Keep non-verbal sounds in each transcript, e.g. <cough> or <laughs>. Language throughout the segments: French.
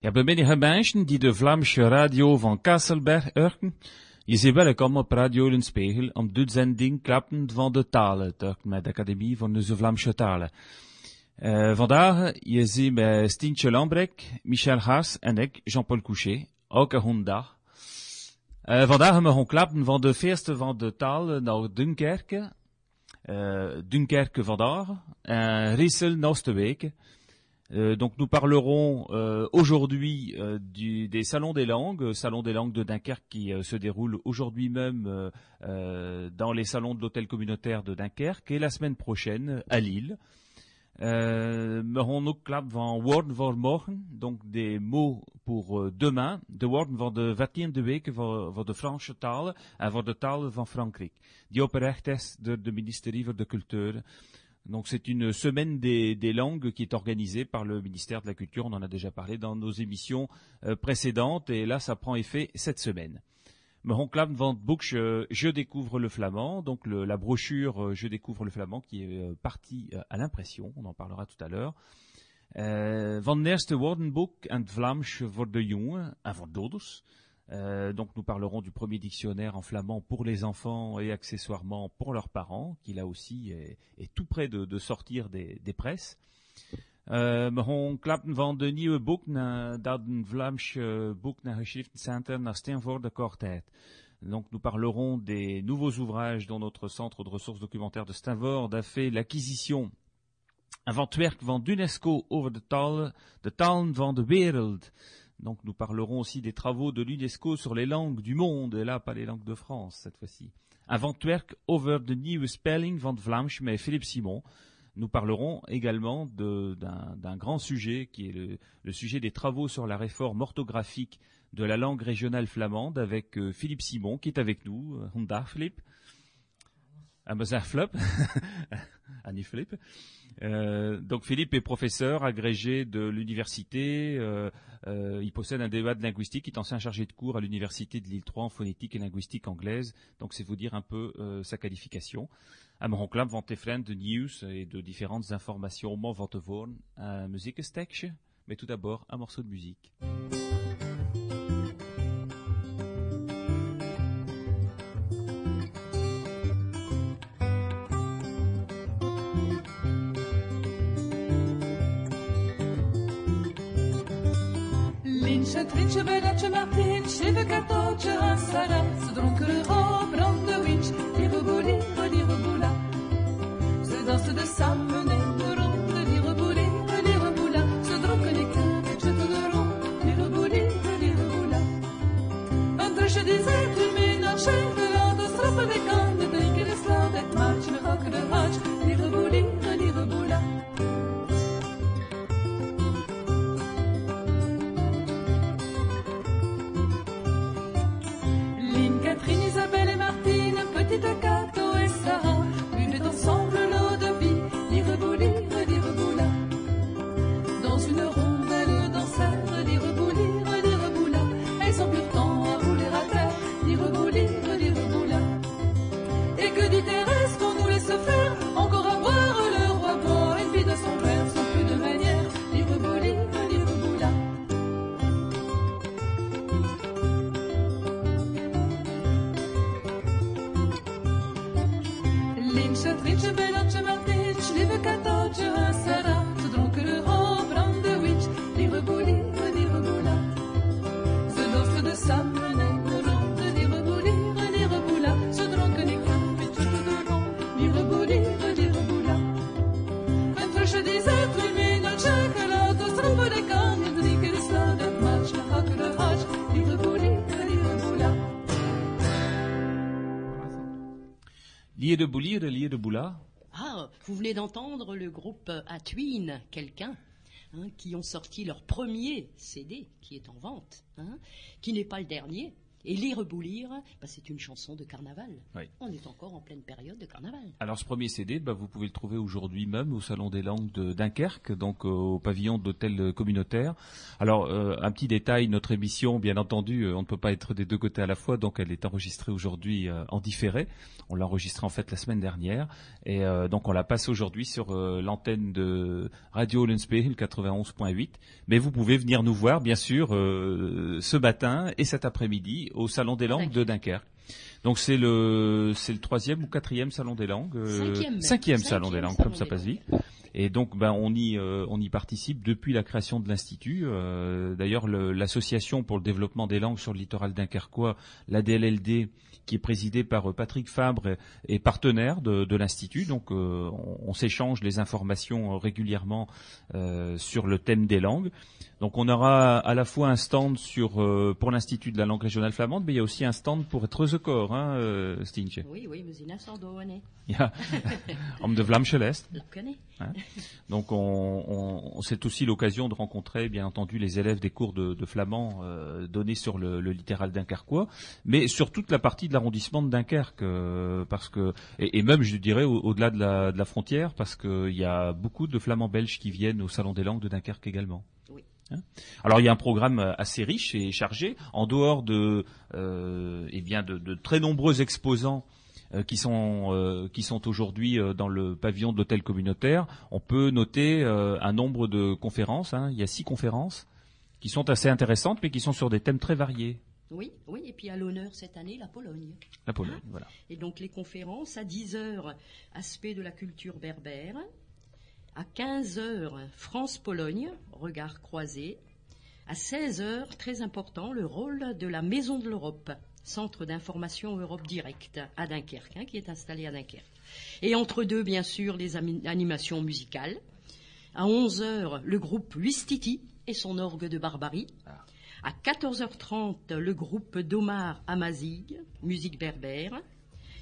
Ja, bij menige mensen die de Vlaamse radio van Kasselberg horen, je ziet welkom op Radio Lenspiegel om de zending Klappen van de Talen te met de Academie van de Vlaamse Talen. Uh, vandaag je ziet bij Stientje Lambrek, Michel Haas en ik, Jean-Paul Couchet, ook een hondag. Uh, vandaag hebben we gaan klappen van de feesten van de talen naar Dunkerque. Uh, vandaag, en Riesel naast week. Euh, donc nous parlerons euh, aujourd'hui euh, des salons des langues, salon des langues de Dunkerque qui se déroule aujourd'hui même dans les salons de l'hôtel communautaire de Dunkerque et la semaine prochaine à Lille. Euh, ook van woorden voor morgen, donc des mots pour demain, de woorden van de 14e week voor, voor de Franse talen en voor de talen van Frankrijk, die opgericht is door de ministerie voor de Cultuur donc c'est une semaine des, langues qui est organisée par le ministère de la Culture. On en a déjà parlé dans nos émissions euh, précédentes et là ça prend effet cette semaine. Honklab Van Book, je, découvre le flamand, donc la brochure euh, Je découvre le flamand qui est euh, partie à l'impression, on en parlera tout à l'heure. van Nerste Woordenboek en Vlaams voor de jongen en voor euh, donc nous parlerons du premier dictionnaire en flamand pour les enfants et accessoirement pour leurs parents, qui là aussi est, tout près de, sortir des, presses. Euh, on klappen van de nieuwe boek dat een Vlaams boek naar naar Kortheid. Donc nous parlerons des nouveaux ouvrages dont notre centre de ressources documentaires de Steenvoorde a fait l'acquisition werk van d'UNESCO over de talen, de talen van de wereld. Donc nous parlerons aussi des travaux de l'UNESCO sur les langues du monde, et là pas les langues de France cette fois-ci. Un werk over de nieuwe spelling van Vlaams mais Philippe Simon. Nous parlerons également d'un grand sujet qui est le, sujet des travaux sur la réforme orthographique de la langue régionale flamande avec euh, Philippe Simon qui est avec nous. Honda Philippe. Flop. <laughs> Annie Philippe. Euh, donc Philippe est professeur agrégé de l'université. Euh, euh, il possède un débat de linguistique. Il est ancien chargé de cours à l'université de Lille 3 en phonétique et linguistique anglaise. Donc c'est vous dire un peu sa qualification. À mon club, vente de news et de différentes informations. Moi, vente un musique Mais tout d'abord, un morceau de musique. Trince Berace Martin, Schiffe Kartoche Hassara, Sudronkero, Brande Winch, Lirebuli, Lireboula. Se danse de de de Boulir de de Boula. Ah, vous venez d'entendre le groupe Atwin, quelqu'un, hein, qui ont sorti leur premier CD, qui est en vente, hein, qui n'est pas le dernier, Et lire boulir, bah, c'est une chanson de carnaval. Oui. On est encore en pleine période de carnaval. Alors ce premier CD, bah, vous pouvez le trouver aujourd'hui même au Salon des Langues de Dunkerque, donc euh, au pavillon d'hôtel communautaire. Alors euh, un petit détail, notre émission, bien entendu, euh, on ne peut pas être des deux côtés à la fois, donc elle est enregistrée aujourd'hui en différé. On l'a enregistrée en fait la semaine dernière, et donc on la passe aujourd'hui sur l'antenne de Radio Lenspeil 91.8. Mais vous pouvez venir nous voir, bien sûr, ce matin et cet après-midi au Salon des Langues de Dunkerque. Donc c'est le c'est le troisième ou quatrième salon des langues, euh, Cinquième cinquième salon des langues, salon comme ça passe vite. Et donc ben on y euh, on y participe depuis la création de l'institut. Euh, D'ailleurs le- l'association pour le développement des langues sur le littoral dunkerquois, la DLLD, qui est présidée par Patrick Fabre, est- partenaire de, de l'institut. Donc on, on s'échange les informations régulièrement sur le thème des langues. Donc on aura à la fois un stand sur euh, pour l'institut de la langue régionale flamande, mais il y a aussi un stand pour être the corps, hein, euh, Stientje. Oui, oui, mais il a <laughs> Homme de Vlaam Celeste. Je le connais. Donc on, on- c'est aussi l'occasion de rencontrer, bien entendu, les élèves des cours de, de flamand euh, donnés sur le, le littoral dunkerquois, mais sur toute la partie de l'arrondissement de Dunkerque, euh, parce que et, et même je dirais au- au-delà de, la, de la frontière, parce qu'il y a beaucoup de flamands belges qui viennent au salon des langues de Dunkerque également. Oui. Hein Alors il y a un programme euh, assez riche et chargé, en dehors de, euh, eh bien de, de très nombreux exposants euh, qui sont euh, qui sont aujourd'hui dans le pavillon de l'hôtel communautaire. On peut noter un nombre de conférences. hein. Il y a six conférences qui sont assez intéressantes, mais qui sont sur des thèmes très variés. Oui, oui, et puis à l'honneur cette année, la Pologne. La Pologne, voilà. Et donc les conférences à 10 heures, aspect de la culture berbère. À 15 heures, France-Pologne, regard croisé. À 16 heures, très important, le rôle de la Maison de l'Europe, centre d'information Europe Direct à Dunkerque, hein, qui est installé à Dunkerque. Et entre deux, bien sûr, les animations musicales. À 11 heures, le groupe Luistiti et son orgue de barbarie. À 14h30, le groupe d'Omar Amazigh, musique berbère.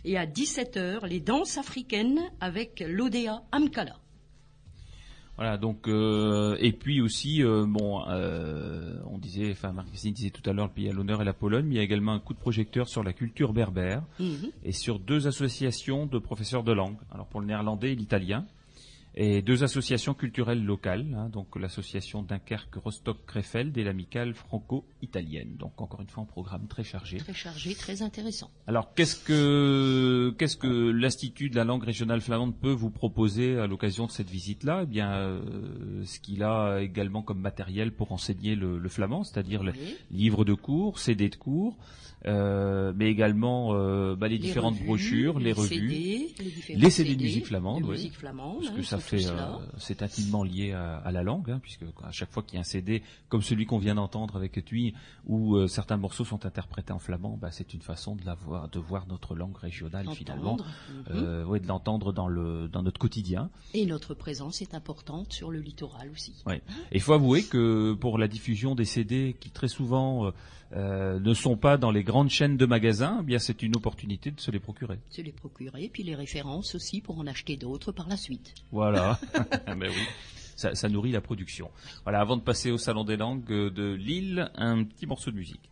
Et à 17h, les danses africaines avec l'Odea Amkala. Voilà, donc euh, et puis aussi euh, bon, euh, on disait, enfin Marc-Christine disait tout à l'heure le pays à l'honneur et la Pologne, mais il y a également un coup de projecteur sur la culture berbère Mhm. et sur deux associations de professeurs de langue. Alors pour le néerlandais et l'italien. Et deux associations culturelles locales, hein, donc l'association Dunkerque Rostock Krefeld et l'amicale franco-italienne. Donc encore une fois un programme très chargé. Très chargé, très intéressant. Alors qu'est-ce que qu'est-ce que l'Institut de la langue régionale flamande peut vous proposer à l'occasion de cette visite-là? Eh bien, euh, ce qu'il a également comme matériel pour enseigner le, le flamand, c'est-à-dire les livres de cours, CD de cours, euh, mais également euh, bah, les, différentes revues, brochures, les, revues. CD, les, les CD de musique flamande, de oui. musique flamande, Parce que hein, ça fait, euh, c'est intimement lié à, à la langue, hein, puisque à chaque fois qu'il y a un CD comme celui qu'on vient d'entendre avec Etui, où euh, certains morceaux sont interprétés en flamand, bah, c'est une façon de la voir, de voir notre langue régionale finalement, Entendre, mhm. euh, ouais, de l'entendre dans le dans notre quotidien. Et notre présence est importante sur le littoral aussi. Ouais. Et il faut avouer que pour la diffusion des CD qui très souvent euh, ne sont pas dans les grandes chaînes de magasins, eh bien c'est une opportunité de se les procurer. Se les procurer, puis les références aussi pour en acheter d'autres par la suite. Voilà. <laughs> ben oui. Ça, ça nourrit la production. Voilà, avant de passer au Salon des langues de Lille, un petit morceau de musique.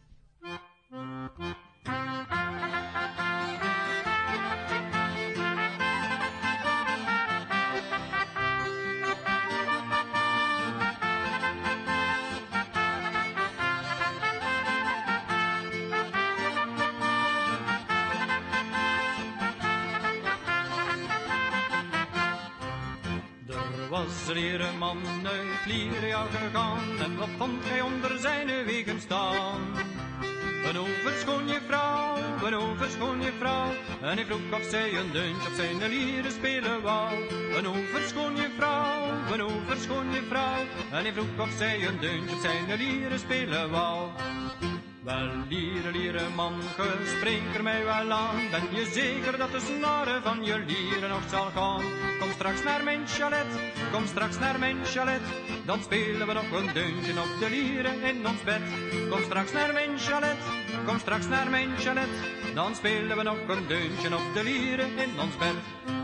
Er een man uit Lieria gegaan en wat vond hij onder zijn wegen staan? Een overschone vrouw, een overschone vrouw En hij vroeg of zij een deuntje op zijn lieren spelen wou. Een overschone vrouw, een overschone vrouw En hij vroeg of zij een deuntje op zijn lieren spelen wou wel, liere, liere man, ge spreekt er mij wel aan. Ben je zeker dat de snaren van je lieren nog zal gaan? Kom straks naar mijn chalet, kom straks naar mijn chalet. Dan spelen we nog een deuntje op de lieren in ons bed. Kom straks naar mijn chalet, kom straks naar mijn chalet. Dan spelen we nog een deuntje op de lieren in ons bed.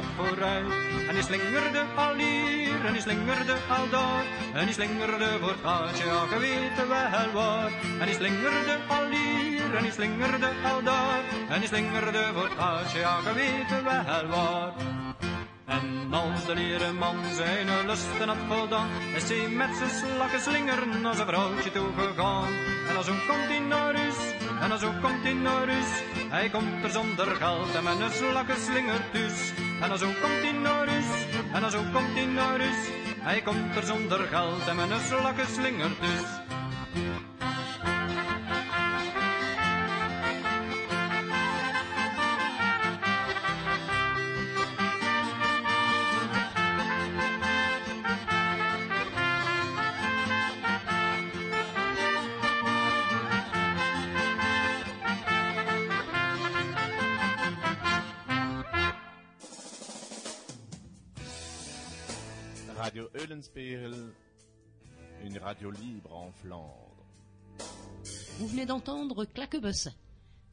Een vooruit. En hij slingerde al hier, en hij slingerde al daar. En hij slingerde voor het gaatje, ja, ge weet wel waar. En hij slingerde al hier, en hij slingerde al daar. En hij slingerde voor het gaatje, ja, ge weet wel waar. En als de leren man zijn lusten had voldaan, is hij met zijn slakken slingeren als een vrouwtje toegegaan. En als ook komt hij naar en als ook komt hij naar hij komt er zonder geld en met een slakken slingert dus. En ook komt hij naar huis, en ook komt hij naar huis, hij komt er zonder geld en met een slakken slingert dus. Radio Eulenspiegel, une radio libre en Flandre. Vous venez d'entendre Claquebus.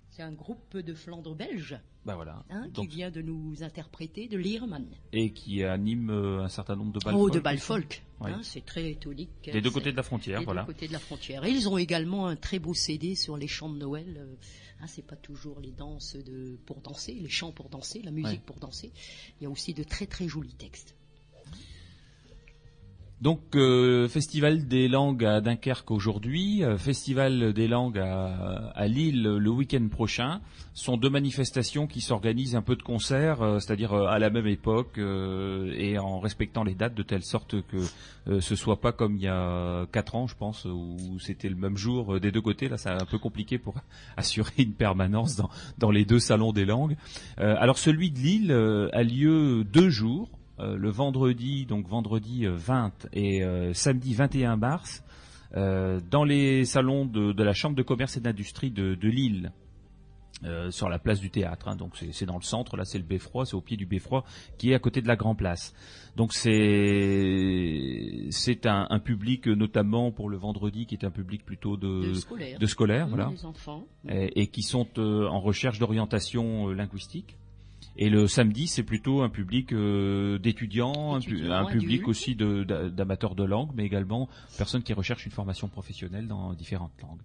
C'est un groupe de Flandre belge Bah voilà. hein, qui Donc, vient de nous interpréter de Leerman. et qui anime euh, un certain nombre de balles. Oh, folk. de Balfolk. Oui. hein, c'est très tonique. Des deux côtés de la frontière, des voilà. deux côtés de la frontière. Et ils ont également un très beau CD sur les chants de Noël. Euh, hein, c'est pas toujours les danses de, pour danser, les chants pour danser, la musique pour danser. Il y a aussi de très très jolis textes. Donc, euh, Festival des langues à Dunkerque aujourd'hui, euh, Festival des langues à, à Lille le week-end prochain, sont deux manifestations qui s'organisent un peu de concert, euh, c'est-à-dire euh, à la même époque euh, et en respectant les dates de telle sorte que euh, ce soit pas comme il y a quatre ans, je pense, où c'était le même jour des deux côtés. Là, c'est un peu compliqué pour <laughs> assurer une permanence dans, dans les deux salons des langues. Alors, celui de Lille a lieu deux jours. Euh, le vendredi, donc vendredi euh, 20 et euh, samedi 21 mars, euh, dans les salons de, de la Chambre de commerce et d'industrie de, de Lille. euh, sur la place du théâtre, hein. donc c'est dans le centre, là c'est le Beffroi, c'est au pied du Beffroi, qui est à côté de la Grand Place. Donc c'est c'est un, un public euh, notamment pour le vendredi qui est un public plutôt de de Mmh, voilà enfants. et, et qui sont euh, en recherche d'orientation euh, linguistique. Et le samedi, c'est plutôt un public euh, d'étudiants, un, pu- Étudiants, un public aussi de- d'a- d'amateurs de langue, mais également personnes qui recherchent une formation professionnelle dans différentes langues.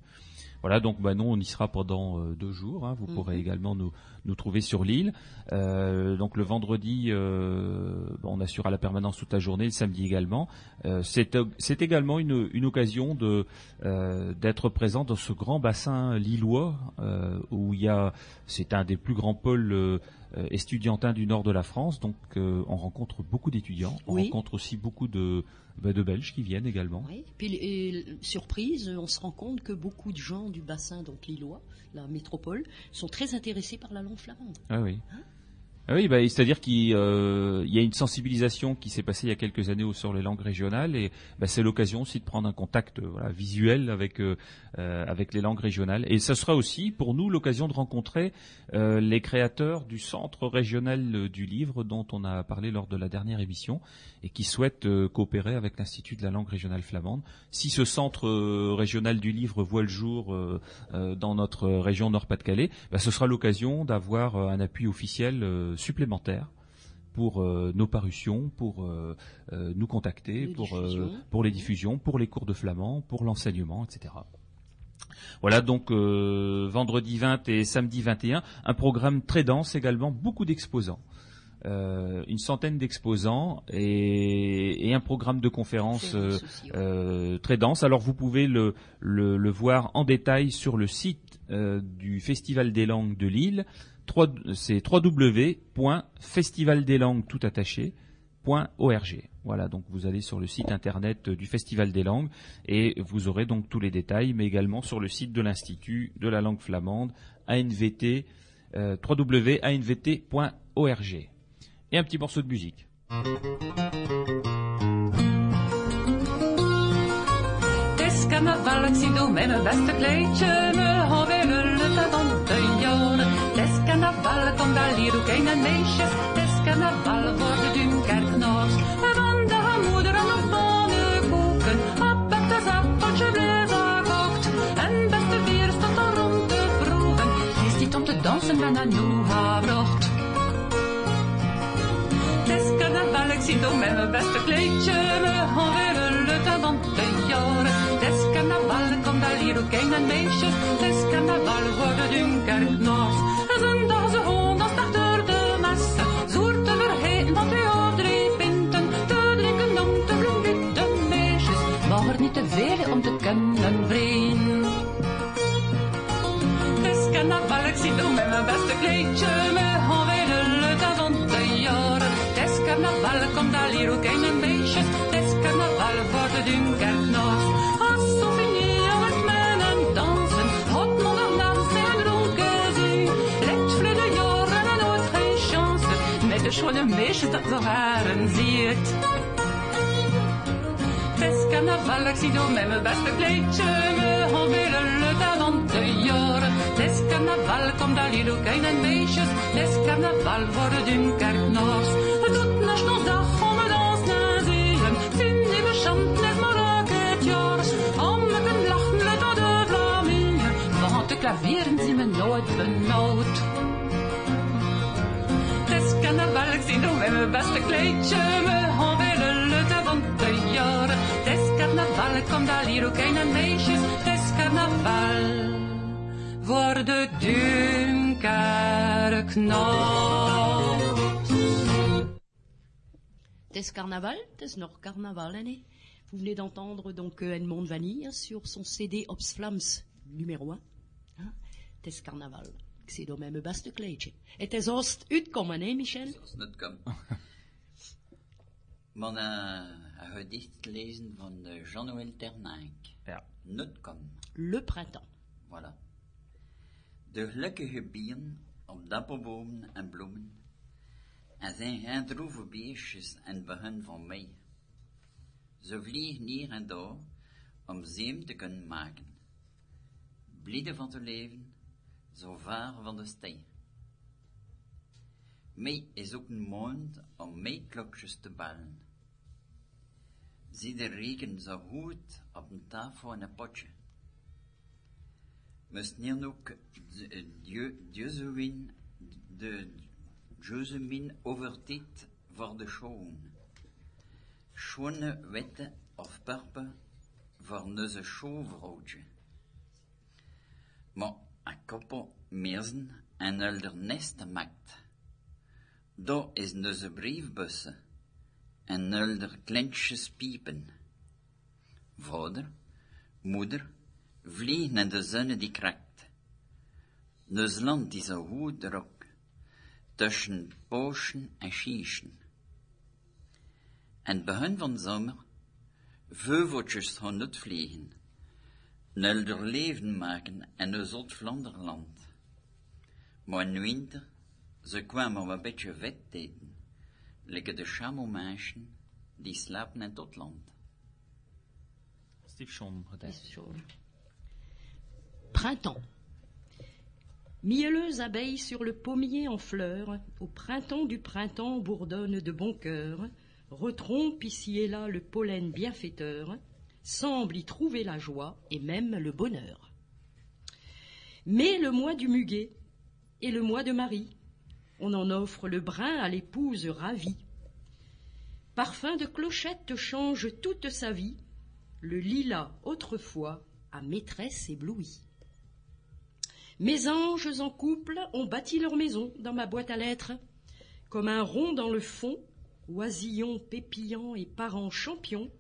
Voilà, donc bah on y sera pendant euh, deux jours. hein. Vous Mhm. pourrez également nous, nous trouver sur l'île. Euh, donc le vendredi, euh, on assurera la permanence toute la journée, le samedi également. Euh, c'est c'est également une, une occasion de euh, d'être présent dans ce grand bassin lillois euh, où il y a, c'est un des plus grands pôles euh, estudiantins du nord de la France. Donc euh, on rencontre beaucoup d'étudiants, on Oui. rencontre aussi beaucoup de bah, de Belges qui viennent également. Oui. Puis, et, surprise, on se rend compte que beaucoup de gens du bassin, donc lillois, la métropole, sont très intéressés par la langue flamande. Ah oui. Ah oui, bah, c'est-à-dire qu'il euh, y a une sensibilisation qui s'est passée il y a quelques années sur les langues régionales et bah, c'est l'occasion aussi de prendre un contact euh, voilà, visuel avec euh, euh, avec les langues régionales. Et ce sera aussi pour nous l'occasion de rencontrer euh, les créateurs du centre régional du livre dont on a parlé lors de la dernière émission et qui souhaitent coopérer avec l'Institut de la langue régionale flamande. Si ce centre régional du livre voit le jour dans notre région Nord-Pas-de-Calais, bah, ce sera l'occasion d'avoir un appui officiel euh, supplémentaire pour euh, nos parutions, pour euh, euh, nous contacter, Les pour, les diffusions, pour les cours de flamand, pour l'enseignement, etc. Voilà donc vendredi 20 et samedi 21, un programme très dense également, beaucoup d'exposants. Euh, une centaine d'exposants et, et un programme de conférences euh, euh, très dense. Alors vous pouvez le, le, le voir en détail sur le site du Festival des langues de Lille. C'est www.festivaldeslangues tout attaché .org. Voilà, donc vous allez sur le site internet du Festival des langues et vous aurez donc tous les détails, mais également sur le site de l'Institut de la langue flamande, ANVT, euh, www.anvt.org. Et un petit morceau de musique. Kom daar hier ook een meisjes. Het is carnaval voor de Dunkerknaars. Van de moeder en de pannenkoeken, op het appeltje bleef gekookt. En beste vier stond er rond de dansen men han nu har brått. Det ska när Alexito med med bästa kleedje Han wil het aan te jaren. Det ska när Valle kom där lir och en meisjes. Det ska när Valle worden dunker schone meisjes dat zo haren ziet. Is carnaval, ik zie door mijn beste kleedje. We willen het avant te jaren. Het is carnaval, kom daar hier ook een meisjes. Het is carnaval voor de Dunkerknaars. Het doet nog nog dag om het dans te zien. Vind je beschampt maar ook het jaar. Om met een lachen let aan de Vlamingen. Want de klavieren zien me nooit benauwd. Het is carnaval, ik zie nog met mijn beste kleedje. We willen het avant te jaren. Het is carnaval, kom daar hier ook een meisjes. Het is carnaval Het is carnaval, het is nog carnaval, hein, hè. Vous venez d'entendre donc euh, Edmond Vanille sur son CD Ops Flams numéro 1. Hein? Het is carnaval. Ik zie door mijn beste kleedje. Het is oost uitkomen, hè, Michel? Dat is net kan. Maar een gedicht lezen van uh, Jean-Noël Ternank. Ja. Nutcom. Le printemps. Voilà. De gelukkige bieren op dapperbomen en bloemen. En zijn geen droeve beestjes en begin van mei. Ze vliegen hier en daar om zeem te kunnen maken. Blieden van te leven, zo ver van de stij. Mei is ook een maand om meiklokjes te bellen. Zie de regen zo goed op een tafel en een potje. Moest niet ook Jezuïn, de Jezuïn overtiet voor de schoon. Schone witte of purper voor onze schoonvrouwtje. Maar een koppel meersen en elder nesten maakt. Daar is onze briefbussen en elder kleintjes piepen. Vader, moeder, vliegen in de zonne die krakt. Ons land is zo goed erop, tussen poschen en schieschen. En het begin van zomer, veuveltjes gaan het vliegen, nelder leven maken en een zot Vlaanderland. Maar in winter, ze kwamen een beetje vet eten, lekker de chamomeisjen, die slapen in tot land. Steve Chon, Is chaud. Printemps. Mielleuses abeilles sur le pommier en fleurs, au printemps du printemps bourdonnent de bon cœur, retrompent ici et là le pollen bienfaiteur, semblent y trouver la joie et même le bonheur. Mais le mois du muguet et le mois de Marie, on en offre le brin à l'épouse ravie. Parfum de clochette change toute sa vie, le lilas autrefois à maîtresse éblouie. Mes anges en couple ont bâti leur maison dans ma boîte à lettres, comme un rond dans le fond, oisillons pépillants et parents champions,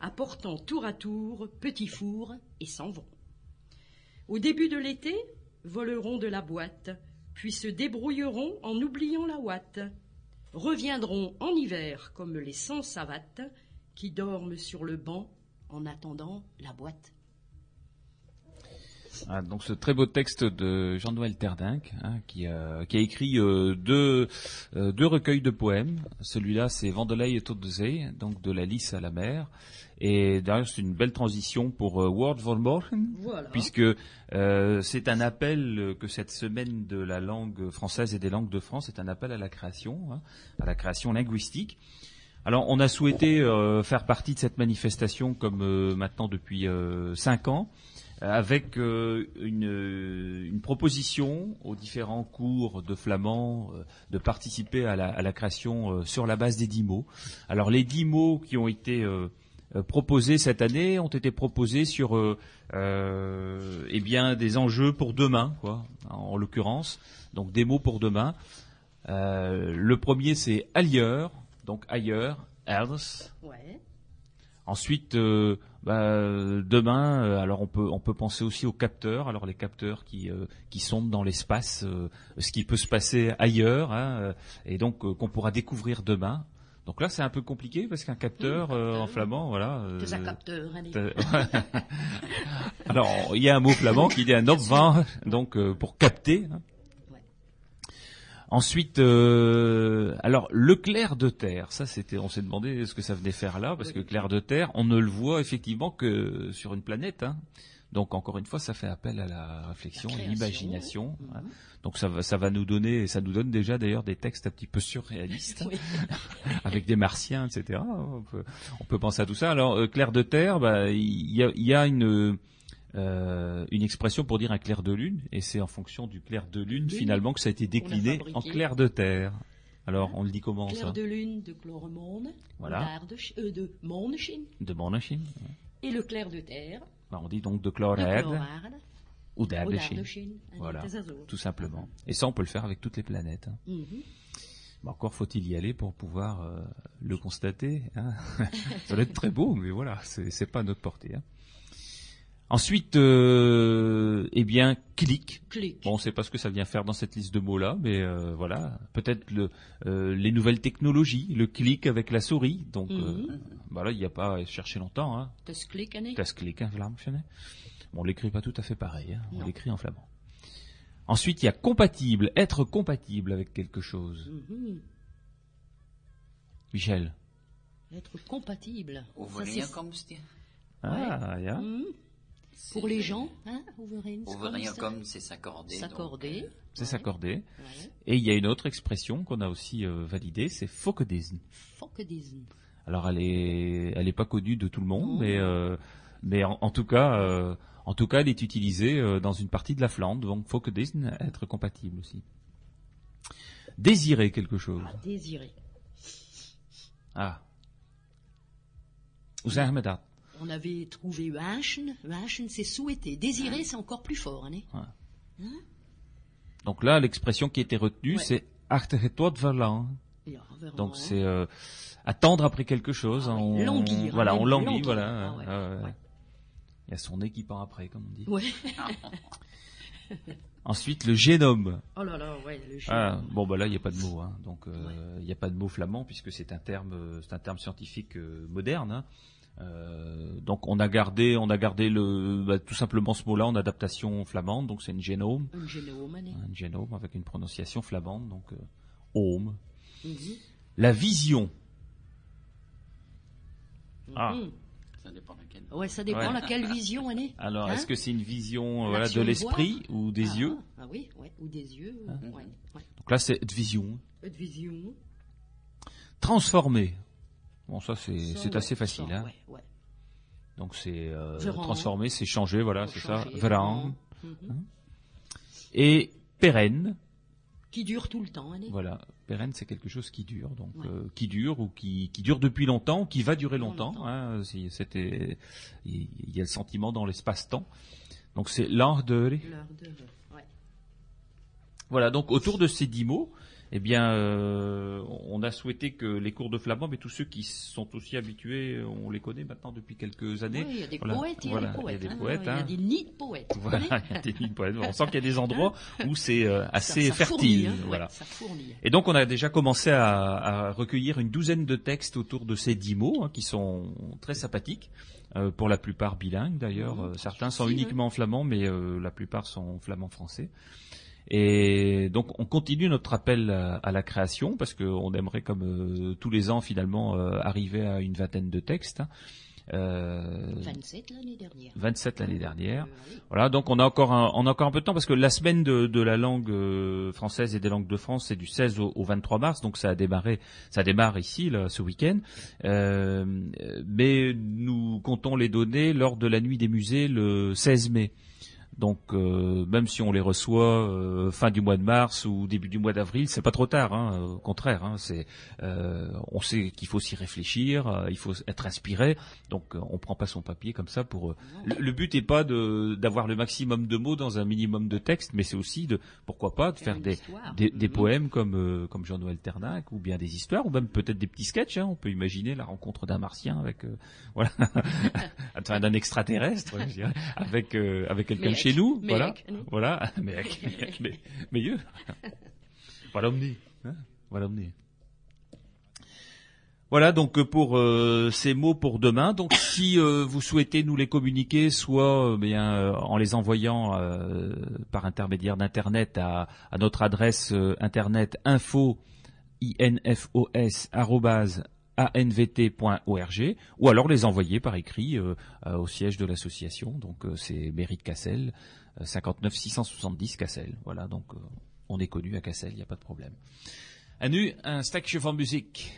apportant tour à tour petits fours et s'en vont. Au début de l'été, voleront de la boîte, puis se débrouilleront en oubliant la ouate, reviendront en hiver comme les sans savates qui dorment sur le banc en attendant la boîte. Ah, donc ce très beau texte de Jean-Noël Terdinck, hein, qui, a, qui a écrit euh, deux, euh, deux recueils de poèmes. Celui-là, c'est Vandelay et Todde donc de la Lys à la mer. Et d'ailleurs, c'est une belle transition pour euh, Word von Morgen, Voilà. puisque euh, c'est un appel que cette semaine de la langue française et des langues de France est un appel à la création, hein, à la création linguistique. Alors, on a souhaité euh, faire partie de cette manifestation comme euh, maintenant depuis euh, cinq ans. Avec euh, une, euh, une proposition aux différents cours de flamand euh, de participer à la, à la création euh, sur la base des dix mots. Alors les dix mots qui ont été proposés cette année ont été proposés sur eh bien des enjeux pour demain, quoi, en l'occurrence. Donc des mots pour demain. Le premier c'est ailleurs, donc ailleurs, else. Ouais. Ensuite, euh, bah, demain, euh, alors on peut on peut penser aussi aux capteurs. Alors les capteurs qui euh, qui sondent dans l'espace, euh, ce qui peut se passer ailleurs, hein, euh, et donc euh, qu'on pourra découvrir demain. Donc là, c'est un peu compliqué parce qu'un capteur, Mmh, euh, en capteur. flamand, voilà. euh, Des capteurs, allez. <laughs> euh, alors, il y a un mot flamand qui dit un opvang, donc euh, pour capter. hein. Ensuite, euh, alors le clair de terre, ça c'était, on s'est demandé ce que ça venait faire là, parce que clair de terre, on ne le voit effectivement que sur une planète. hein. Donc encore une fois, ça fait appel à la réflexion, à l'imagination. Mhm. hein. Donc ça va, ça va nous donner, ça nous donne déjà d'ailleurs des textes un petit peu surréalistes Oui. <laughs> avec des martiens, etc. On peut, on peut penser à tout ça. Alors, euh, clair de terre, bah, il y a, y a une, euh, une expression pour dire un clair de lune, et c'est en fonction du clair de lune, Lune. finalement, que ça a été décliné en clair de terre. Alors, on le dit comment Clair ça de lune de Voilà. Odaar de, euh, de De et le clair de terre Bah, on dit donc de de chlorède Chlorarde, ou d'Ardechine. Voilà. Tout simplement. Et ça, on peut le faire avec toutes les planètes. hein. Mhm. Bah, encore faut-il y aller pour pouvoir euh, le constater. Hein. <laughs> ça doit être très beau, mais voilà, c'est pas à notre portée. hein. Ensuite, euh, eh bien, clic. Clic. Bon, on ne sait pas ce que ça vient faire dans cette liste de mots-là, mais euh, voilà, peut-être le, euh, les nouvelles technologies, le clic avec la souris. Donc, euh, Mhm. bah il n'y a pas à chercher longtemps. Hein. Das Klick, allez. Das clic, hein. Bon, on l'écrit pas tout à fait pareil. Hein. On l'écrit en flamand. Ensuite, il y a compatible, être compatible avec quelque chose. Mhm. Michel. Être compatible. Ça, Overeenkomst. Ah, ja. Mhm. Pour les gens, hein. Overeenkomst, c'est s'accorder. S'accorder. euh, C'est s'accorder. Ouais. Et il y a une autre expression qu'on a aussi euh, validée, c'est. Fokedism. Alors elle est, elle est pas connue de tout le monde, Non. mais euh, mais en, en tout cas, euh, en tout cas, elle est utilisée euh, dans une partie de la Flandre, donc fokedism, être compatible aussi. Désirer quelque chose. Désirer. Ah. Hoe zeggen we dat? On avait trouvé wünschen. Wünschen, c'est souhaiter. Désirer, c'est encore plus fort. Hein. Donc là, l'expression qui était retenue, Ouais. c'est achter het wat verlangen. Ja, Donc hein. c'est euh, attendre après quelque chose. Ah hein, oui, on, languir, Voilà, hein, on languit, voilà. Ah ouais. Il y a son nez qui part après, comme on dit. Ouais. <laughs> Ensuite, le génome. Oh là là, ouais, le jeu. Ah, bon, bah là, il n'y a pas de mot. Hein. Donc, euh, il n'y a pas de mot flamand puisque c'est un terme, euh, c'est un terme scientifique euh, moderne. hein. Euh, donc, on a gardé, on a gardé le, bah, tout simplement ce mot-là en adaptation flamande. Donc, c'est une génome, Un génome, un génome avec une prononciation flamande. Donc, euh, home. La vision. Ah. Mhm. Ça dépend laquelle. Ouais, ça dépend Ouais. laquelle vision, hein. <laughs> Alors, Hein est-ce que c'est une vision euh, voilà, de l'esprit ou des Ah, yeux Ah oui, ouais, ou des yeux. Hein ouais, ouais. Donc là, c'est vision. Une vision. Transformer. Bon, ça, c'est assez facile. hein. ouais, ouais. Donc c'est euh, transformer, c'est changer, voilà, c'est ça. changer, Verran. Mhm. Et pérenne, Qui dure tout le temps, hein. voilà. Pérenne, c'est quelque chose qui dure, donc Ouais. euh, qui dure ou qui, qui dure depuis longtemps, qui va durer longtemps. longtemps. Hein, c'était, il y a le sentiment dans l'espace-temps. Donc c'est l'art de. L'heure de. Ouais. Voilà. Donc autour de ces dix mots, eh bien, euh, on a souhaité que les cours de flamand, mais tous ceux qui sont aussi habitués, on les connaît maintenant depuis quelques années. Ouais, il y a des Voilà. poètes, il y a Voilà, des poètes. il y a des hein. poètes, Il y a hein. des nids de poètes. Voilà, il y a des lignes poètes. On sent qu'il y a des endroits <laughs> où c'est euh, assez ça fertile. fournit, hein. Ouais, voilà. ça fournit. Et donc on a déjà commencé à, à recueillir une douzaine de textes autour de ces dix mots qui sont très sympathiques, euh, pour la plupart bilingues d'ailleurs. Mmh, Euh, certains sont uniquement en flamand, mais euh, la plupart sont flamand-français. Et donc on continue notre appel à, à la création parce qu'on aimerait comme euh, tous les ans finalement euh, arriver à une vingtaine de textes. hein. Euh, 27 l'année dernière. 27 l'année dernière. Euh. Voilà, donc on a encore un, on a encore un peu de temps parce que la semaine de, de la langue euh, française et des langues de France c'est du 16 au, au 23 mars, donc ça a démarré, ça démarre ici là, ce week-end. Euh, mais nous comptons les donner lors de la nuit des musées le 16 mai. Donc euh, même si on les reçoit euh, fin du mois de mars ou début du mois d'avril, c'est pas trop tard. Hein, au contraire, hein, c'est euh, on sait qu'il faut s'y réfléchir, euh, il faut être inspiré. Donc euh, on prend pas son papier comme ça pour. euh, le, le but est pas d'avoir le maximum de mots dans un minimum de texte, mais c'est aussi de pourquoi pas de Faire des des, des Mhm. poèmes comme euh, comme Jean-Noël Ternac ou bien des histoires ou même peut-être des petits sketchs. Hein, on peut imaginer la rencontre d'un martien avec euh, <laughs> voilà <laughs> enfin, d'un extraterrestre, je dirais, avec euh, avec quelqu'un chez nous. voilà, voilà, mais meilleur. voilà hein, voilà. Voilà donc euh, pour euh, ces mots pour demain. Donc <coughs> si euh, vous souhaitez nous les communiquer, soit euh, bien euh, en les envoyant euh, par intermédiaire d'internet à, à notre adresse euh, internet info infos anvt.org ou alors les envoyer par écrit euh, euh, au siège de l'association. Donc euh, c'est mairie de Cassel, euh, 59 670 Cassel. Voilà donc on est connu à Cassel, il n'y a pas de problème. À nu, un stukje van muziek.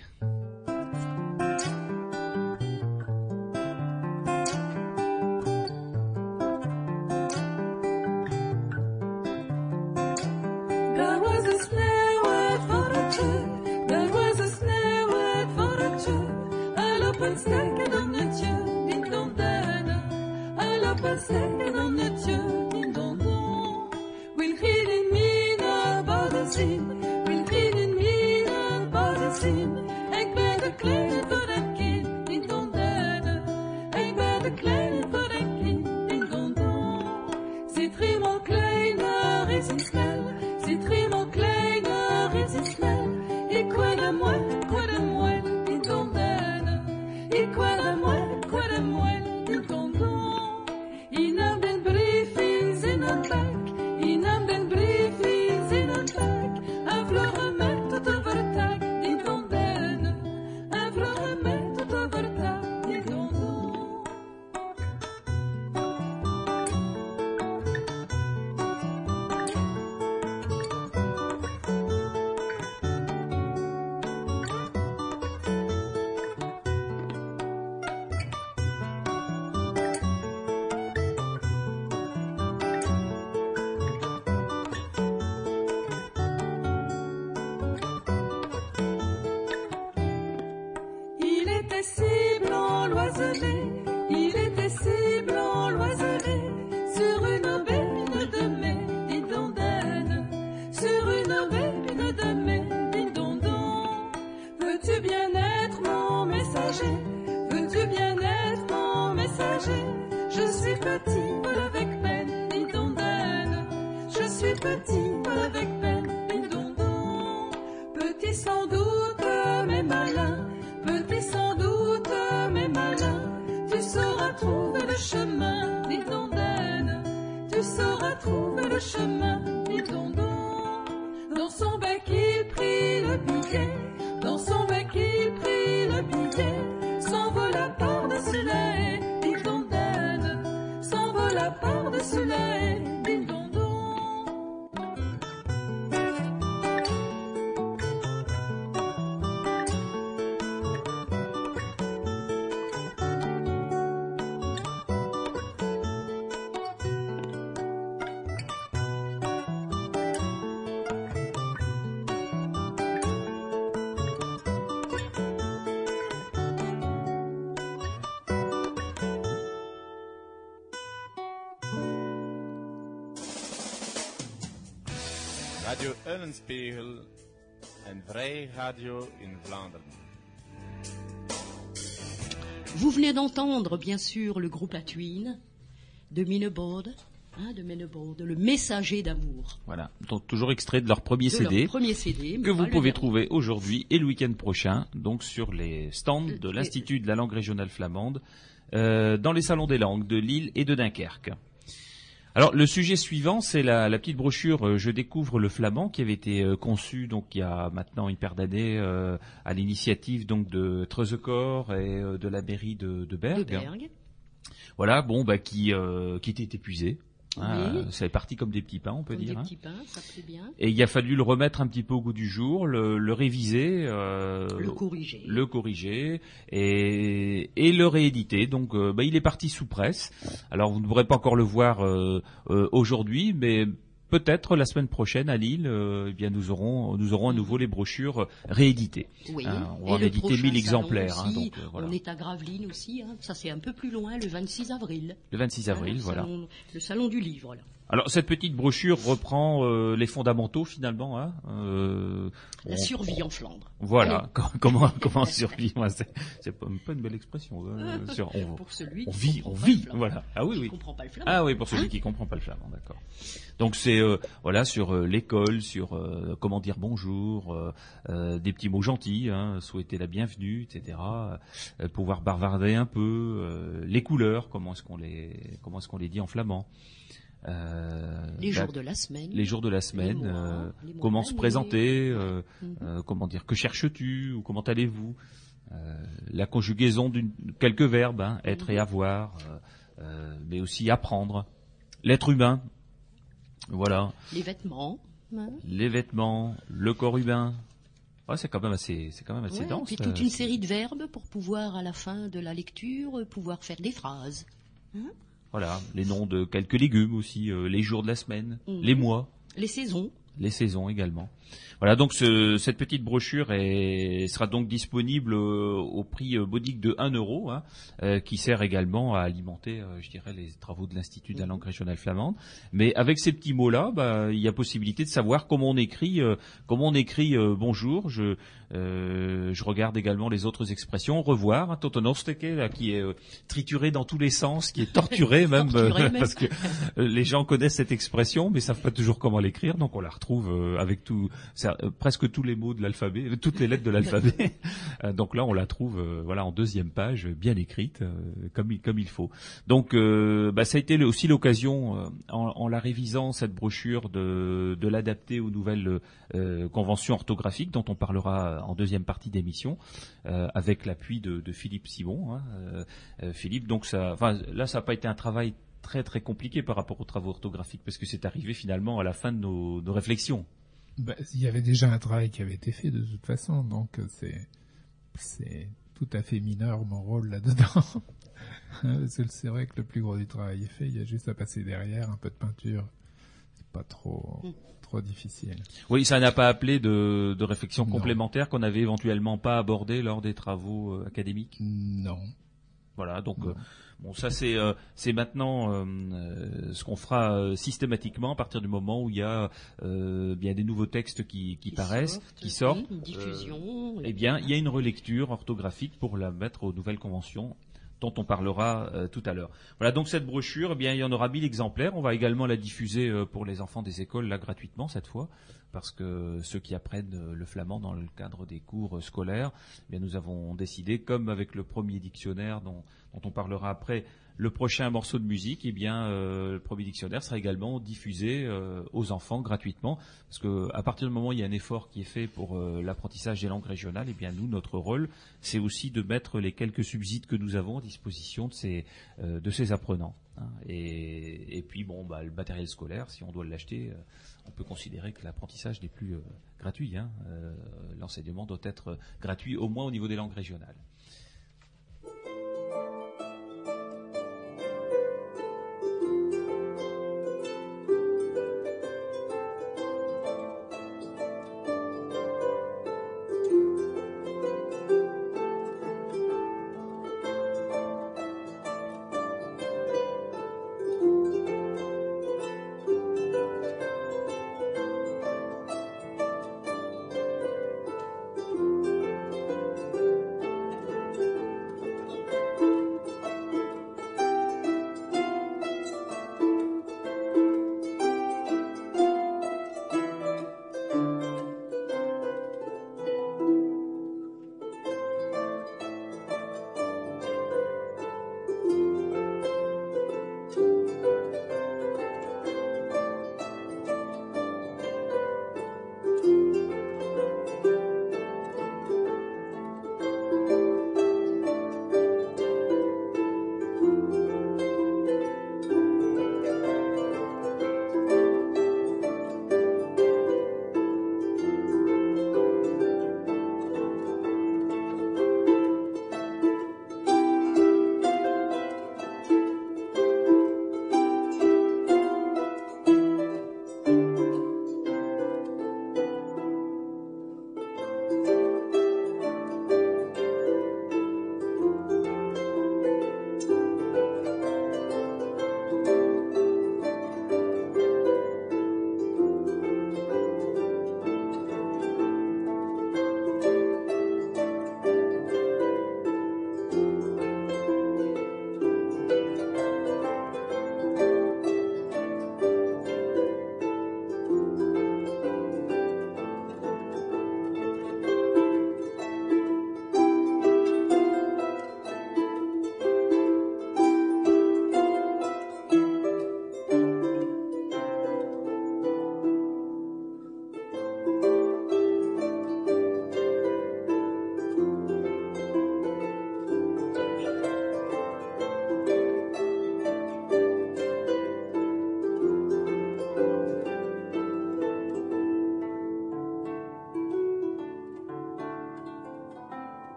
Radio in Vlaanderen. Vous venez d'entendre, bien sûr, le groupe Atuine de Minebode, hein, de le messager d'amour. Voilà, donc toujours extrait de leur premier De leur CD. premier CD. mais que vous pouvez trouver aujourd'hui et le week-end prochain, donc sur les stands de Euh, l'Institut de la langue régionale flamande, euh, dans les salons des langues de Lille et de Dunkerque. Alors le sujet suivant, c'est la, la petite brochure euh, Je découvre le flamand qui avait été euh, conçue donc il y a maintenant une paire d'années euh, à l'initiative donc de Trezecor et de la mairie de, de Berg. De Berg. Voilà, bon bah qui euh, qui était épuisé. Hein, Oui. euh, ça est parti comme des petits pains, on peut Comme dire. des hein. petits pains, ça plaît bien. Et il a fallu le remettre un petit peu au goût du jour, le, le réviser, euh, Le corriger. le corriger et, et le rééditer. Donc, euh, bah, il est parti sous presse. Alors, vous ne pourrez pas encore le voir euh, aujourd'hui, mais peut-être la semaine prochaine à Lille, euh, eh bien, nous aurons nous aurons à nouveau les brochures rééditées. Oui. Hein, on va éditer prochain 1000 salon exemplaires, hein, donc, euh, voilà. On est à Gravelines aussi, hein. ça c'est un peu plus loin, le 26 avril. Le 26 avril, Hein, le voilà. salon- le salon du livre, là. Alors, cette petite brochure reprend euh, les fondamentaux finalement. Hein, euh, La on- survie en Flandre. Voilà, co- comment <laughs> comment survivre C'est pas, pas une belle expression. euh, sur- on, Pour celui on qui vit, on vit, voilà. Ah oui, Qui oui. comprend pas le flamand. Ah oui, pour celui Hein qui comprend pas le flamand, d'accord. Donc c'est euh, voilà sur euh, l'école, sur euh, comment dire bonjour, des petits mots gentils, hein, souhaiter la bienvenue, etc. pouvoir bavarder un peu, les couleurs, comment est-ce qu'on les comment est-ce qu'on les dit en flamand. Les bah, jours de la semaine. les jours de la semaine, mois, comment se présenter, Mhm. comment dire, que cherches-tu ou comment allez-vous, la conjugaison d'une quelques verbes, hein, être Mhm. et avoir, euh, euh, mais aussi apprendre, l'être humain, voilà, Les vêtements. hein. les vêtements, le corps humain. Ouais, c'est quand même assez, c'est quand même assez Ouais, dense. puis euh, toute une c'est- série de verbes pour pouvoir, à la fin de la lecture, euh, pouvoir faire des phrases. Voilà, les noms de quelques légumes aussi, euh, les jours de la semaine, Mhm. les mois. Les saisons. Les saisons également. Voilà, donc ce- cette petite brochure est- sera donc disponible euh, au prix euh, modique de 1 euro, hein, euh, qui sert également à alimenter, euh, je dirais, les travaux de l'Institut de la langue régionale flamande. Mais avec ces petits mots-là, bah, il y a possibilité de savoir comment on écrit, euh, comment on écrit euh, bonjour. Je, euh, je regarde également les autres expressions. Revoir, hein, totonorsteke, là, qui est euh, trituré dans tous les sens, qui est torturé <laughs> même, Torturé euh, même. parce que les gens connaissent cette expression, mais savent pas toujours comment l'écrire, donc on la retrouve avec tout, ça, presque tous les mots de l'alphabet, toutes les lettres de l'alphabet. <laughs> Donc là, on la trouve, voilà, en deuxième page, bien écrite, comme il, comme il faut. Donc, bah, ça a été aussi l'occasion, en, en la révisant cette brochure, de, de l'adapter aux nouvelles conventions orthographiques, dont on parlera en deuxième partie d'émission, euh, avec l'appui de, de Philippe Simon. hein, euh, euh, Philippe, donc ça, enfin, là, ça n'a pas été un travail très très compliqué par rapport aux travaux orthographiques parce que c'est arrivé finalement à la fin de nos, nos réflexions. Bah, il y avait déjà un travail qui avait été fait de toute façon, donc c'est c'est tout à fait mineur mon rôle là-dedans. <laughs> c'est c'est vrai que le plus gros du travail est fait, il y a juste à passer derrière un peu de peinture. C'est pas trop Mm. Trop difficile. Oui, ça n'a pas appelé de, de réflexion complémentaire qu'on avait éventuellement pas abordé lors des travaux euh, académiques. Non. Voilà, donc euh, bon, ça c'est euh, c'est maintenant euh, ce qu'on fera euh, systématiquement à partir du moment où il y a euh, bien des nouveaux textes qui, qui, paraissent, sortent, qui sortent. oui, Une diffusion. Eh bien, il y a une relecture orthographique pour la mettre aux nouvelles conventions dont on parlera euh, tout à l'heure. Voilà, donc cette brochure, eh bien, il y en aura 1000 exemplaires. On va également la diffuser euh, pour les enfants des écoles, là, gratuitement, cette fois, parce que ceux qui apprennent euh, le flamand dans le cadre des cours euh, scolaires, eh bien, nous avons décidé, comme avec le premier dictionnaire dont, dont on parlera après, le prochain morceau de musique, eh bien, euh, le premier dictionnaire sera également diffusé euh, aux enfants gratuitement, parce que à partir du moment où il y a un effort qui est fait pour euh, l'apprentissage des langues régionales, eh bien, nous, notre rôle, c'est aussi de mettre les quelques subsides que nous avons à disposition de ces apprenants. hein. Et, puis, bon, bah, le matériel scolaire, si on doit l'acheter, on peut considérer que l'apprentissage n'est plus gratuit. hein. L'enseignement doit être gratuit, au moins au niveau des langues régionales.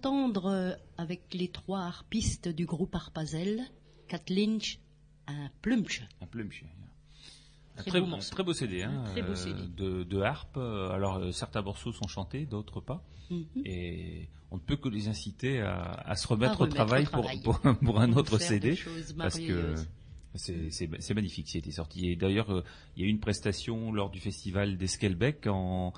D'entendre, euh, avec les trois harpistes du groupe Harpazel, Kat Lynch, un plumch. Un plumch. Un Très très, beau très beau CD, hein, Un très beau CD. de, de harpe. Alors euh, certains morceaux sont chantés, d'autres pas, Mhm. et on ne peut que les inciter à, à se remettre, À au travail, au travail. Pour, pour, <laughs> pour un autre CD, parce que c'est magnifique été sorti. Et d'ailleurs, euh, il y a eu une prestation lors du festival d'Esquelbec en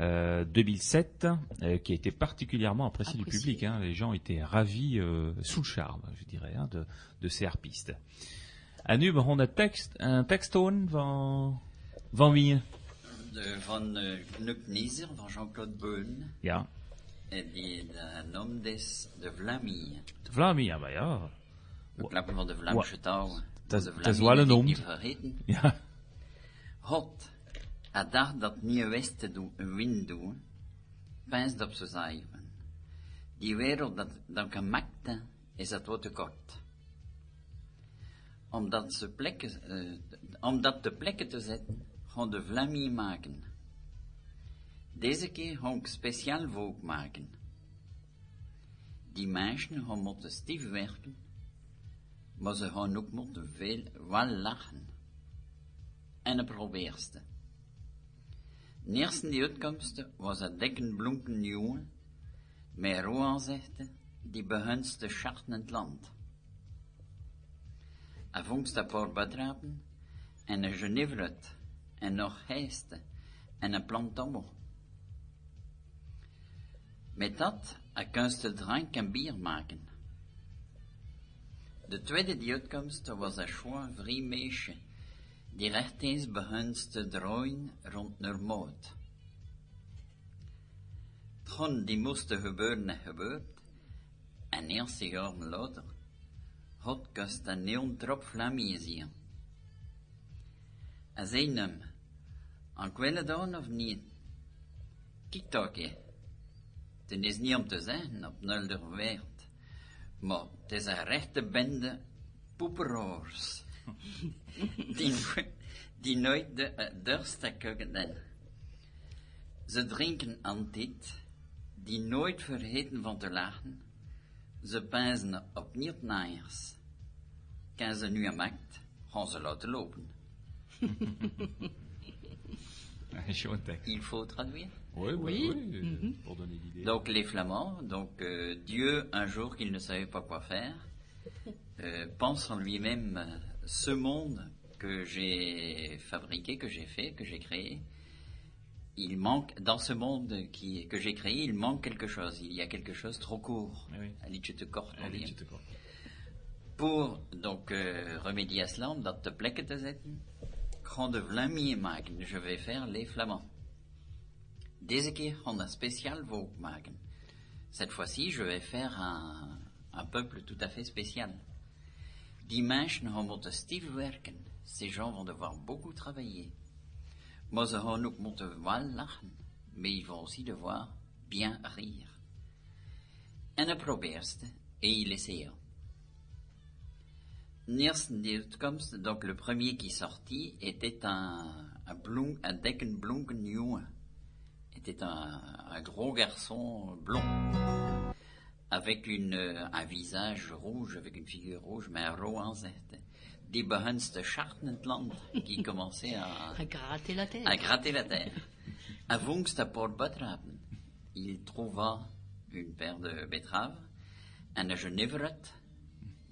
euh, 2007 euh, qui a été particulièrement appréciée du Appréciée. public. hein. Les gens étaient ravis, euh, sous le charme, je dirais, hein, de, de ces harpistes. Nu begon het tekst, een teksttoon van, van wie? De, van uh, Knuk Niezer, van Jean-Claude Beun. Ja, die de naam des de Vlamie. de ja, maar ja. We klappen van de Vlaamse taal. Dat is- wel een. Ja, God, a dag dat nieuwe westen doen, een wind doen, pijnst op ze zuiven. Die wereld dat, dat gemaakt is dat wat te kort. Omdat, ze plekken, eh, om dat te plekken te zetten, gaan de Vlamie maken. Deze keer gaan ik speciaal volk maken. Die mensen gaan moeten stief werken, maar ze gaan ook moeten veel wel lachen. En de probeerste. De eerste die uitkomst was een dikke blonken jongen, met roeaanzichten, die begunst te scharten in het land. Hij vongst een paar bedrapen, en een genevret, en nog heiste, en een plantommel. Met dat, hij kunst drank en bier maken. De tweede die uitkomst was een schoon vrij meisje, die rechtens begunst te draaien rond haar moot. Tron die moesten gebeuren en gebeurd, en eerst jaren later, had kust een nieuw trop vlammen zien. En zei hem, aan kwelle dan of niet? Kijk toch, hè. Het is niet om te zeggen op nulder werd, maar het is een rechte bende poeperaars. <laughs> die, nooit de uh, dorst kunnen. Ze drinken altijd, die nooit vergeten van te lachen. Ze pijzen op niet naaiers. Kan ze nu een maakt, gaan ze laten lopen. <laughs> Il faut traduire. Oui, oui, oui, euh, pour donner l'idée. Donc les Flamands, donc euh, Dieu, un jour qu'il ne savait pas quoi faire, euh, pense en lui-même euh, ce monde que j'ai fabriqué, que j'ai fait, que j'ai créé. Il manque, dans ce monde qui, que j'ai créé, il manque quelque chose. Il y a quelque chose trop court. Ah oui. Pour donc euh, remédier à cela. Je vais faire les Flamands. Spécial. Cette fois-ci, je vais faire un, un peuple tout à fait spécial. Mensen gaan moeten stief werken. Ces gens vont devoir beaucoup travailler. Maar ze gaan ook moeten wel lachen. Mais ils vont aussi devoir bien rire. En hij probeerde, et il essaya. Donc le premier qui sortit, était un, un, blond, un jongen. Était un, un gros garçon blond. Avec une, un visage rouge, avec une figure rouge, mais un roanzette. Die begunste Schartentland, qui <laughs> commençait à, À gratter la tête. à gratter la terre. Il trouva une paire de betteraves, un genévret,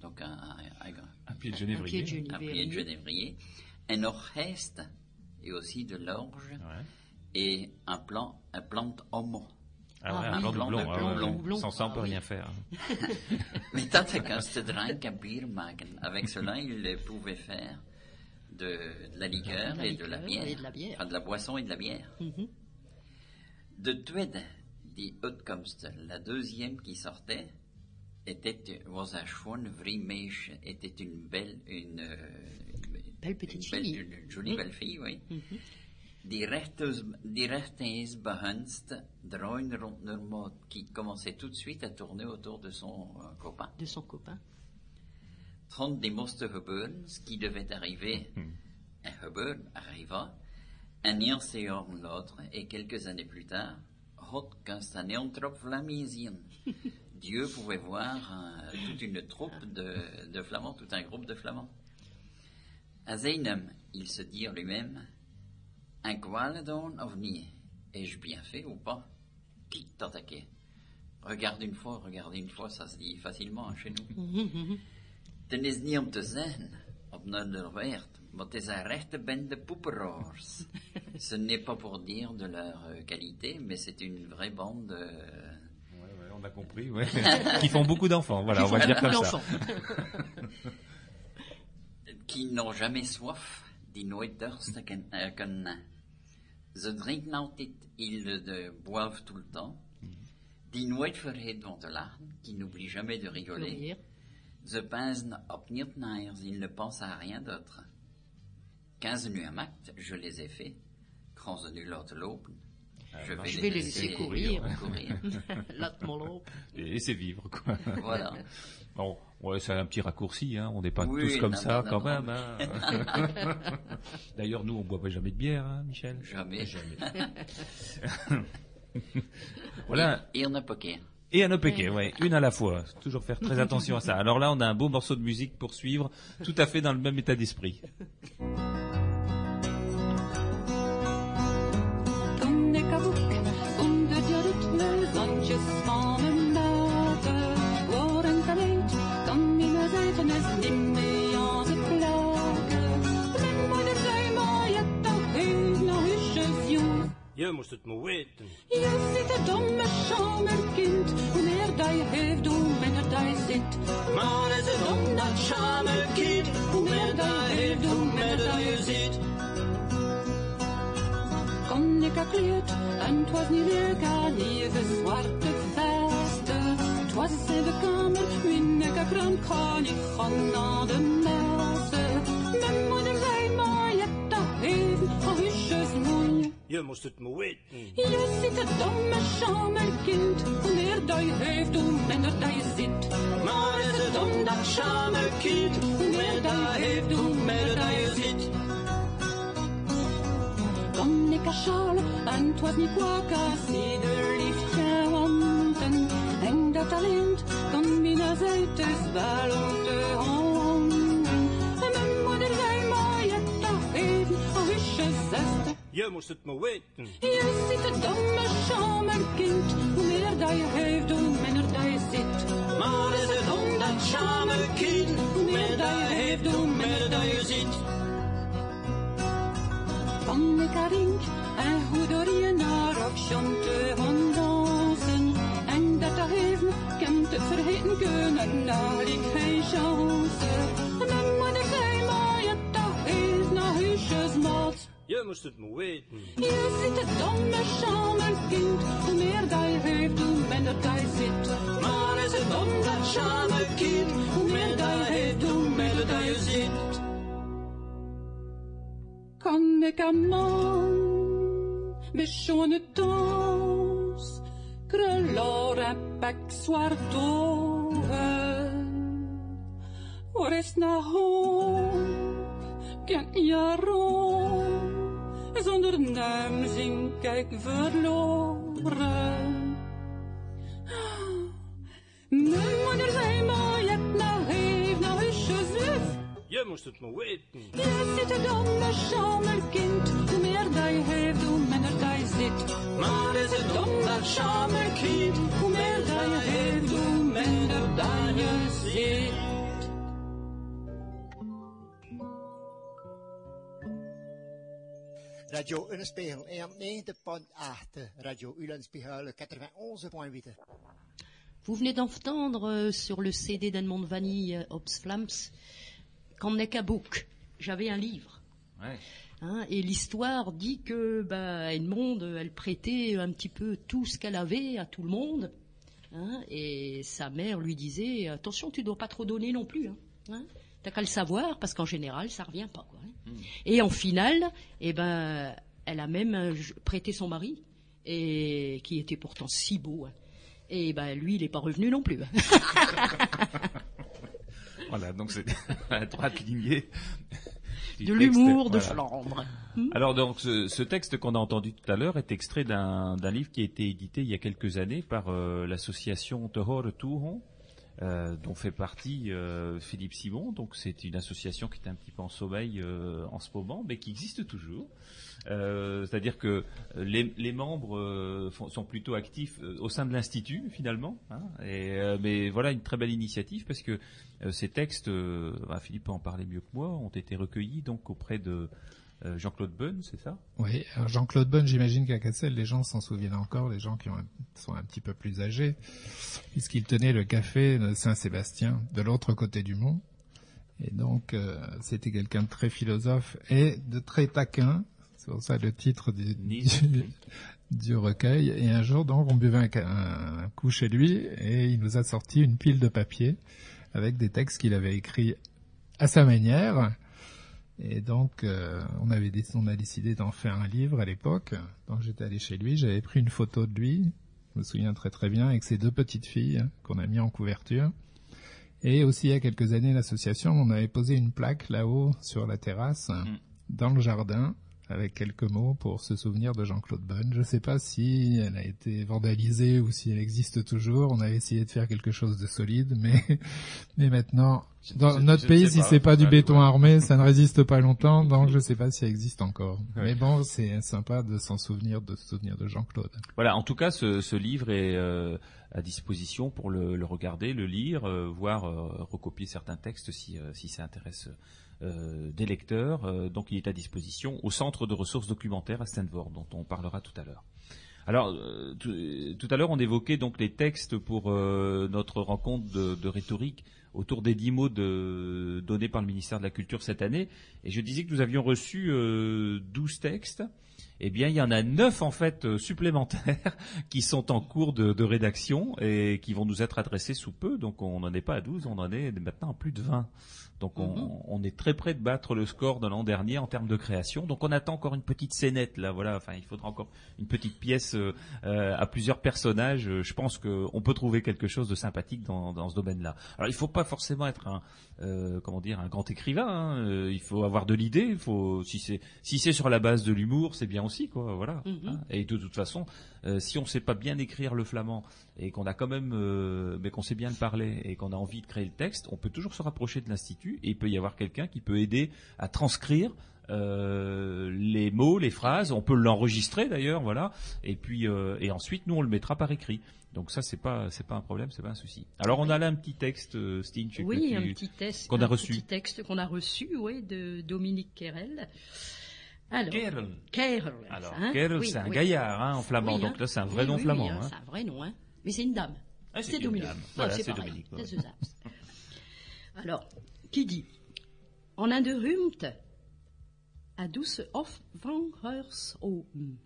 donc un, un, un, Un pied de Un pied de genévrier. un pied de genévrier, un orchestre, et aussi de l'orge, Ouais. et un plant, un plante homo. Ah ouais, Ah un oui. Blond, blond, ah blond. Sans ça, on Ah peut oui. rien faire. <laughs> Mais tant un bier maken. Avec cela, il pouvait faire de, de la liqueur De la et de la bière. et de la bière. Enfin, de la boisson et de la bière. Mhm. De tweede, die uitkomst, la deuxième qui sortait, était, was meisje, était une belle, une, euh, Belle petite une belle- fille. une jolie belle fille, oui. Mhm. Die rechtens, die qui commençait tout de suite à tourner autour de son euh, copain. De son copain. Trond die moesten gebeuren, ce qui devait arriver, en gebeuren, arriva, un jaar later, et quelques années plus tard, trop Vlamingen zien. Dieu pouvait voir euh, toute une troupe de, de Flamands, tout un groupe de Flamands. À Zeinem, il se dit en lui-même, un kwale doen of niet? Ai-je bien fait ou pas? Dat ik. Regarde une fois, regarde une fois, ça se dit facilement chez nous. <laughs> Dan is niet om te zeggen, op Nederweert, maar het is een rechte bende poeperaars. <laughs> Ce n'est pas pour dire de leur euh, qualité, mais c'est une vraie bande euh, Ouais, ouais, on a compris, ouais. <laughs> qui font beaucoup d'enfants, voilà, on va dire comme ça. Qui n'ont jamais soif, die nooit dorst kunnen. Ze drinken altijd, ils de, boivent tout le temps, die nooit vergeten van te lachen, qui n'oublient jamais de rigoler. Ze pinzen op niet naar, ils ne pensent à rien d'autre. 15 nuits à Macht, je les ai fait. Quand ze nu laten lopen, je vais, <laughs> <laughs> Je vais les laisser courir. courir. Et laisser vivre, quoi. voilà. <laughs> Bon, ouais, c'est un petit raccourci, hein. On n'est pas Oui, tous comme non, ça, non, quand non, même, hein. D'ailleurs, nous, on boit pas jamais de bière, hein, Michel? Jamais. Voilà. Et on a poker. Et un OPK, ouais, une à la fois. Toujours faire très attention à ça. Alors là, on a un beau morceau de musique pour suivre, tout à fait dans le même état d'esprit. Een boek de ritme zandjes van een maten. Voor een kaleed kan niet meer zeggen is niet meer aan het plagen. Mijn moeder zei maar je hebt toch heel huisjes jong. Je moest het maar weten. Je zit een domme schamerkind. Hoe meer dat je heeft, hoe minder dat je zit. Maar is het om dat schamerkind? Hoe meer dat je heeft, hoe meer dat je ziet. Kon ik en het was niet leuk aan even zwarte vesten. Het was in de kamer, wie ik gekramd kan niet gaan naar de messen. Mijn moeder zei maar, je dat even, al huisjes moeie. Je moest het maar weten. Je zit een domme schamerkind, hoe meer mm. dat je heeft, hoe minder dat je zit. Maar er is het om dat schamerkind? Hoe meer dat je heeft, hoe meer dat je ziet. Liefje wanten. En dat talent kan binnen zij dus wel om te handen. En mijn moeder zei maar, je hebt toch even al je zesde. Je moest het maar weten. Je zit een domme schamerkind, hoe meer dat je heeft, hoe minder dat je zit. Maar is het om dat schamerkind? Hoe meer dat je heeft, hoe meer dat je ziet. Van ik haar rink en hoe door je naar te gaan dansen. En dat heeft me, kent het vergeten kunnen, daar ik geen chance. En mijn moeder zei maar, je hebt toch eens naar huisjes maat. Je moest het maar weten. Je zit het domme schamerkind, hoe meer dat je heeft, hoe minder dat je zit. Maar is het om dat schamerkind? Hoe meer dat je heeft, hoe meer dat je ziet. Kan ik een man met schone dans, krullar en bäck svart oven. Och resten hopp kan rå, zonder naam zink ik verloren. Mijn moeder zei Je moest het maar weten. Je zit dan met schamerkind. Hoe meer dat je heeft, hoe minder dat je zit. Maar is het om dat schamerkind? Hoe meer dat je heeft, hoe minder dat je zit. Radio Ulenspiegel, EM 90.8, Radio Ulenspiegel 91.8. Vous venez d'entendre euh, sur le CD d'Edmond Vanille, euh, Ops Flams, Kamneka Book. J'avais un livre. Ouais. Hein, et l'histoire dit que bah, Edmond, elle prêtait un petit peu tout ce qu'elle avait à tout le monde. hein, et sa mère lui disait attention, tu dois pas trop donner non plus. Hein, hein, T'as qu'à le savoir parce qu'en général, ça revient pas. Quoi, hein. Et en finale, eh ben, elle a même euh, prêté son mari, et qui était pourtant si beau. Et ben, lui, il n'est pas revenu non plus. <laughs> Voilà, donc c'est <laughs> un droite lignée. <laughs> De l'humour de voilà. Flandre. Alors donc ce, ce texte qu'on a entendu tout à l'heure est extrait d'un livre qui a été édité il y a quelques années par euh, l'association Te Hore Touron, euh, dont fait partie euh, Philippe Simon. Donc c'est une association qui est un petit peu en sommeil euh, en ce moment, mais qui existe toujours. C'est-à-dire que les, les membres font- sont plutôt actifs au sein de l'institut finalement. hein. et, mais voilà une très belle initiative parce que ces textes, euh, bah, Philippe peut en parler mieux que moi, ont été recueillis donc auprès de euh, Jean-Claude Bunn, c'est ça? Oui, Jean-Claude Bonne, j'imagine qu'à Cassel, les gens s'en souviennent encore, les gens qui ont un- sont un petit peu plus âgés, puisqu'il tenait le café de Saint-Sébastien, de l'autre côté du mont. Et donc, euh, c'était quelqu'un de très philosophe et de très taquin. C'est pour ça le titre du, Ni- du, du recueil. Et un jour, donc, on buvait un, un coup chez lui et il nous a sorti une pile de papier avec des textes qu'il avait écrits à sa manière. Et donc, euh, on avait on a décidé d'en faire un livre à l'époque. Donc, j'étais allé chez lui, j'avais pris une photo de lui, je me souviens très très bien, avec ses deux petites filles hein, qu'on a mis en couverture. Et aussi, il y a quelques années, l'association, on avait posé une plaque là-haut sur la terrasse, dans le jardin, avec quelques mots pour se souvenir de Jean-Claude Bonne. Je ne sais pas si elle a été vandalisée ou si elle existe toujours. On a essayé de faire quelque chose de solide, mais, <laughs> mais maintenant, dans je- notre je pays, si pas. c'est pas du Ouais, béton ouais. armé, ça ne résiste pas longtemps, donc je sais pas si elle existe encore. Ouais. Mais bon, c'est sympa de s'en souvenir, de se souvenir de Jean-Claude. Voilà, en tout cas, ce, ce livre est euh, à disposition pour le, le regarder, le lire, euh, voire euh, recopier certains textes si, euh, si ça intéresse des lecteurs. Euh, donc, il est à disposition au Centre de ressources documentaires à Stanford, dont on parlera tout à l'heure. Alors, euh, tout, tout à l'heure, on évoquait donc les textes pour euh, notre rencontre de, de rhétorique autour des dix mots de, donnés par le ministère de la Culture cette année. Et je disais que nous avions reçu euh, 12 textes. Eh bien, il y en a neuf en fait euh, supplémentaires <laughs> qui sont en cours de, de rédaction et qui vont nous être adressés sous peu. Donc, on n'en est pas à 12, on en est maintenant à plus de 20. Donc, on, on est très près de battre le score de l'an dernier en termes de création. Donc, on attend encore une petite scénette là. Voilà. Enfin, il faudra encore une petite pièce euh, euh, à plusieurs personnages. Euh, Je pense qu'on peut trouver quelque chose de sympathique dans, dans ce domaine-là. Alors, il faut pas forcément être un, euh, comment dire, un grand écrivain. hein. Il faut avoir de l'idée. Il faut, si c'est, si c'est sur la base de l'humour, c'est bien aussi, quoi. Voilà. Mhm. Hein. Et de toute façon, euh, si on sait pas bien écrire le flamand et qu'on a quand même, euh, mais qu'on sait bien le parler et qu'on a envie de créer le texte, on peut toujours se rapprocher de l'institut et il peut y avoir quelqu'un qui peut aider à transcrire euh, les mots, les phrases. On peut l'enregistrer d'ailleurs, voilà. Et puis euh, et ensuite nous on le mettra par écrit. Donc ça c'est pas c'est pas un problème, c'est pas un souci. Alors on a là un petit texte, Stine, que Oui, tu- un petit texte qu'on a un reçu. petit texte qu'on a reçu, oui, de Dominique Kerel. Alors, Kerel. Kerel. Alors, hein, Kerel, oui, c'est un oui. gaillard hein, en flamand, Oui, donc hein. là c'est un vrai Oui, nom oui, flamand. oui, hein, hein. C'est un vrai nom, hein. Mais c'est une dame. Ah, c'est Dominique. dame. Ah, Voilà, c'est. Dominique, ça. Alors, qui dit En un de rumt, a douce of van heurs open,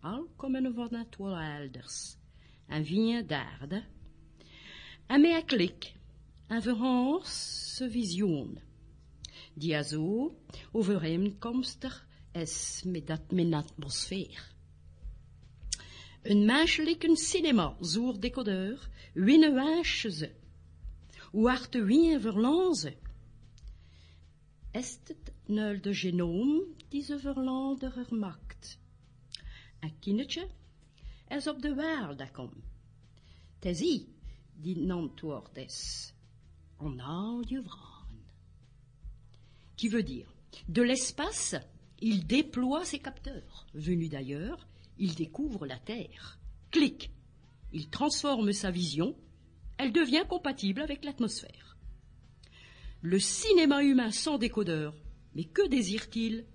al komen van het elders, en vien d'aarde, en met een klik, en verhans visioen, die zo overeenkomstig is met dat mijn atmosfeer. Een menselijke cinema zoer decodeur, winnen waasje ze, hoe harte wien verlanze. Is het nul de genoom die ze verlander maakt? Een kindertje is op de wereld komt. Het is ie die een antwoord is. Je vragen. Qui veut dire, de l'espace, il déploie ses capteurs. Venu d'ailleurs, il découvre la Terre. Clic. Il transforme sa vision. Elle devient compatible avec l'atmosphère. Le cinéma humain sans décodeur. Mais que désire-t-il?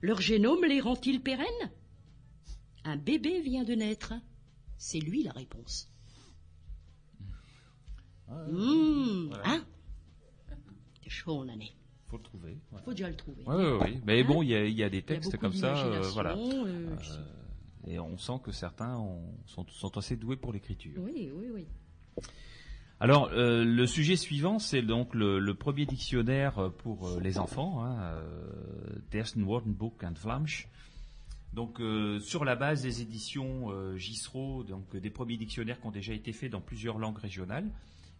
Leur génome les rend-il pérennes? Un bébé vient de naître. C'est lui la réponse. Mmh, hein? C'est chaud, Nané. Faut le trouver. ouais. Faut déjà le trouver. Oui, oui, oui. Mais Hein? bon, il y a, il y a des Il y a textes comme ça, euh, voilà. euh, Euh, et on sent que certains ont- sont, sont assez doués pour l'écriture. Oui, oui, oui. Alors, euh, le sujet suivant, c'est donc le, le premier dictionnaire euh, pour euh, les enfants, hein, euh, Dersten Woordenboek en Vlaams. Donc, euh, sur la base des éditions euh, Gisro, donc euh, des premiers dictionnaires qui ont déjà été faits dans plusieurs langues régionales,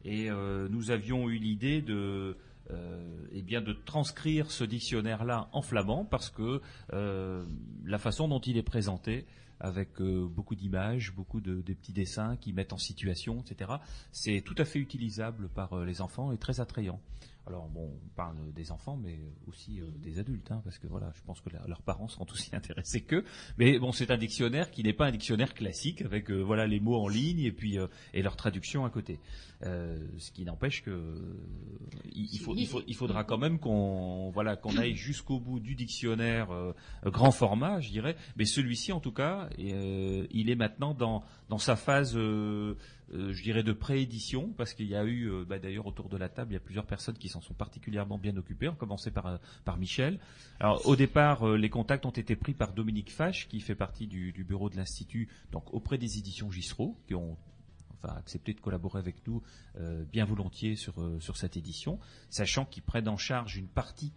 et euh, nous avions eu l'idée de euh, eh bien de transcrire ce dictionnaire-là en flamand parce que euh, la façon dont il est présenté avec euh, beaucoup d'images, beaucoup de, petits dessins qui mettent en situation, etc. C'est tout à fait utilisable par euh, les enfants et très attrayant. Alors bon, on parle des enfants, mais aussi euh, des adultes, hein, parce que voilà, je pense que leurs parents seront aussi <laughs> intéressés qu'eux. Mais bon, c'est un dictionnaire qui n'est pas un dictionnaire classique avec euh, voilà les mots en ligne et puis euh, et leur traduction à côté. Ce qui n'empêche que il, faudra quand même qu'on voilà qu'on aille jusqu'au bout du dictionnaire grand format, je dirais. Mais celui-ci, en tout cas, il est maintenant dans dans sa phase, euh, je dirais, de préédition, parce qu'il y a eu, euh, bah, d'ailleurs, autour de la table, il y a plusieurs personnes qui s'en sont particulièrement bien occupées, en commençant par euh, par Michel. Alors, au départ, les contacts ont été pris par Dominique Fache, qui fait partie du, du bureau de l'institut, donc auprès des éditions Gisro, qui ont enfin accepté de collaborer avec nous bien volontiers sur sur cette édition, sachant qu'ils prennent en charge une partie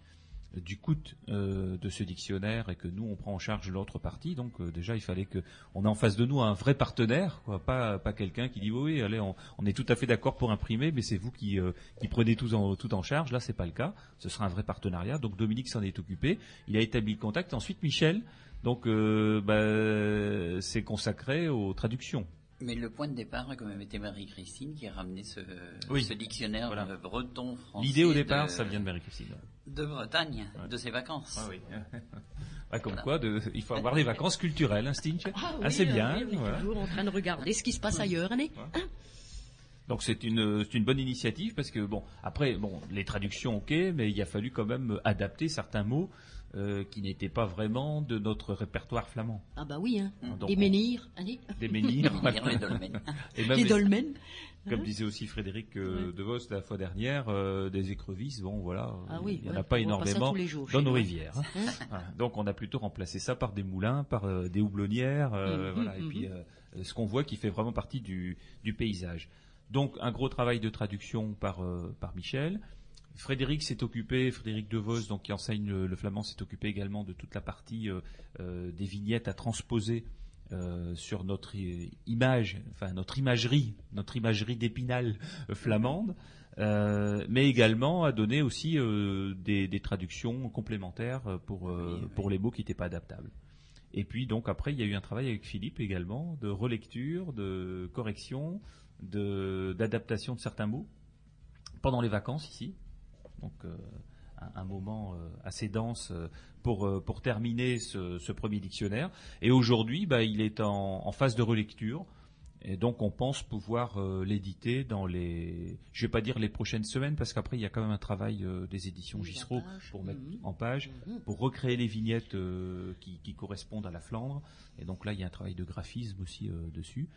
du coût euh, de ce dictionnaire et que nous on prend en charge l'autre partie. Donc euh, déjà il fallait que on ait en face de nous un vrai partenaire, quoi, pas pas quelqu'un qui dit oui, oui allez on, on est tout à fait d'accord pour imprimer, mais c'est vous qui euh, qui prenez tout en tout en charge. Là c'est pas le cas. Ce sera un vrai partenariat. Donc Dominique s'en est occupé. Il a établi le contact. Ensuite Michel. Donc euh, bah, c'est consacré aux traductions. Mais le point de départ a quand même été Marie-Christine qui a ramené ce, Oui. ce dictionnaire Voilà. euh, breton français. L'idée au départ, de, ça vient de Marie-Christine. De Bretagne, Ouais. de ses vacances. Ah oui. <laughs> Ah, comme Voilà. quoi, de- il faut avoir des vacances culturelles, hein, Stinch Ah, Ah, c'est euh, bien. oui, on est voilà. toujours en train de regarder ce qui se passe ailleurs, hein, Donc c'est une c'est une bonne initiative parce que bon après bon les traductions ok mais il a fallu quand même adapter certains mots euh, qui n'étaient pas vraiment de notre répertoire flamand. Ah bah oui, hein. Donc, Des menhirs, allez. Des menhirs, <laughs> les dolmens. <laughs> et même Des les- dolmens. comme disait aussi Frédéric euh, Ouais. De Vos la fois dernière, euh, des écrevisses, bon voilà, Ah oui, il n'y en ouais, a pas énormément tous les jours dans nos rivières. hein. Hein Voilà. Donc on a plutôt remplacé ça par des moulins, par euh, des houblonnières, euh, Mhm, voilà, et mhm. puis euh, ce qu'on voit qui fait vraiment partie du, du paysage. Donc un gros travail de traduction par, euh, par Michel. Frédéric s'est occupé, Frédéric Devos, donc qui enseigne le, le flamand, s'est occupé également de toute la partie euh, euh, des vignettes à transposer euh, sur notre image, enfin notre imagerie, notre imagerie d'épinal flamande, euh, mais également à donner aussi des, des traductions complémentaires pour, Oui, oui. pour les mots qui n'étaient pas adaptables. Et puis donc après il y a eu un travail avec Philippe également de relecture, de correction, de d'adaptation de certains mots pendant les vacances ici. Donc euh, un, un moment euh, assez dense euh, pour pour terminer ce, ce premier dictionnaire. Et aujourd'hui, bah, il est en, en phase de relecture. Et donc on pense pouvoir euh, l'éditer dans les, je vais pas dire les prochaines semaines parce qu'après il y a quand même un travail euh, des éditions page. pour mettre Mhm. en page, Mhm. pour recréer les vignettes euh, qui, qui correspondent à la Flandre. Et donc là il y a un travail de graphisme aussi dessus.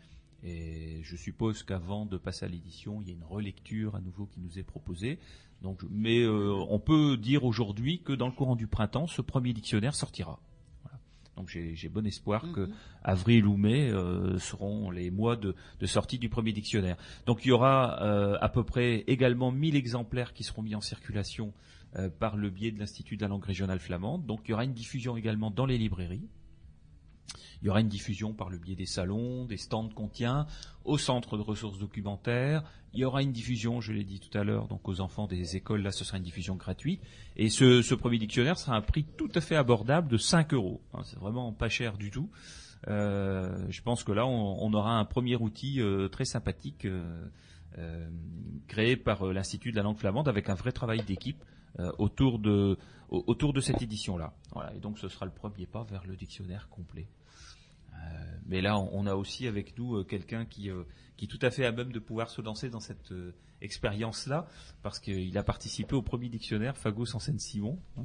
Et je suppose qu'avant de passer à l'édition, il y a une relecture à nouveau qui nous est proposée. Donc, mais euh, on peut dire aujourd'hui que dans le courant du printemps, ce premier dictionnaire sortira. Voilà. Donc j'ai bon espoir que Mhm. avril ou mai euh, seront les mois de, de sortie du premier dictionnaire. Donc il y aura euh, à peu près également 1000 exemplaires qui seront mis en circulation euh, par le biais de l'Institut de la langue régionale flamande. Donc il y aura une diffusion également dans les librairies. Il y aura une diffusion par le biais des salons, des stands qu'on tient, au centre de ressources documentaires. Il y aura une diffusion, je l'ai dit tout à l'heure, donc aux enfants des écoles, là ce sera une diffusion gratuite. Et ce, premier dictionnaire sera un prix tout à fait abordable de 5 euros. Hein, C'est vraiment pas cher du tout. Euh, je pense que là, on, aura un premier outil euh, très sympathique euh, créé par l'Institut de la langue flamande avec un vrai travail d'équipe euh, autour de au- autour de cette édition-là. Voilà, et donc ce sera le premier pas vers le dictionnaire complet. Euh, mais là, on, a aussi avec nous euh, quelqu'un qui euh, qui est tout à fait à même de pouvoir se lancer dans cette euh, expérience-là, parce qu'il a participé au premier dictionnaire Fagos en Seine-Simon. hein.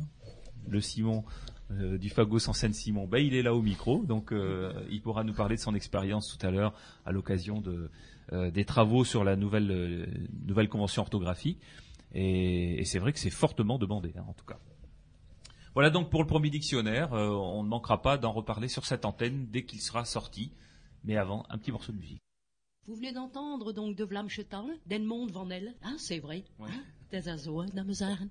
le Simon du Fagos en Seine-Simon, ben, il est là au micro, donc euh, il pourra nous parler de son expérience tout à l'heure à l'occasion de, euh, des travaux sur la nouvelle, nouvelle convention orthographique. Et, et c'est vrai que c'est fortement demandé, hein, en tout cas. Voilà donc pour le premier dictionnaire. Euh, on ne manquera pas d'en reparler sur cette antenne dès qu'il sera sorti. Mais avant, un petit morceau de musique. Vous venez d'entendre donc de Vlamchetal, d'Edmond van Elle, hein, c'est vrai, Ouais. hein, des heren.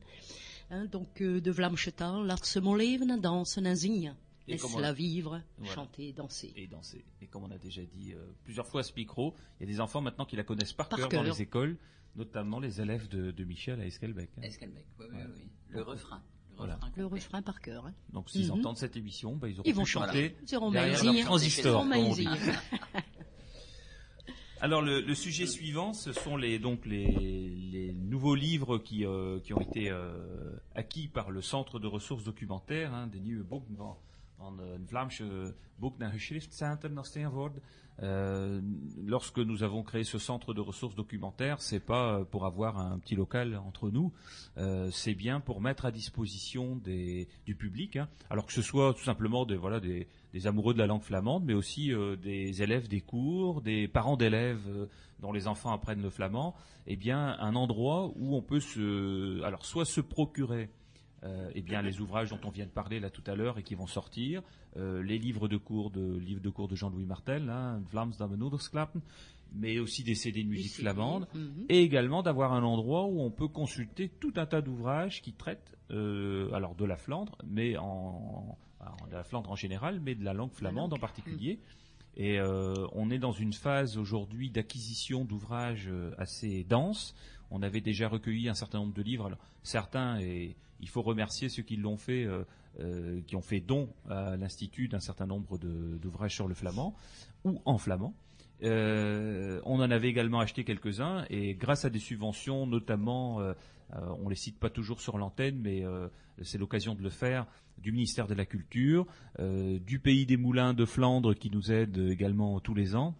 Hein, donc euh, de Vlamchetal, laat ze maar leven en dansen en zingen. Et comme on- Laisse-la vivre, Voilà. chanter, danser. et danser. Et comme on a déjà dit euh, plusieurs fois à ce micro, il y a des enfants maintenant qui la connaissent par, Par cœur dans les écoles, notamment les élèves de, de Michel à Esquelbec. hein. Esquelbec, oui, oui. Le refrain. Le Voilà. refrain Le complet. refrain par cœur. hein. Donc s'ils Mhm. entendent cette émission, bah, ils auront Ils vont pu chanter Ils transistor. <laughs> Alors le, le sujet suivant, ce sont les donc les, les nouveaux livres qui euh, qui ont été euh, acquis par le Centre de ressources documentaires, hein, des nieuwe van een Vlaamse boek naar geschriftscentrum naar Steenvoorde. Euh, lorsque nous avons créé ce centre de ressources documentaires, c'est pas euh, pour avoir un petit local entre nous, euh, c'est bien pour mettre à disposition du public, hein, alors que ce soit tout simplement des voilà des, amoureux de la langue flamande, mais aussi euh, des élèves des cours, des parents d'élèves dont les enfants apprennent le flamand, eh bien un endroit où on peut se alors soit se procurer euh, eh bien les ouvrages dont on vient de parler là tout à l'heure et qui vont sortir, euh, les livres de cours de livres de cours de Jean-Louis Martel, hein, Vlaams mais aussi des CD de musique flamande, mhm. et également d'avoir un endroit où on peut consulter tout un tas d'ouvrages qui traitent euh, alors de la Flandre, mais en, de la Flandre en général, mais de la langue flamande en particulier. Et on est dans une phase aujourd'hui d'acquisition d'ouvrages assez dense. On avait déjà recueilli un certain nombre de livres. Alors, certains, et il faut remercier ceux qui l'ont fait, euh, euh, qui ont fait don à l'Institut d'un certain nombre d'ouvrages sur le flamand ou en flamand. Euh, on en avait également acheté quelques-uns et grâce à des subventions, notamment, euh, euh, on les cite pas toujours sur l'antenne, mais c'est l'occasion de le faire, du ministère de la Culture, du pays des moulins de Flandre qui nous aide également tous les ans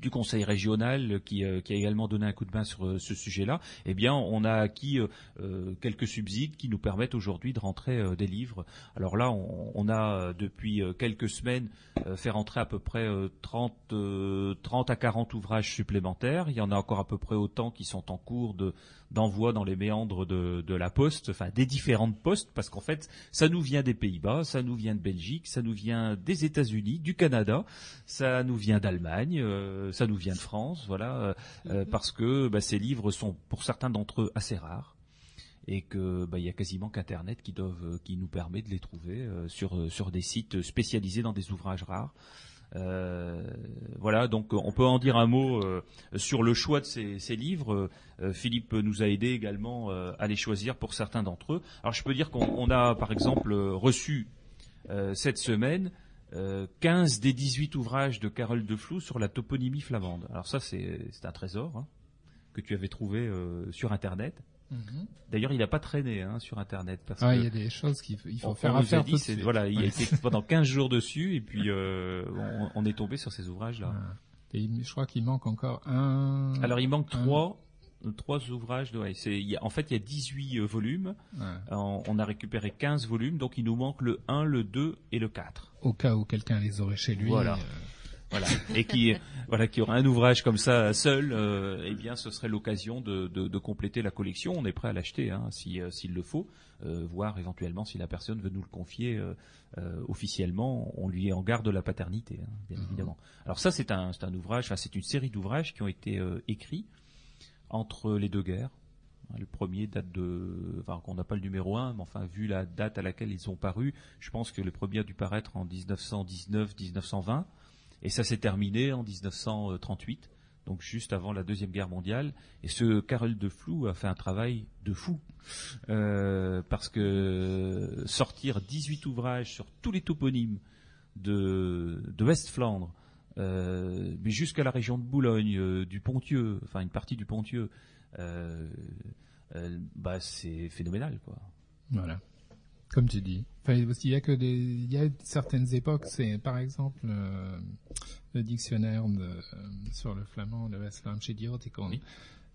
du conseil régional qui, euh, qui a également donné un coup de main sur euh, ce sujet-là, eh bien, on a acquis euh, euh, quelques subsides qui nous permettent aujourd'hui de rentrer euh, des livres. Alors là, on, on a depuis quelques semaines fait rentrer à peu près euh, 30, euh, 30 à 40 ouvrages supplémentaires. Il y en a encore à peu près autant qui sont en cours de d'envoi dans les méandres de, de la poste, enfin des différentes postes, parce qu'en fait, ça nous vient des Pays-Bas, ça nous vient de Belgique, ça nous vient des États-Unis, du Canada, ça nous vient d'Allemagne, euh, ça nous vient de France, voilà, euh, euh, parce que bah, ces livres sont pour certains d'entre eux assez rares et que bah, il y a quasiment qu'Internet qui doivent, euh, qui nous permet de les trouver euh, sur euh, sur des sites spécialisés dans des ouvrages rares. Euh, voilà, donc euh, on peut en dire un mot euh, sur le choix de ces, livres. Philippe nous a aidé également à les choisir pour certains d'entre eux. Alors je peux dire qu'on on a par exemple reçu cette semaine euh, 15 des 18 ouvrages de Carole Deflou sur la toponymie flamande. Alors ça c'est un trésor hein, que tu avais trouvé sur Internet. Mhm. D'ailleurs, il n'a pas traîné hein, sur Internet parce Ah, que il y a des choses qu'il faut, il faut on, faire on nous a dit, c'est- voilà, il a Ouais. été pendant <laughs> 15 jours dessus et puis euh, on, on est tombé sur ces ouvrages-là. Et je crois qu'il manque encore un. Alors il manque un- trois, trois ouvrages. Ouais, c'est, y a- en fait, il y a 18 euh, volumes. Ouais. On, on a récupéré 15 volumes, donc il nous manque le 1, le 2 et le 4. Au cas où quelqu'un les aurait chez lui. Voilà. euh, Voilà. Et qui, voilà, qui aura un ouvrage comme ça seul, euh, eh bien, ce serait l'occasion de, de, de compléter la collection. On est prêt à l'acheter, hein, si, euh, s'il le faut, euh, voir éventuellement si la personne veut nous le confier euh, euh, officiellement. On lui en garde la paternité, hein, bien évidemment. Alors ça, c'est un, c'est un ouvrage, enfin, c'est une série d'ouvrages qui ont été euh, écrits entre les deux guerres. Le premier date de, enfin, qu'on n'a pas le numéro 1, mais enfin, vu la date à laquelle ils ont paru, je pense que le premier a dû paraître en 1919-1920, et ça s'est terminé en 1938, donc juste avant la deuxième guerre mondiale. Et ce Karel de Flou a fait un travail de fou, euh, parce que sortir 18 ouvrages sur tous les toponymes de, de West-Flandre, euh, mais jusqu'à la région de Boulogne, euh, du Pontieux, enfin une partie du Pontieux, bah c'est phénoménal quoi. Voilà. Comme tu dis. Enfin, il y a que des, il y a certaines époques, c'est par exemple euh, le dictionnaire de, euh, sur le flamand de Westflam chez. Oui.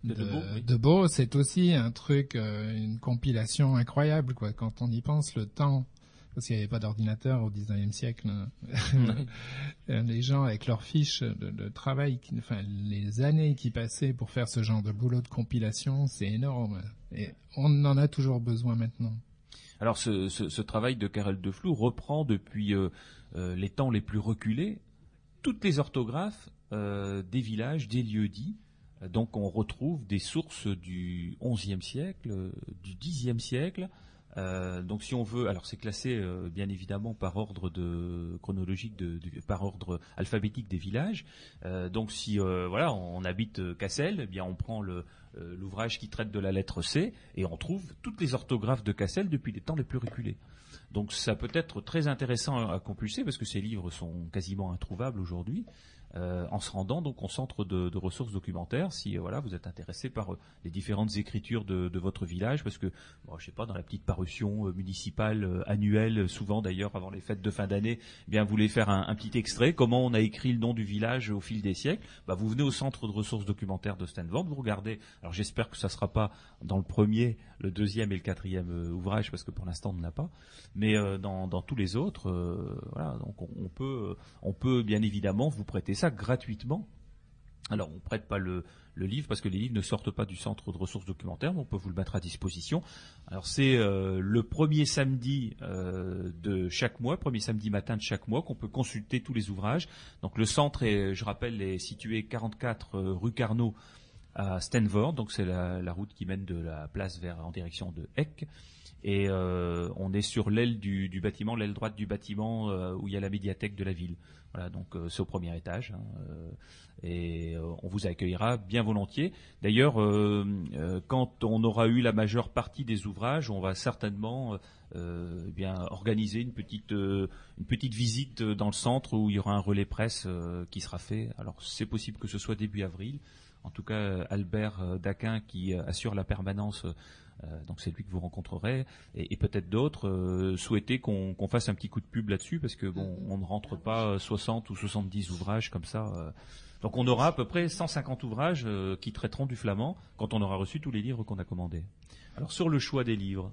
De, De Beau, oui. de Beau, c'est aussi un truc, euh, une compilation incroyable, quoi. Quand on y pense, le temps, parce qu'il n'y avait pas d'ordinateur au 19e siècle, hein. <laughs> Les gens avec leurs fiches de, de travail, qui- enfin les années qui passaient pour faire ce genre de boulot de compilation, c'est énorme. Et on en a toujours besoin maintenant. Alors ce, travail de Karel de Flou reprend depuis euh, euh, les temps les plus reculés toutes les orthographes euh, des villages, des lieux-dits. Donc on retrouve des sources du XIe siècle, du Xe siècle, donc si on veut, alors c'est classé bien évidemment par ordre de chronologique, de, par ordre alphabétique des villages. Donc si voilà, on habite Cassel, eh bien on prend le euh, l'ouvrage qui traite de la lettre C et on trouve toutes les orthographes de Cassel depuis les temps les plus reculés. Donc ça peut être très intéressant à, à compulser parce que ces livres sont quasiment introuvables aujourd'hui. Euh, en se rendant donc au centre de, ressources documentaires, si euh, voilà vous êtes intéressé par euh, les différentes écritures de, votre village, parce que bon, je sais pas dans la petite parution euh, municipale annuelle, souvent d'ailleurs avant les fêtes de fin d'année, eh bien vous voulez faire un, petit extrait, comment on a écrit le nom du village au fil des siècles, bah, vous venez au centre de ressources documentaires de Stanford, vous regardez. Alors j'espère que ça sera pas dans le premier, le deuxième et le quatrième ouvrage, parce que pour l'instant on n'en a pas, mais dans, dans tous les autres, voilà, donc on, peut, on peut bien évidemment vous prêter gratuitement. Alors, on prête pas le, livre parce que les livres ne sortent pas du centre de ressources documentaires, mais on peut vous le mettre à disposition. Alors, c'est euh, le premier samedi euh, de chaque mois, premier samedi matin de chaque mois, qu'on peut consulter tous les ouvrages. Donc, le centre, est, je rappelle, est situé 44 euh, rue Carnot à Stanford, donc c'est la, route qui mène de la place vers en direction de Eck. Et on est sur l'aile du, du bâtiment, l'aile droite du bâtiment où il y a la médiathèque de la ville. Voilà, donc euh, c'est au premier étage. hein, euh, et euh, on vous accueillera bien volontiers. D'ailleurs, euh, euh, quand on aura eu la majeure partie des ouvrages, on va certainement euh, eh bien organiser une petite une petite visite dans le centre où il y aura un relais presse qui sera fait. Alors c'est possible que ce soit début avril. En tout cas, Albert Daquin qui assure la permanence. Euh, donc c'est lui que vous rencontrerez et, et peut-être d'autres euh, souhaiter qu'on fasse un petit coup de pub là-dessus parce que bon on ne rentre pas euh, 60 ou 70 ouvrages comme ça euh. donc on aura à peu près 150 ouvrages euh, qui traiteront du flamand quand on aura reçu tous les livres qu'on a commandés alors sur le choix des livres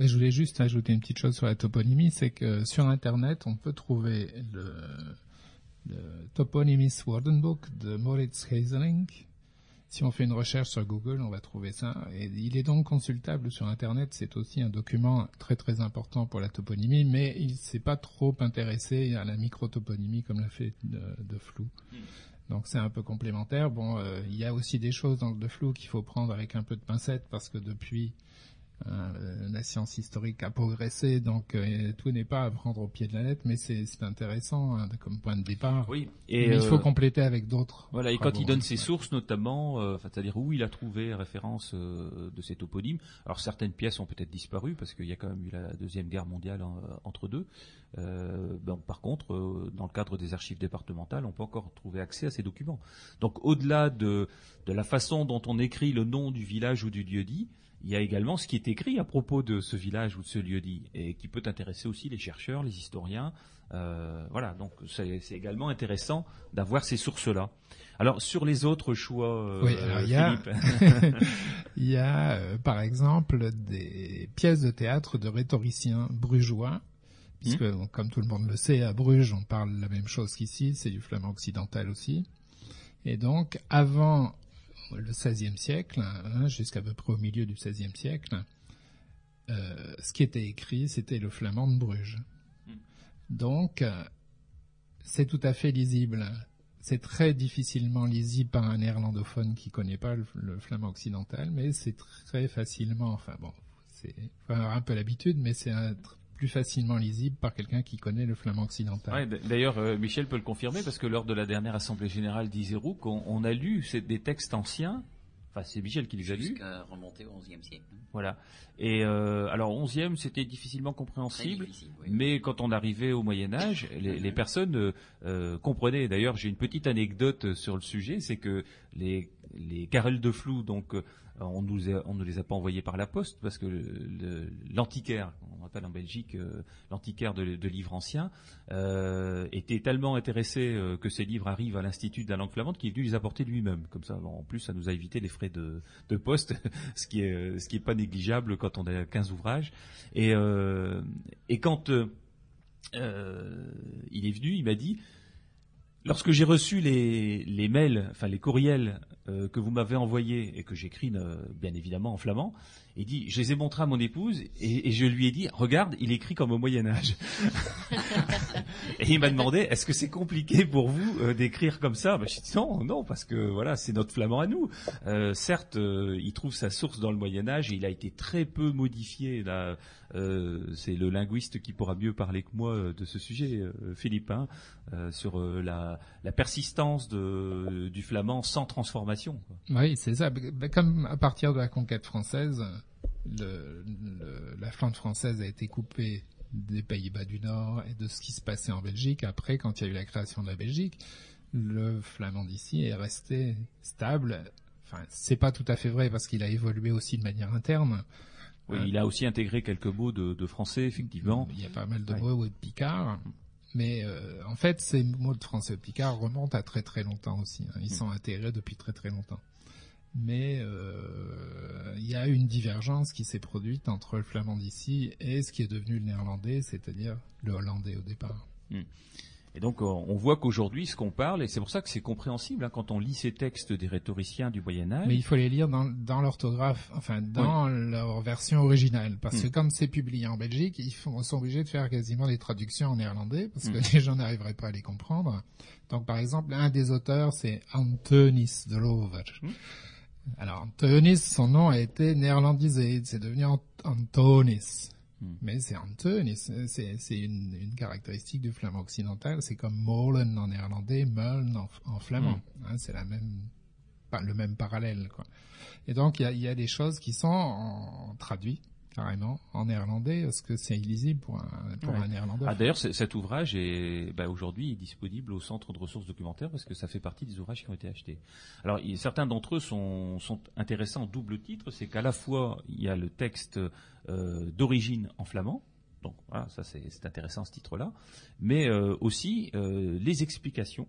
je voulais juste ajouter une petite chose sur la toponymie, c'est que sur Internet, on peut trouver le, le Toponymies Wardenbook de Moritz Haseling. Si on fait une recherche sur Google, on va trouver ça. Et il est donc consultable sur Internet. C'est aussi un document très très important pour la toponymie, mais il s'est pas trop intéressé à la microtoponymie comme l'a fait de, de Flou. Donc c'est un peu complémentaire. Bon, euh, il y a aussi des choses dans le de Flou qu'il faut prendre avec un peu de pincette parce que depuis euh, la science historique a progressé, donc euh, tout n'est pas à prendre au pied de la lettre, mais c'est intéressant hein, comme point de départ. Oui. Et Et, il faut euh, compléter avec d'autres. Voilà, et quand il donne ses Ouais. sources, notamment, enfin, c'est-à-dire où il a trouvé référence de cet toponyme. Alors certaines pièces ont peut-être disparu parce qu'il y a quand même eu la deuxième guerre mondiale en- entre deux. Par contre, dans le cadre des archives départementales, on peut encore trouver accès à ces documents. Donc, au-delà de, de la façon dont on écrit le nom du village ou du lieu-dit, il y a également ce qui est écrit à propos de ce village ou de ce lieu-dit et qui peut intéresser aussi les chercheurs, les historiens. Euh, voilà, donc c'est également intéressant d'avoir ces sources-là. Alors sur les autres choix, euh, Oui, alors il y a, Philippe. <laughs> il y a euh, par exemple des pièces de théâtre de rhétoriciens brugeois, puisque Hmm. comme tout le monde le sait, à Bruges on parle la même chose qu'ici, c'est du flamand occidental aussi. Et donc avant le XVIe siècle, hein, jusqu'à peu près au milieu du XVIe siècle, euh, ce qui était écrit c'était le flamand de Bruges. Hmm. Donc euh, c'est tout à fait lisible. C'est très difficilement lisible par un néerlandophone qui connaît pas le, le flamand occidental, mais c'est très facilement, enfin bon, c'est faut avoir un peu l'habitude, mais c'est un- plus facilement lisible par quelqu'un qui connaît le flamand occidental. Ouais, D'ailleurs, euh, Michel peut le confirmer parce que lors de la dernière assemblée générale d'Isérouk, on, on a lu des textes anciens. Enfin, c'est Michel qui les a lus. Jusqu'à remonter au XIe siècle. hein. Voilà. Et euh, alors, 11e, c'était difficilement compréhensible. Très difficile, oui. Mais quand on arrivait au Moyen Âge, <coughs> les, les personnes euh, euh, comprenaient. D'ailleurs, j'ai une petite anecdote sur le sujet, c'est que les, les querelles de flou, donc euh, on ne les a pas envoyées par la poste parce que l'antiquaire, on appelle en Belgique euh, l'antiquaire de, livres anciens, euh, était tellement intéressé que ces livres arrivent à l'Institut de la langue flamande qu'il est venu les apporter lui-même. Comme ça, en plus, ça nous a évité les frais de, poste, <laughs> ce qui est pas négligeable quand on a 15 ouvrages. Et, quand il est venu, il m'a dit, lorsque j'ai reçu les, mails, enfin les courriels euh, que vous m'avez envoyés et que j'écris euh, bien évidemment en flamand. Il dit, je les ai montrés à mon épouse et, et je lui ai dit, regarde, il écrit comme au Moyen Âge. <laughs> et il m'a demandé, est-ce que c'est compliqué pour vous euh, d'écrire comme ça? Bah, Je dit non, non, parce que voilà, c'est notre flamand à nous. Euh, certes, euh, il trouve sa source dans le Moyen Âge et il a été très peu modifié. Là, euh, c'est le linguiste qui pourra mieux parler que moi de ce sujet, euh, Philippe, hein, euh, sur euh, la, la persistance de, du flamand sans transformation. quoi. Oui, c'est ça. Ben, Comme à partir de la conquête française, le, le- la Flandre française a été coupée des Pays-Bas du Nord et de ce qui se passait en Belgique. Après, quand il y a eu la création de la Belgique, le flamand d'ici est resté stable. Enfin, c'est pas tout à fait vrai parce qu'il a évolué aussi de manière interne. Oui, Euh, il a aussi intégré quelques mots de, de français, effectivement. Il y a pas mal de Ouais. mots de Picard. Mais euh, en fait, ces mots de français de Picard remontent à très très longtemps aussi. hein. Ils Mm. sont intégrés depuis très très longtemps. Mais euh, il y a une divergence qui s'est produite entre le flamand d'ici et ce qui est devenu le néerlandais, c'est-à-dire le hollandais au départ. Et donc, euh, on voit qu'aujourd'hui, ce qu'on parle, et c'est pour ça que c'est compréhensible hein, quand on lit ces textes des rhétoriciens du Moyen Âge. Mais il faut les lire dans, dans l'orthographe, enfin dans leur version originale, parce que comme c'est publié en Belgique, ils font, sont obligés de faire quasiment des traductions en néerlandais, parce que Mm. les gens n'arriveraient pas à les comprendre. Donc par exemple, un des auteurs, c'est Antonis de Lover. Alors Antonis, son nom a été néerlandisé, c'est devenu Ant- Antonis. Mm. Mais c'est Antonis, c'est une, une caractéristique du flamand occidental, c'est comme molen en néerlandais, Möln en, en flamand. Hein, c'est la même, le même parallèle, quoi. Et donc, il y a, il y a des choses qui sont en, traduites carrément en néerlandais, parce que c'est illisible pour un, pour Ouais. un néerlandais. Ah, D'ailleurs, cet ouvrage est bah, aujourd'hui disponible au Centre de ressources documentaires parce que ça fait partie des ouvrages qui ont été achetés. Alors, certains d'entre eux sont, sont intéressants en double titre, c'est qu'à la fois il y a le texte euh, d'origine en flamand, donc voilà, ça c'est intéressant ce titre-là, mais euh, aussi euh, les explications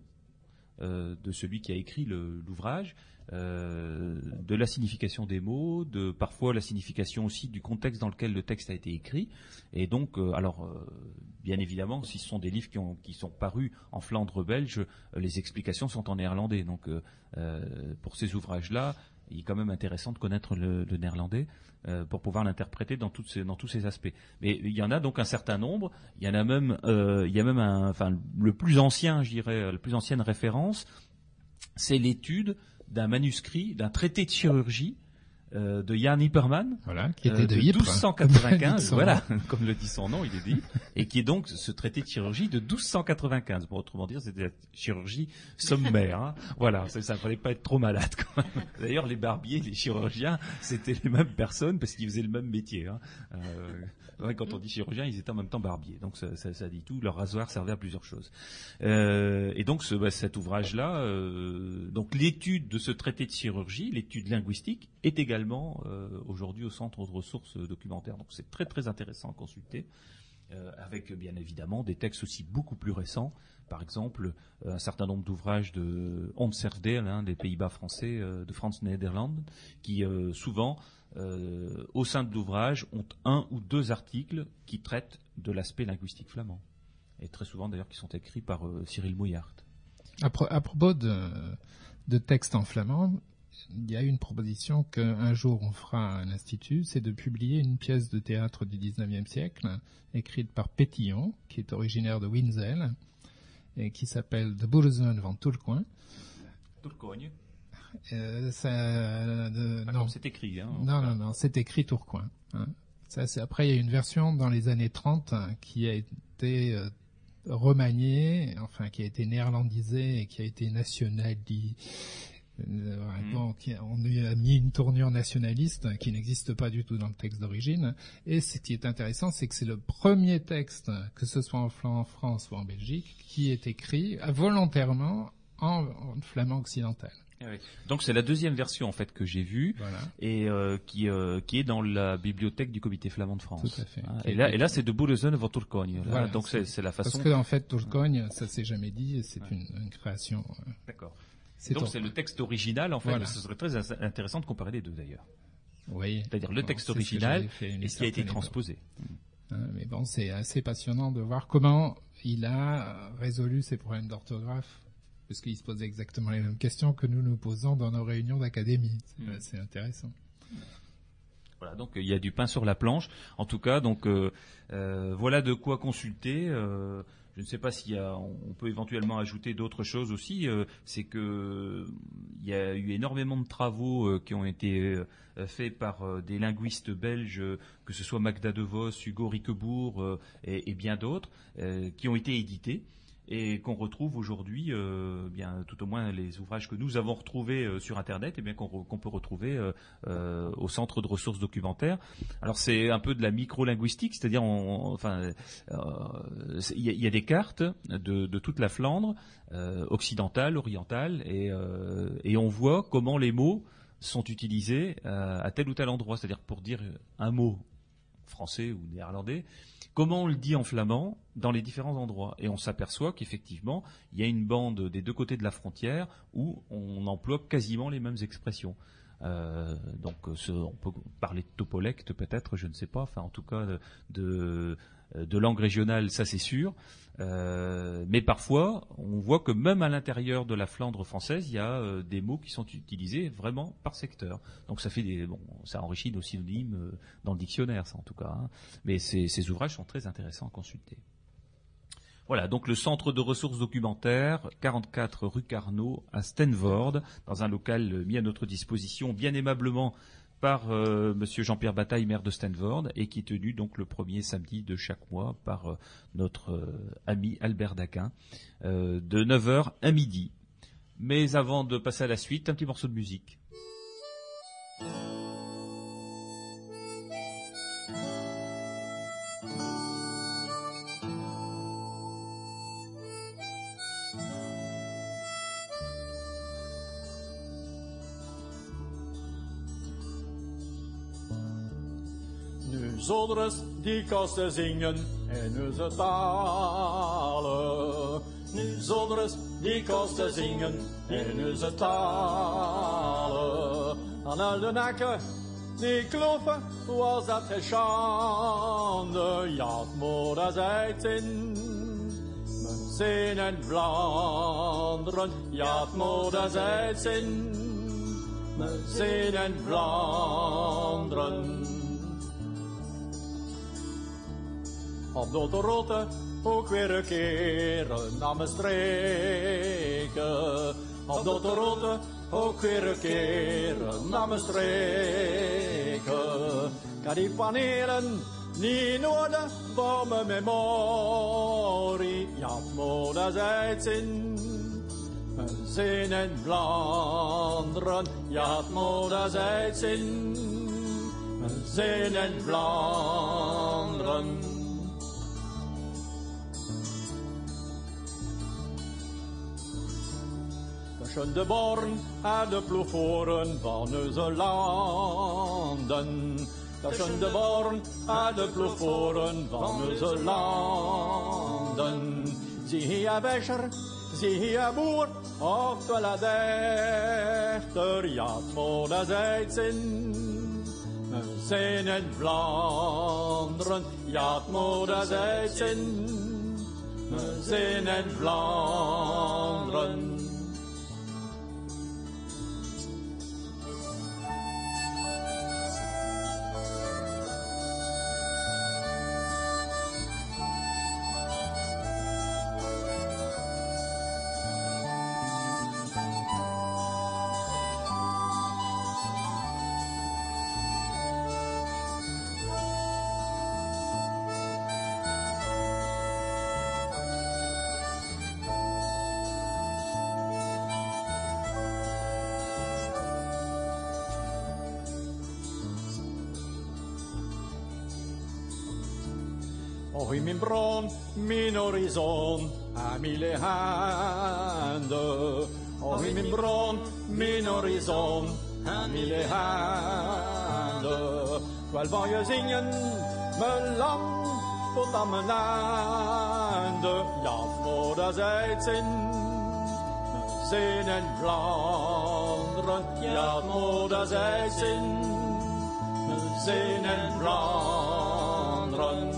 euh, de celui qui a écrit l'ouvrage, euh, de la signification des mots, de parfois la signification aussi du contexte dans lequel le texte a été écrit. Et donc, euh, alors, euh, bien évidemment, si ce sont des livres qui, ont, qui sont parus en Flandre belge, les explications sont en néerlandais. Donc, pour ces ouvrages-là, il est quand même intéressant de connaître le, néerlandais pour pouvoir l'interpréter dans, tous ces aspects. Mais il y en a donc un certain nombre. Il y en a même, il y a même enfin, le plus ancien, je dirais, la plus ancienne référence, c'est l'étude d'un manuscrit, d'un traité de chirurgie euh, de Jan Hipperman, Voilà, qui était euh, de, de Ypres. 1295, Son <laughs> voilà, <laughs> comme le dit son nom, il est dit, et qui est donc ce traité de chirurgie de 1295. Bon, autrement dire, c'était la chirurgie sommaire. Hein. Voilà, ça, ça fallait pas être trop malade. Quand même. D'ailleurs, les barbiers, les chirurgiens, c'était les mêmes personnes parce qu'ils faisaient le même métier. Hein. Euh, quand on dit chirurgien, ils étaient en même temps barbiers. Donc ça, ça, ça dit tout. Leur rasoir servait à plusieurs choses. Euh, et donc ce, bah, cet ouvrage-là, euh, donc l'étude de ce traité de chirurgie, l'étude linguistique, est également euh, aujourd'hui au centre de ressources documentaires. Donc c'est très très intéressant à consulter, avec bien évidemment des textes aussi beaucoup plus récents. Par exemple, un certain nombre d'ouvrages de Hans Serfdeel, hein, des Pays-Bas français, de Franz Nederland, qui souvent, euh, au sein de l'ouvrage, ont un ou deux articles qui traitent de l'aspect linguistique flamand. Et très souvent d'ailleurs qui sont écrits par euh, Cyril Mouillard. À, pro- à propos de, de textes en flamand, il y a une proposition qu'un jour on fera à l'Institut, c'est de publier une pièce de théâtre du 19e siècle, écrite par Pétillon, qui est originaire de Winzel, et qui s'appelle De Bourgeois van Tourcoing. Tourcogne. Euh, ça, Ah, non, c'est écrit. Hein, non, non, non, c'est écrit Tourcoing. hein. Ça, c'est après il y a une version dans les années 30 hein, qui a été euh, remaniée, enfin qui a été néerlandisée et qui a été nationalisée. Euh, Mhm. qui- on lui a mis une tournure nationaliste qui n'existe pas du tout dans le texte d'origine. Et ce qui est intéressant, c'est que c'est le premier texte, que ce soit en, France ou en Belgique, qui est écrit volontairement en, en flamand occidental. Ah oui. Donc c'est la deuxième version en fait que j'ai vue Voilà. et euh, qui euh, qui est dans la bibliothèque du Comité flamand de France. Tout à fait. Qui et là été- et là c'est de Bourgeois van Tourcogne. là. Voilà, donc c'est c'est la façon. Parce que en fait, Tourcogne, ça s'est jamais dit, c'est une, une création. euh, D'accord. Donc c'est le texte original en fait. Voilà. Ce serait très in- intéressant de comparer les deux d'ailleurs. Oui. C'est-à-dire le texte ce original et ce qui a été transposé. Hein, mais bon, c'est assez passionnant de voir comment il a résolu ses problèmes d'orthographe Parce qu'ils se posaient exactement les mêmes questions que nous nous posons dans nos réunions d'académie. C'est Mm. c'est intéressant. Voilà, donc il y a du pain sur la planche. En tout cas, donc euh, euh, voilà de quoi consulter. Euh, je ne sais pas s'il y a, on peut éventuellement ajouter d'autres choses aussi. euh, c'est que il y a eu énormément de travaux euh, qui ont été euh, faits par euh, des linguistes belges, que ce soit Magda De Vos, Hugo Riquebourg euh, et, et bien d'autres, euh, qui ont été édités et qu'on retrouve aujourd'hui, euh, bien tout au moins les ouvrages que nous avons retrouvés euh, sur Internet, et bien qu'on peut retrouver euh, au centre de ressources documentaires. Alors c'est un peu de la micro-linguistique, c'est-à-dire, enfin, il y, a- des cartes de, toute la Flandre occidentale, orientale, et, on voit comment les mots sont utilisés à tel ou tel endroit. C'est-à-dire pour dire un mot français ou néerlandais, comment on le dit en flamand dans les différents endroits. Et on s'aperçoit qu'effectivement, il y a une bande des deux côtés de la frontière où on emploie quasiment les mêmes expressions. Euh, donc, on peut parler de topolecte peut-être, je ne sais pas. Enfin, en tout cas, de, de langue régionale, ça c'est sûr. Euh, mais parfois, on voit que même à l'intérieur de la Flandre française, il y a euh, des mots qui sont utilisés vraiment par secteur. Donc ça fait des, bon, ça enrichit nos synonymes euh, dans le dictionnaire, ça en tout cas. hein. Mais ces, ces ouvrages sont très intéressants à consulter. Voilà, donc le centre de ressources documentaires, 44 rue Carnot, à Stenvord, dans un local euh, mis à notre disposition bien aimablement par euh, Monsieur Jean-Pierre Bataille, maire de Stenvord, et qui est tenu donc le premier samedi de chaque mois par euh, notre euh, ami Albert Daquin, euh, de 9h à midi. Mais avant de passer à la suite, un petit morceau de musique. Zodres die kosten zingen en nu ze talen. Nu zodres die kosten zingen en nu ze talen. Aan al de nakken die kloppen was dat geen schande. Ja, het als uit in mijn zin en Vlaanderen. Ja, het als uit in mijn zin en Vlaanderen. Op de rotte ook weer een keer naar mijn streken. Op de rotte ook weer een keer naar mijn streken. Kan die panelen niet nodig voor mijn memorie. Ja, moet als uitzien. Mijn zin in Vlaanderen. Ja, moet als uitzien. Mijn zin in Vlaanderen. Tussen de born en de ploegvoeren van onze landen. Tussen de born en de ploegvoeren van onze landen. Zie hier Wescher, zie hier boer, oftewel dichter. Ja, het als uitzien. We in Vlaanderen, ja, het als. We zijn in Vlaanderen. Mijn horizon, aan mille handen. Oh, in mijn bron, mijn horizon, aan mille handen. Wel wou je zingen, mijn land, tot aan mijn einde. Ja, voor dat mijn zin in Vlaanderen. Ja, voor dat mijn zin in Vlaanderen.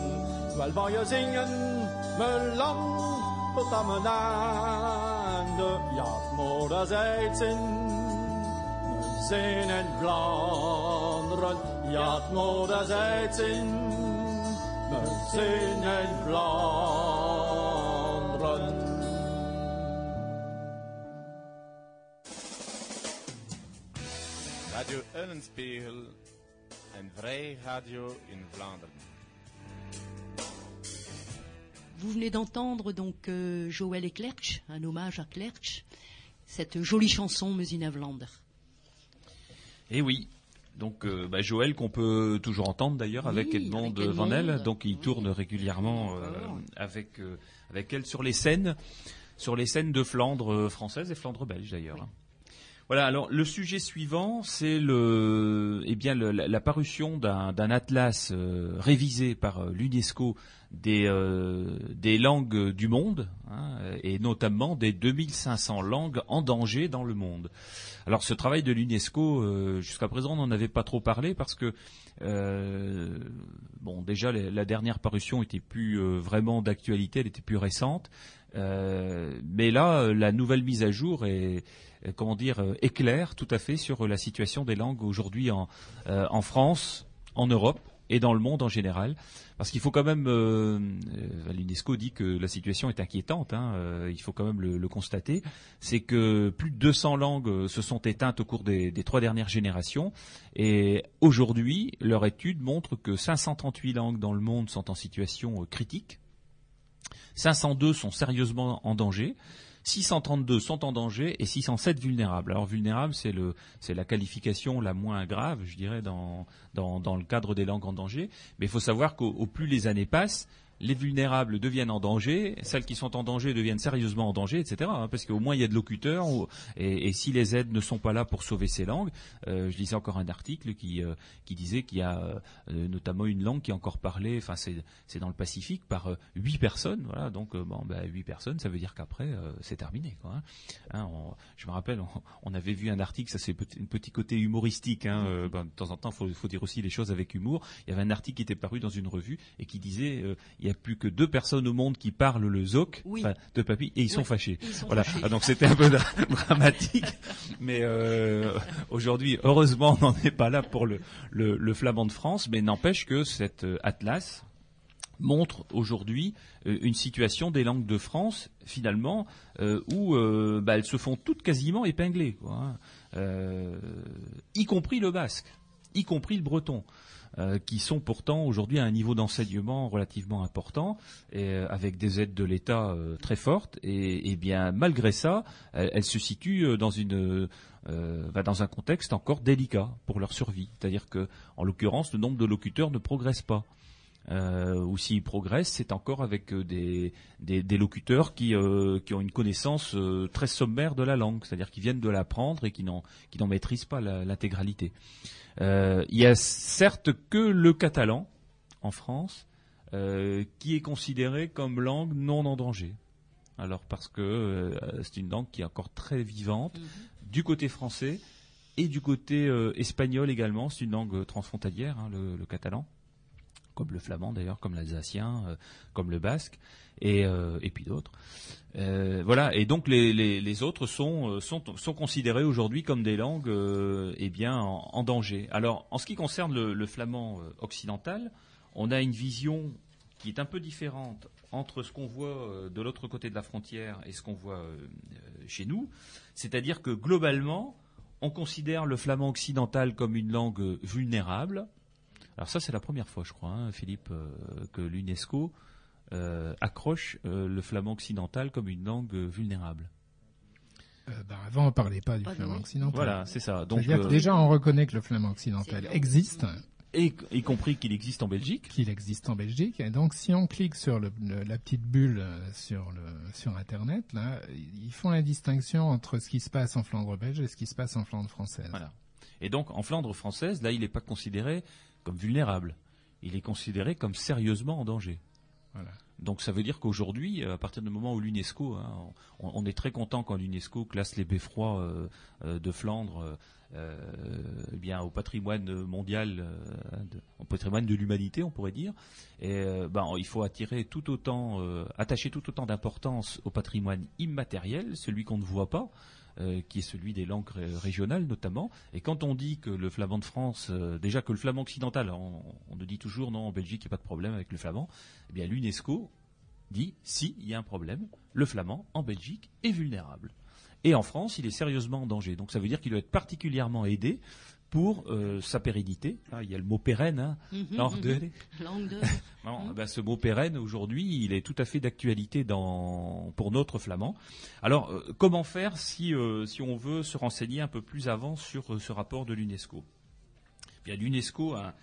Wel wou je zingen, mijn land, tot aan mijn einde. Vlaanderen, ja, het moderzijds in. We zijn in Vlaanderen, ja, het moderzijds in. We zijn in Vlaanderen. Radio Eulenspiegel, een vrij radio in Vlaanderen. Vous venez d'entendre donc euh, Joël et Klerch, un hommage à Klerch, cette jolie chanson Muzinavlander. Et Eh oui. Donc euh, bah, Joël qu'on peut toujours entendre d'ailleurs avec Oui, Edmond avec Edmond. Elle, donc il tourne régulièrement euh, avec avec elle sur les scènes, sur les scènes de Flandre française et Flandre belge d'ailleurs. hein. Voilà. Alors le sujet suivant, c'est le, eh bien le- la, la parution d'un atlas révisé par l'UNESCO des euh, des langues du monde hein, et notamment des 2500 langues en danger dans le monde. Alors ce travail de l'UNESCO, euh, jusqu'à présent, on n'en avait pas trop parlé parce que euh, bon, déjà la, dernière parution était plus vraiment d'actualité, elle était plus récente. Mais là, la nouvelle mise à jour est, comment dire, éclaire tout à fait sur la situation des langues aujourd'hui en, en France, en Europe et dans le monde en général. Parce qu'il faut quand même, euh, euh, l'UNESCO dit que la situation est inquiétante, hein, euh, il faut quand même le, constater, c'est que plus de 200 langues se sont éteintes au cours des, trois dernières générations, et aujourd'hui, leur étude montre que 538 langues dans le monde sont en situation critique, 502 sont sérieusement en danger, 632 sont en danger et 607 vulnérables. Alors vulnérable, c'est le, c'est la qualification la moins grave, je dirais, dans, dans, dans le cadre des langues en danger. Mais il faut savoir qu'au au plus les années passent, les vulnérables deviennent en danger, celles qui sont en danger deviennent sérieusement en danger, etc. hein, parce qu'au moins il y a de locuteurs, et, si les aides ne sont pas là pour sauver ces langues, euh, je lisais encore un article qui, euh, qui disait qu'il y a euh, notamment une langue qui est encore parlée, enfin c'est, dans le Pacifique, par huit personnes, voilà, donc bon, bah, huit personnes, ça veut dire qu'après c'est terminé, hein. Hein, je me rappelle, on, avait vu un article, ça c'est un petit côté humoristique, ben, de temps en temps, faut, faut dire aussi les choses avec humour. Il y avait un article qui était paru dans une revue et qui disait, il plus que deux personnes au monde qui parlent le zoc, Oui. de papy, et ils sont Oui, fâchés. ils sont voilà. fâchés. Ah, donc c'était un peu dra- <laughs> dramatique, mais euh, aujourd'hui, heureusement, on n'en est pas là pour le, le, le flamand de France, mais n'empêche que cet euh, atlas montre aujourd'hui euh, une situation des langues de France finalement euh, où euh, bah, elles se font toutes quasiment épinglées, quoi, hein. Y compris le basque, y compris le breton. Euh, qui sont pourtant aujourd'hui à un niveau d'enseignement relativement important euh, avec des aides de l'État euh, très fortes. Et, bien malgré ça elles, se situent dans une dans un contexte encore délicat pour leur survie. C'est-à-dire que en l'occurrence le nombre de locuteurs ne progresse pas euh, ou s'ils progressent, c'est encore avec euh, des, des, des locuteurs qui, euh, qui ont une connaissance euh, très sommaire de la langue, c'est-à-dire qui viennent de l'apprendre et qui n'en qui n'en maîtrisent pas l'intégralité. Il y a certes que le catalan en France qui est considéré comme langue non en danger. Alors parce que c'est une langue qui est encore très vivante du côté français et du côté espagnol également. C'est une langue transfrontalière, hein, le, le catalan comme le flamand d'ailleurs, comme l'alsacien, euh, comme le basque, et, euh, puis d'autres. Euh, voilà, et donc les, autres sont, sont, sont considérés aujourd'hui comme des langues eh bien, en, danger. Alors, en ce qui concerne le, flamand occidental, on a une vision qui est un peu différente entre ce qu'on voit de l'autre côté de la frontière et ce qu'on voit chez nous. C'est-à-dire que globalement, on considère le flamand occidental comme une langue vulnérable, alors ça, c'est la première fois, je crois, hein, Philippe, euh, que l'UNESCO euh, accroche euh, le flamand occidental comme une langue euh, vulnérable. Euh, bah, avant, on parlait pas du flamand oui. occidental. Voilà, c'est ça. Donc, que euh, déjà, on reconnaît que le flamand occidental existe, et, y compris qu'il existe en Belgique. qu'il existe en Belgique. Et donc, si on clique sur le- le- la petite bulle sur, le, sur Internet, là, ils font la distinction entre ce qui se passe en Flandre belge et ce qui se passe en Flandre française. Voilà. Et donc, en Flandre française, là, il n'est pas considéré comme vulnérable. Il est considéré comme sérieusement en danger. Voilà. Donc ça veut dire qu'aujourd'hui, à partir du moment où l'UNESCO, hein, on, on est très content quand l'UNESCO classe les beffrois euh, euh, de Flandre euh, eh bien au patrimoine mondial, euh, de- au patrimoine de l'humanité, on pourrait dire. Et euh, ben, il faut attirer tout autant, euh, attacher tout autant d'importance au patrimoine immatériel, celui qu'on ne voit pas. Euh, qui est celui des langues ré- régionales notamment. Et quand on dit que le flamand de France, euh, déjà que le flamand occidental, on, on nous dit toujours non, en Belgique il n'y a pas de problème avec le flamand, eh bien l'UNESCO dit si, il y a un problème, le flamand en Belgique est vulnérable. Et en France, il est sérieusement en danger. Donc ça veut dire qu'il doit être particulièrement aidé pour euh, sa pérennité. Là, il y a le mot pérenne, hein, Mhm, mhm. <laughs> Non, ben, ce mot pérenne, aujourd'hui, il est tout à fait d'actualité dans, pour notre flamand. Alors, euh, comment faire si, euh, si on veut se renseigner un peu plus avant sur ce rapport de l'UNESCO? Eh Bien, l'UNESCO a,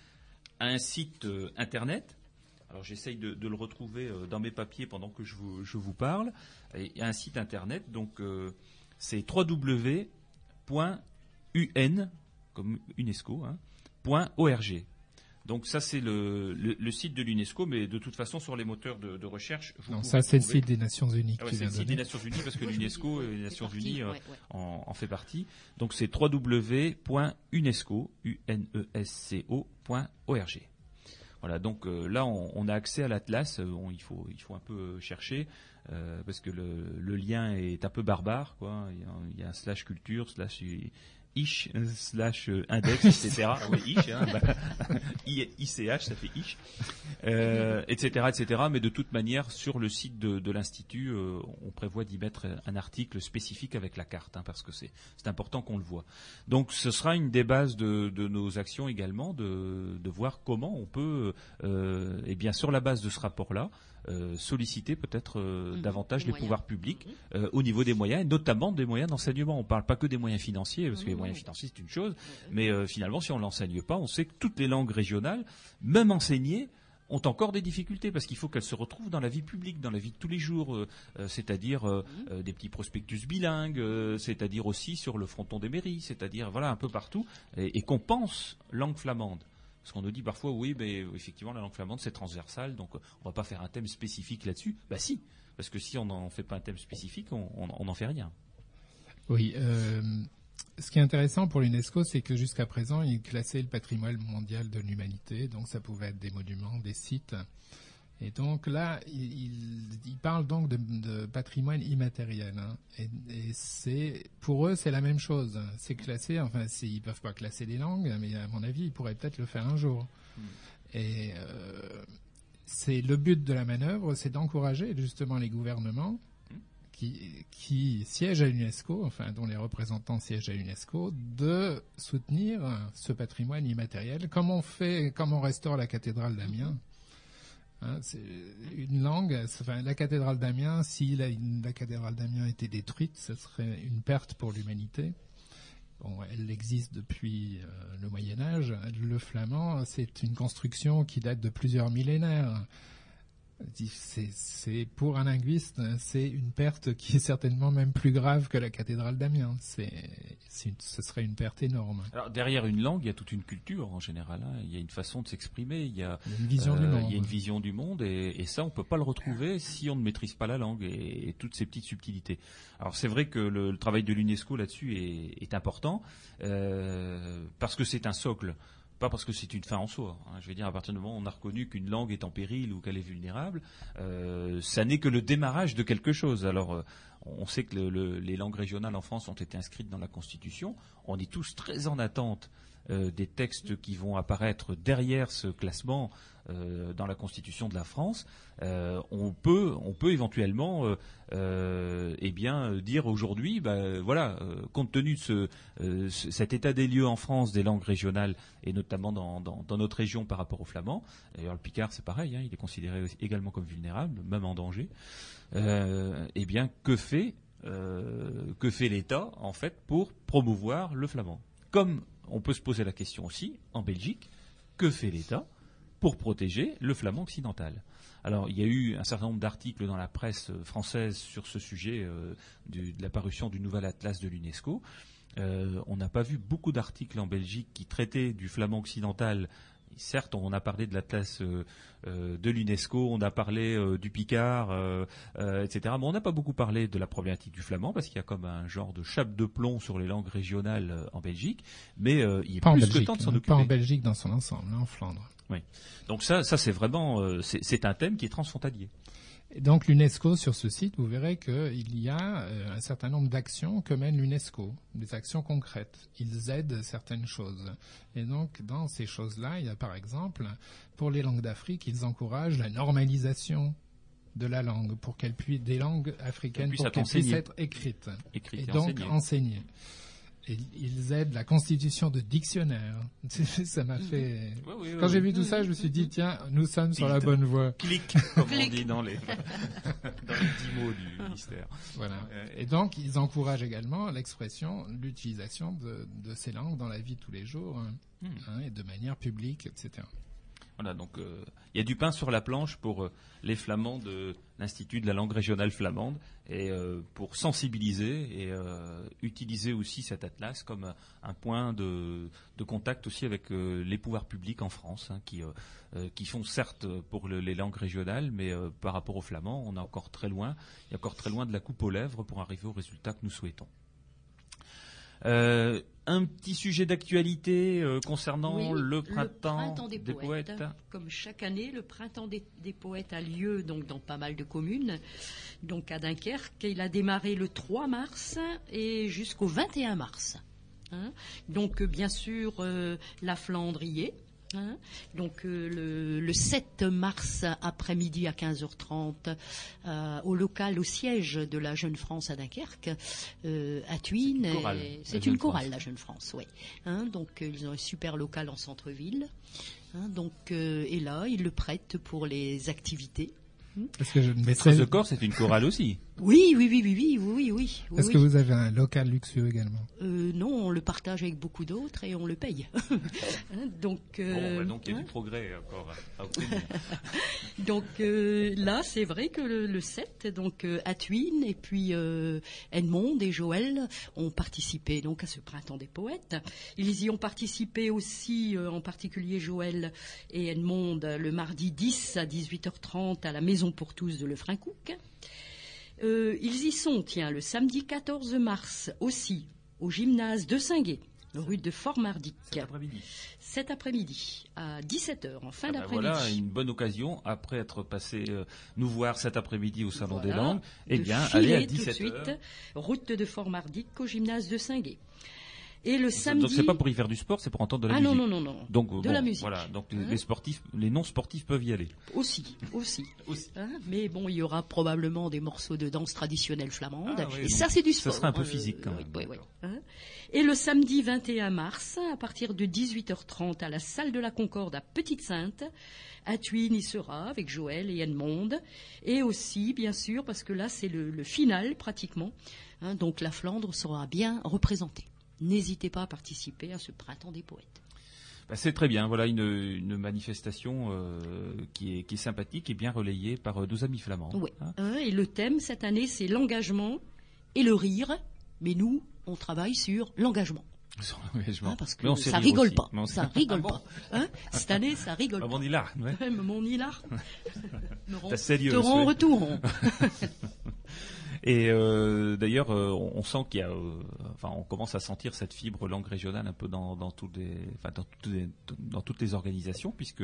a un site internet. Alors, j'essaye de, de le retrouver dans mes papiers pendant que je vous, je vous parle. Il y a un site internet, donc euh, c'est www.un, comme UNESCO, hein, point .org. Donc ça c'est le, le, le site de l'UNESCO, mais de toute façon sur les moteurs de, de recherche. vous Non, ça c'est le site des Nations Unies Ah ouais, c'est le site des. Nations Unies parce que <laughs> l'UNESCO et dis, les Nations Unies euh, ouais, ouais. en, en fait partie. Donc c'est www.unesco, U-N-E-S-C-O.org. Voilà, donc euh, là on, on a accès à l'atlas. euh, on- il faut il faut un peu euh, chercher euh, parce que le, le lien est un peu barbare, quoi. Il y a, il y a un slash culture, slash ish, euh, slash euh, index, <laughs> etc. Ish, hein, bah, <laughs> ICH, ça fait ish, euh, etc., etc. Mais de toute manière, sur le site de, de l'institut, euh, on prévoit d'y mettre un article spécifique avec la carte, hein, parce que c'est c'est important qu'on le voit. Donc, ce sera une des bases de, de nos actions également, de, de voir comment on peut, euh, et bien sur la base de ce rapport-là, euh, solliciter peut-être euh, Mhm, davantage les moyens. pouvoirs publics euh, au niveau des moyens, et notamment des moyens d'enseignement. On ne parle pas que des moyens financiers, parce que les Non, moyens financiers c'est une chose, mais finalement, si on l'enseigne pas, on sait que toutes les langues régionales, même enseignées, ont encore des difficultés parce qu'il faut qu'elles se retrouvent dans la vie publique, dans la vie de tous les jours, euh, euh, c'est-à-dire euh, des petits prospectus bilingues, c'est-à-dire aussi sur le fronton des mairies, c'est-à-dire voilà un peu partout, et, et qu'on pense langue flamande. Parce qu'on nous dit parfois, oui, mais effectivement, la langue flamande, c'est transversal, donc on va pas faire un thème spécifique là-dessus. Bah si, parce que si on n'en fait pas un thème spécifique, on n'en fait rien. Oui. euh, ce qui est intéressant pour l'UNESCO, c'est que jusqu'à présent, il classait le patrimoine mondial de l'humanité, donc ça pouvait être des monuments, des sites. Et donc là, il, il- parle donc de, de patrimoine immatériel. hein. Et, et c'est pour eux, c'est la même chose. C'est classé. Enfin, ils peuvent pas classer les langues, mais à mon avis, ils pourraient peut-être le faire un jour. Et euh, c'est le but de la manœuvre, c'est d'encourager justement les gouvernements qui, qui siègent à l'UNESCO, enfin dont les représentants siègent à l'UNESCO, de soutenir ce patrimoine immatériel, comme on fait, comme on restaure la cathédrale d'Amiens. Hein, une langue, la cathédrale d'Amiens, si la, la cathédrale d'Amiens était détruite, ce serait une perte pour l'humanité. Bon, elle existe depuis euh, le Moyen Âge. Le flamand, c'est une construction qui date de plusieurs millénaires. C'est, pour un linguiste, c'est une perte qui est certainement même plus grave que la cathédrale d'Amiens. C'est, ce serait une perte énorme. Alors derrière une langue, il y a toute une culture en général. hein. Il y a une façon de s'exprimer, il y a, une vision du euh, monde. il y a une vision du monde, et, et ça on peut pas le retrouver si on ne maîtrise pas la langue et, et toutes ces petites subtilités. Alors c'est vrai que le, le travail de l'UNESCO là-dessus est, est important euh, parce que c'est un socle. Pas parce que c'est une fin en soi. hein. Je veux dire, à partir du moment où on a reconnu qu'une langue est en péril ou qu'elle est vulnérable, euh, ça n'est que le démarrage de quelque chose. Alors, euh, on sait que le- le- les langues régionales en France ont été inscrites dans la Constitution. On est tous très en attente euh, des textes qui vont apparaître derrière ce classement euh, dans la Constitution de la France. Euh, on peut, on peut éventuellement, euh, eh bien, dire aujourd'hui, bah, voilà, compte tenu de ce, ce- cet état des lieux en France des langues régionales et notamment dans, notre région par rapport au flamand. D'ailleurs, le Picard, c'est pareil, hein, il est considéré également comme vulnérable, même en danger. Eh bien, que fait que fait l'État en fait pour promouvoir le flamand? Comme on peut se poser la question aussi en Belgique, que fait l'État? Pour protéger le flamand occidental alors, il y a eu un certain nombre d'articles dans la presse euh, française sur ce sujet euh, de la parution du nouvel atlas de l'UNESCO. Euh, on n'a pas vu beaucoup d'articles en Belgique qui traitaient du flamand occidental. Certes, on a parlé de l'atlas euh, euh, de l'UNESCO, on a parlé euh, du Picard, etc. Mais on n'a pas beaucoup parlé de la problématique du flamand parce qu'il y a comme un genre de chape de plomb sur les langues régionales en Belgique. Mais il est Pas en plus que Belgique, temps de s'en hein, occuper. pas en Belgique dans son ensemble, hein, en Flandre. Oui. Donc ça, ça c'est vraiment, c'est un thème qui est transfrontalier. Et donc l'UNESCO sur ce site, vous verrez qu'il y a euh, un certain nombre d'actions que mène l'UNESCO, des actions concrètes. Ils aident certaines choses. Et donc dans ces choses-là, il y a par exemple, pour les langues d'Afrique, ils encouragent la normalisation de la langue pour qu'elle puisse des langues africaines pour qu'elles puissent être écrites Écrite et et donc enseignée. enseignées. Ils aident la constitution de dictionnaires. <laughs> ça m'a fait. Oui, oui, oui, Quand j'ai oui. vu tout ça, je me suis dit tiens, nous sommes sur la bonne voie. Clic, <laughs> comme on dit dans les, <laughs> dans les petits mots du ministère. Voilà. Euh, Et donc, ils encouragent également l'expression, l'utilisation de, de ces langues dans la vie de tous les jours, hein, Hmm. hein, et de manière publique, etc. Voilà, donc euh, il y a du pain sur la planche pour euh, les flamands de l'Institut de la langue régionale flamande et euh, pour sensibiliser et euh, utiliser aussi cet atlas comme euh, un point de, contact aussi avec les pouvoirs publics en France, hein, qui, qui font certes pour le- les langues régionales, mais par rapport aux flamands, on est encore très loin, il est encore très loin de la coupe aux lèvres pour arriver au résultat que nous souhaitons. Un petit sujet d'actualité euh, concernant Oui, le printemps, des, poètes. Comme chaque année, le printemps des, des poètes a lieu donc dans pas mal de communes, donc à Dunkerque. Il a démarré le 3 mars et jusqu'au 21 mars. hein. Donc bien sûr euh, la Flandre y est. hein. Donc euh, le, le 7 mars après-midi à 15h30 euh, au local, au siège de la Jeune France à Dunkerque, euh, à Thuin. C'est une chorale, et- la Jeune une chorale, France. la Jeune France, oui. Hein, donc euh, ils ont un super local en centre-ville. Hein, donc euh, et là ils le prêtent pour les activités. Est-ce que je ne Maîtresse de corps, c'est une chorale aussi. <laughs> Oui, oui, oui, oui, oui, oui, oui, Est-ce oui. que vous avez un local luxueux également? Euh, non, on le partage avec beaucoup d'autres et on le paye. Hein, <laughs> donc, Bon, euh, bah, donc il y a hein, du progrès encore à <laughs> obtenir. donc euh, là, c'est vrai que le, le 7, donc euh, Atwin et puis euh, Edmond et Joël ont participé donc à ce printemps des poètes. Ils y ont participé aussi, euh, en particulier Joël et Edmond, le mardi 10 à 18h30 à la Maison pour tous de Lefrancouc. Euh, ils y sont, tiens, le samedi 14 mars aussi, au gymnase de Singuet, rue de Fort-Mardic. Cet après-midi. Cet après-midi, à 17h, en fin Ah bah d'après-midi. voilà une bonne occasion, après être passé euh, nous voir cet après-midi au Salon des Langues, eh bien, allez à tout de 17 suite, heures. route de Fort-Mardic au gymnase de Singuet. Et le Donc samedi... c'est pas pour y faire du sport, c'est pour entendre de la Ah musique. non, non, non, non. Donc, De bon, la musique. Voilà, donc les- Hein les sportifs, les non sportifs peuvent y aller. Aussi, aussi. <laughs> Aussi. Hein, mais bon, il y aura probablement des morceaux de danse traditionnelle flamande. Ah oui, et ça, c'est du ça sport. sera un peu Euh, physique, quand même. oui, oui. Hein. Et le samedi 21 mars, à partir de 18h30, à la salle de la Concorde à Petite-Sainte, à Thuin y sera avec Joël et Edmond. Et aussi, bien sûr, parce que là, c'est le, le final pratiquement. donc la Flandre sera bien représentée. N'hésitez pas à participer à ce printemps des poètes. Bah, c'est très bien, voilà une, une manifestation euh, qui, est, qui est sympathique et bien relayée par euh, nos amis flamands. Oui. hein. Hein, et le thème cette année, c'est l'engagement et le rire. Mais nous, on travaille sur l'engagement. <laughs> Sur l'engagement. Hein, parce que Mais on sait ça rigole aussi. pas. Ça rigole Ah bon pas. Hein Cette année, ça rigole Ah, pas. bon, on est là, ouais. <laughs> Mon hilar. <laughs> T'as sérieux, te retour. Et euh, d'ailleurs, euh, on, sent qu'il y a, euh, enfin, on commence à sentir cette fibre langue régionale un peu dans, dans toutes les, enfin, dans toutes les, dans toutes les organisations, puisque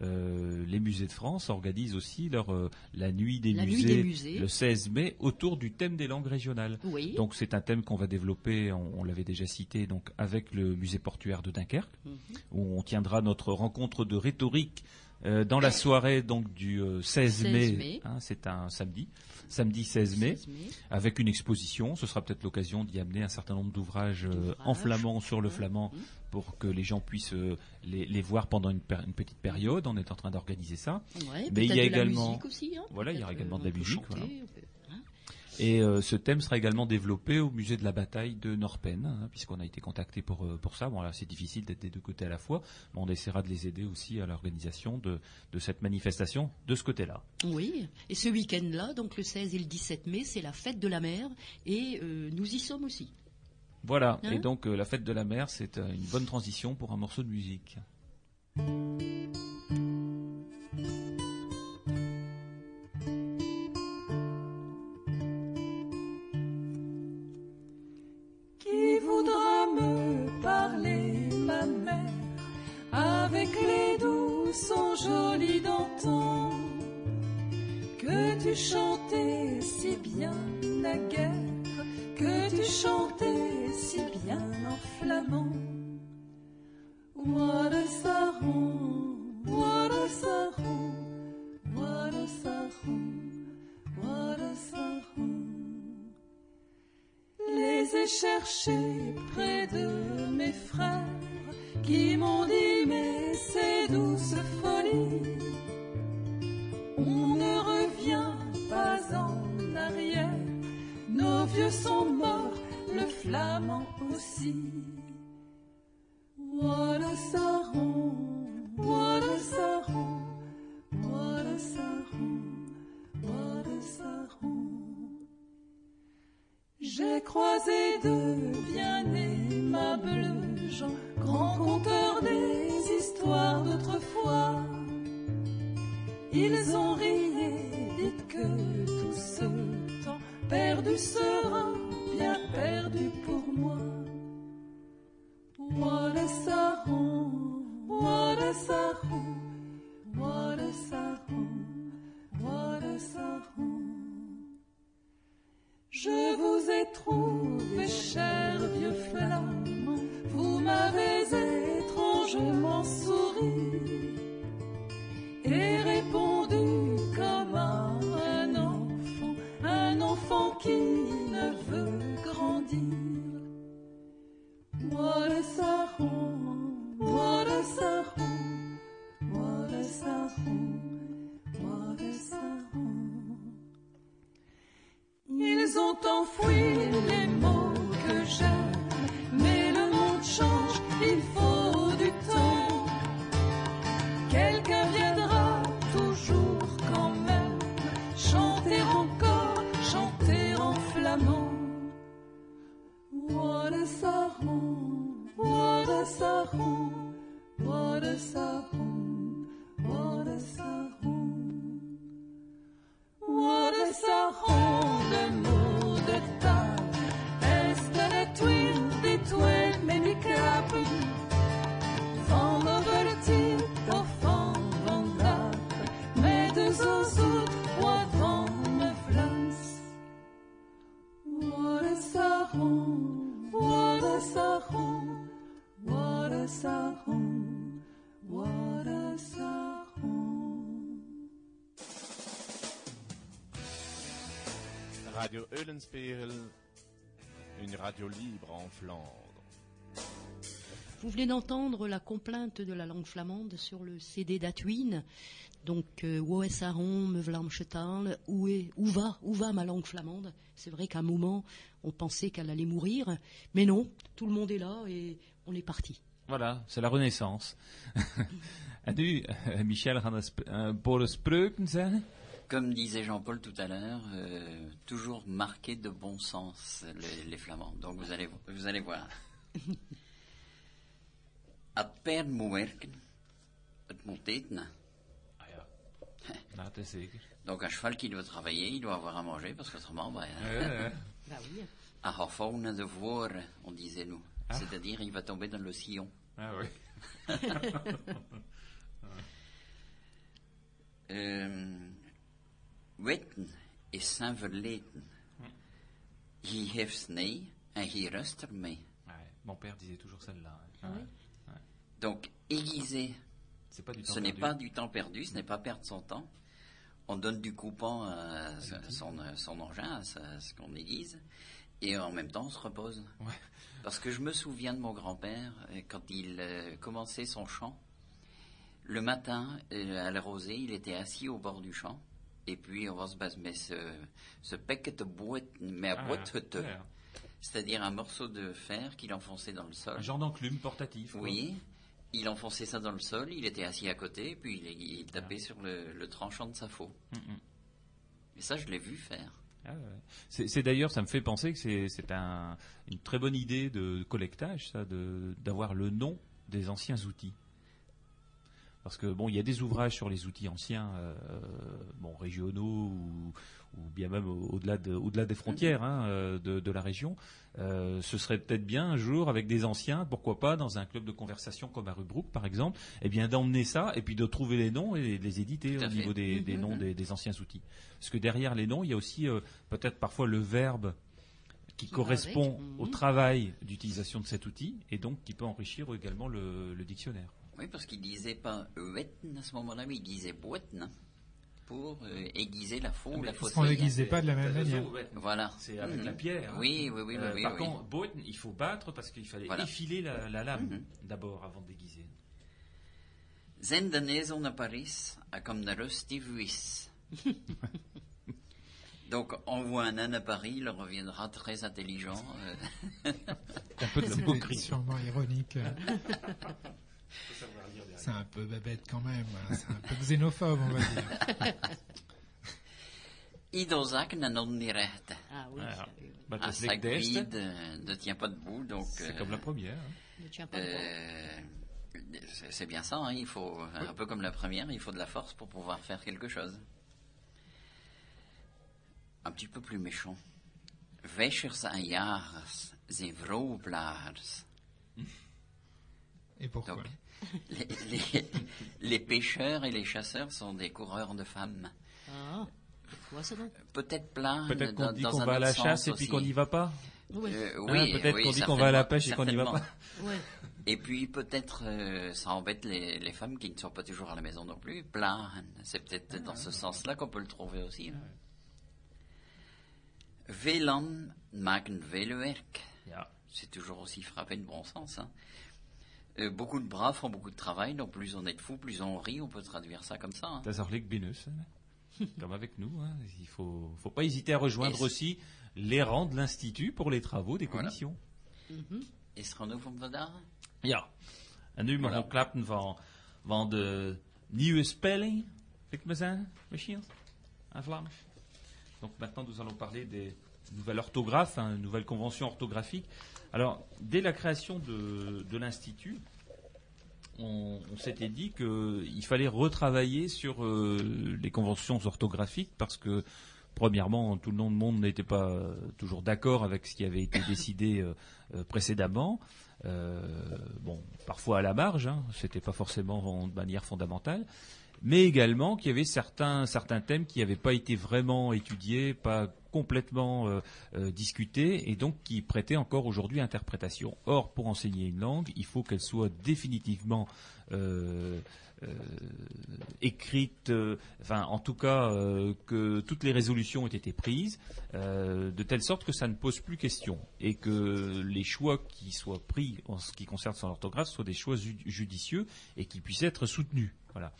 les musées de France organisent aussi leur la nuit des La nuit musées, des musées. le 16 mai autour du thème des langues régionales. Oui. Donc c'est un thème qu'on va développer, on, on l'avait déjà cité, donc avec le musée portuaire de Dunkerque, Mhm. où on tiendra notre rencontre de rhétorique euh, dans la soirée donc du euh, 16, 16 mai, mai. hein, c'est un samedi, samedi 16 mai, 16 mai. avec une exposition. Ce sera peut-être l'occasion d'y amener un certain nombre d'ouvrages euh, en flamand sur le Mhm. flamand Mhm. pour que les gens puissent euh, les, les voir pendant une, per- une petite période. On est en train d'organiser ça. Ouais, Mais il y a également- aussi, hein. Voilà, il y aura également euh, de la musique, chanter, voilà. Et euh, ce thème sera également développé au musée de la bataille de Norpen, hein, puisqu'on a été contacté pour euh, pour ça. Bon là, c'est difficile d'être des deux côtés à la fois, mais on essaiera de les aider aussi à l'organisation de de cette manifestation de ce côté-là. Oui, et ce week-end-là, donc le 16 et le 17 mai, c'est la fête de la mer, et euh, nous y sommes aussi. Voilà. Hein Et donc euh, la fête de la mer, c'est une bonne transition pour un morceau de musique. qui voudra me parler ma mère, avec les doux sons jolis d'antan que tu chantais si bien la guerre que tu chantais si bien en flamand What a sarron, what a sarron, what a sarron, what a sarron. Les ai cherchés près de mes frères qui m'ont dit mais c'est douce folie. On ne revient pas en arrière, nos vieux sont morts, le flamand aussi. What a saron, what. J'ai croisé de bien aimables gens, grands conteurs des histoires d'autrefois. Ils ont ri et que tout ce temps perdu sera bien perdu pour moi. What a saron, what a saron, what a saron. Je vous ai trouvé, cher vieux flamand, vous m'avez étrangement souri. Et répondu comme un enfant, un enfant qui ne veut grandir. What a saron, what a saron, what a saron, Enfoui les mots Une radio libre en Flandre. Vous venez d'entendre la complainte de la langue flamande sur le CD d'Atwin. Donc, euh, où est Saron, me Vlamchetal, où est, où va, où va ma langue flamande? C'est vrai qu'à un moment, on pensait qu'elle allait mourir, mais non, tout le monde est là et on est parti. Voilà, c'est la renaissance. en nu, eh, Michel, gaan een, sp een paar spreuken zeggen. Comme disait Jean-Paul tout à l'heure, euh, toujours marqué de bon sens les, les flamands. Donc vous allez, vous allez voir. Werken, het moet eten. Ah ja. <laughs> Nou, dat is zeker. Donc un cheval qui doit travailler, il doit avoir à manger parce qu'autrement, bah, Ja, ja, ja. Bah oui. à de voir, on disait nous. Ah. C'est-à-dire, il va tomber dans le sillon. Ah oui. <laughs> <laughs> Ehm, weten is zijn verleden. Hij heeft snee en hij rust ermee. Ouais, mon père disait toujours celle-là. Ah oui Ouais. Donc, aiguiser, pas du ce n'est perdu. pas du temps perdu, ce n'est pas perdre son temps. On donne du coupant à son, son engin, à ce qu'on aiguise, et en même temps on se repose. Ouais. Parce que je me souviens de mon grand-père, euh, quand il euh, commençait son champ, le matin, euh, à la rosée, il était assis au bord du champ, et puis on va se base, mais ce, ce paquet de boîte, mais à Ah, boîte, ouais, ouais. c'est-à-dire un morceau de fer qu'il enfonçait dans le sol. Un genre d'enclume portatif. quoi. Oui, il enfonçait ça dans le sol, il était assis à côté, puis il, il tapait sur le, le tranchant de sa faux. Mm, mm. Et ça, je l'ai vu faire. Ah ouais. C'est d'ailleurs, ça me fait penser que c'est c'est un, une très bonne idée de collectage, ça, d'avoir le nom des anciens outils. Parce que bon, il y a des ouvrages sur les outils anciens, euh, bon régionaux ou, ou bien même au- au-delà de- au-delà des frontières hein, euh, de, de la région. Euh, ce serait peut-être bien un jour avec des anciens, pourquoi pas dans un club de conversation comme à Rubrook par exemple, eh bien d'emmener ça et puis de trouver les noms et de les éditer au fait. niveau des, des Mhm. noms des, des anciens outils. Parce que derrière les noms, il y a aussi euh, peut-être parfois le verbe qui, correspond au mhm. travail d'utilisation de cet outil et donc qui peut enrichir également le, le dictionnaire. Oui, parce qu'il disait pas wetten à ce moment-là, mais il disait boitten hein, pour euh, aiguiser la faux ou la Parce fausse. qu'on l'aiguisait pas de la même manière. Voilà. C'est avec Mhm. la pierre. hein. Oui, oui, oui, Euh, oui, par oui. contre, il faut battre parce qu'il fallait Voilà. effiler la, la lame Mhm. d'abord avant de déguiser. Zijn de nezel à Paris a comme de rusty vuis. Donc, on voit un nain à Paris, il reviendra très intelligent. euh. <laughs> Un peu de la moquerie. <laughs> sûrement ironique. <laughs> C'est un peu babette quand même. hein. C'est un peu xénophobe, on va dire. Zak een ondirechte. Ah oui, oui, oui. Bah, euh, ne tient pas debout, donc... C'est euh, comme la première. hein. Ne tient pas euh, c'est- bien ça, hein, il faut, un peu comme la première, il faut de la force pour pouvoir faire quelque chose. Un petit peu plus méchant. Wäschers en jagers zijn vrouwblagers. Et pourquoi? Donc, les, les- les pêcheurs et les chasseurs sont des coureurs de femmes. Ah, quoi ça donc? Peut-être plein. Peut-être qu'on dans- dit qu'on va à la chasse et puis qu'on n'y va pas? Oui, Euh, Hein, oui, peut-être oui, qu'on dit qu'on va à la pêche et qu'on n'y va pas. ouais. Et puis peut-être euh, ça embête les, les femmes qui ne sont pas toujours à la maison non plus. Plan, c'est peut-être dans ce sens-là qu'on peut le trouver aussi. hein. Vélan maken. Ja. C'est toujours aussi frappé de bon sens. hein. Euh, beaucoup de bras font beaucoup de travail, donc plus on est de fous, plus on rit, on peut traduire ça comme ça. hein. Das Orlik Binus, hein. <laughs> comme avec nous. hein. Il faut, faut pas hésiter à rejoindre Et- aussi les rangs de l'Institut pour les travaux des commissions. Is er genoeg om vandaag? Ja. En nu mag we klappen van, van de nieuwe spelling, ik me zeggen, misschien, en Vlaams. Donc maintenant, nous allons parler des nouvelles orthographes, hein, nouvelles conventions orthographiques. Alors, dès la création de, l'Institut, on, s'était dit qu'il fallait retravailler sur euh, les conventions orthographiques parce que, premièrement, tout le monde n'était pas euh, toujours d'accord avec ce qui avait été décidé euh, précédemment. Bon, parfois à la marge, hein, c'était pas forcément de manière fondamentale, mais également qu'il y avait certains certains thèmes qui n'avaient pas été vraiment étudiés, pas complètement euh, euh, discutés, et donc qui prêtaient encore aujourd'hui interprétation. Or, pour enseigner une langue, il faut qu'elle soit définitivement euh, euh, écrite, enfin en tout cas que toutes les résolutions aient été prises, de telle sorte que ça ne pose plus question et que les choix qui soient pris en ce qui concerne son orthographe soient des choix ju- judicieux et qui puissent être soutenus. Voilà.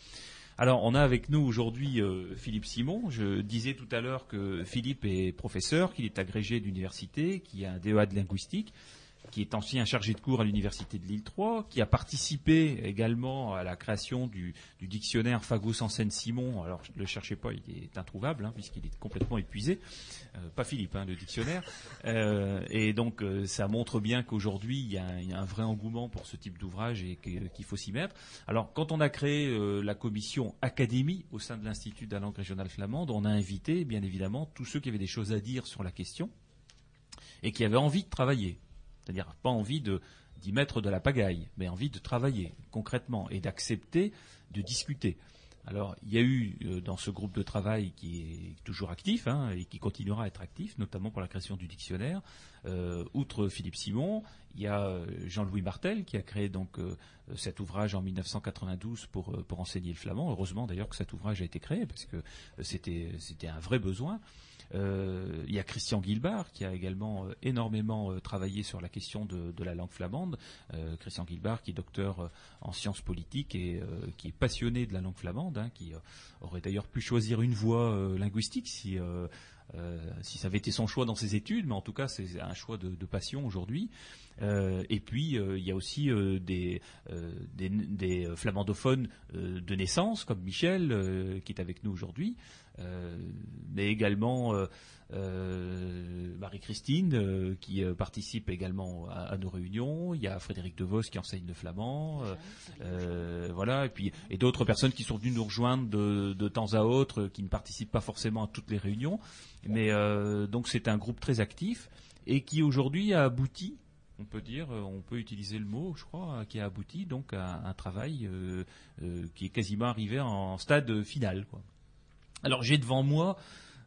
Alors, on a avec nous aujourd'hui euh, Philippe Simon. Je disais tout à l'heure que Philippe est professeur, qu'il est agrégé d'université, qu'il a un DEA de linguistique, qui est ancien chargé de cours à l'université de Lille 3, qui a participé également à la création du, du dictionnaire Fagus en Seine-Simon. Alors, ne le cherchez pas, il est introuvable, hein, puisqu'il est complètement épuisé. Euh, pas Philippe, hein, le dictionnaire. Euh, et donc, euh, ça montre bien qu'aujourd'hui, il y, a un- il y a un vrai engouement pour ce type d'ouvrage et qu'il faut s'y mettre. Alors, quand on a créé la commission Académie au sein de l'Institut de la langue régionale flamande, on a invité, bien évidemment, tous ceux qui avaient des choses à dire sur la question et qui avaient envie de travailler. C'est-à-dire pas envie d'y mettre de la pagaille, mais envie de travailler concrètement et d'accepter de discuter. Alors, il y a eu euh, dans ce groupe de travail qui est toujours actif hein, et qui continuera à être actif, notamment pour la création du dictionnaire, euh, outre Philippe Simon, il y a euh, Jean-Louis Martel qui a créé donc euh, cet ouvrage en 1992 pour, pour enseigner le flamand. Heureusement d'ailleurs que cet ouvrage a été créé parce que c'était c'était un vrai besoin. Il y a Christian Guilbard qui a également énormément travaillé sur la question de, de la langue flamande. Christian Guilbard qui est docteur en sciences politiques et qui est passionné de la langue flamande, hein, qui aurait d'ailleurs pu choisir une voie linguistique si, euh, si ça avait été son choix dans ses études, mais en tout cas c'est un choix de, passion aujourd'hui. Euh, et puis euh, il y a aussi des, flamandophones de naissance comme Michel qui est avec nous aujourd'hui. Euh, mais également euh, euh, Marie-Christine qui participe également à, à nos réunions. Il y a Frédéric De Vos qui enseigne le flamand. voilà, et puis et d'autres personnes qui sont venues nous rejoindre de, de temps à autre, qui ne participent pas forcément à toutes les réunions. Mais donc c'est un groupe très actif et qui aujourd'hui a abouti on peut dire, on peut utiliser le mot, je crois, qui a abouti donc à un travail euh, euh, qui est quasiment arrivé en stade final. Quoi. Alors j'ai devant moi,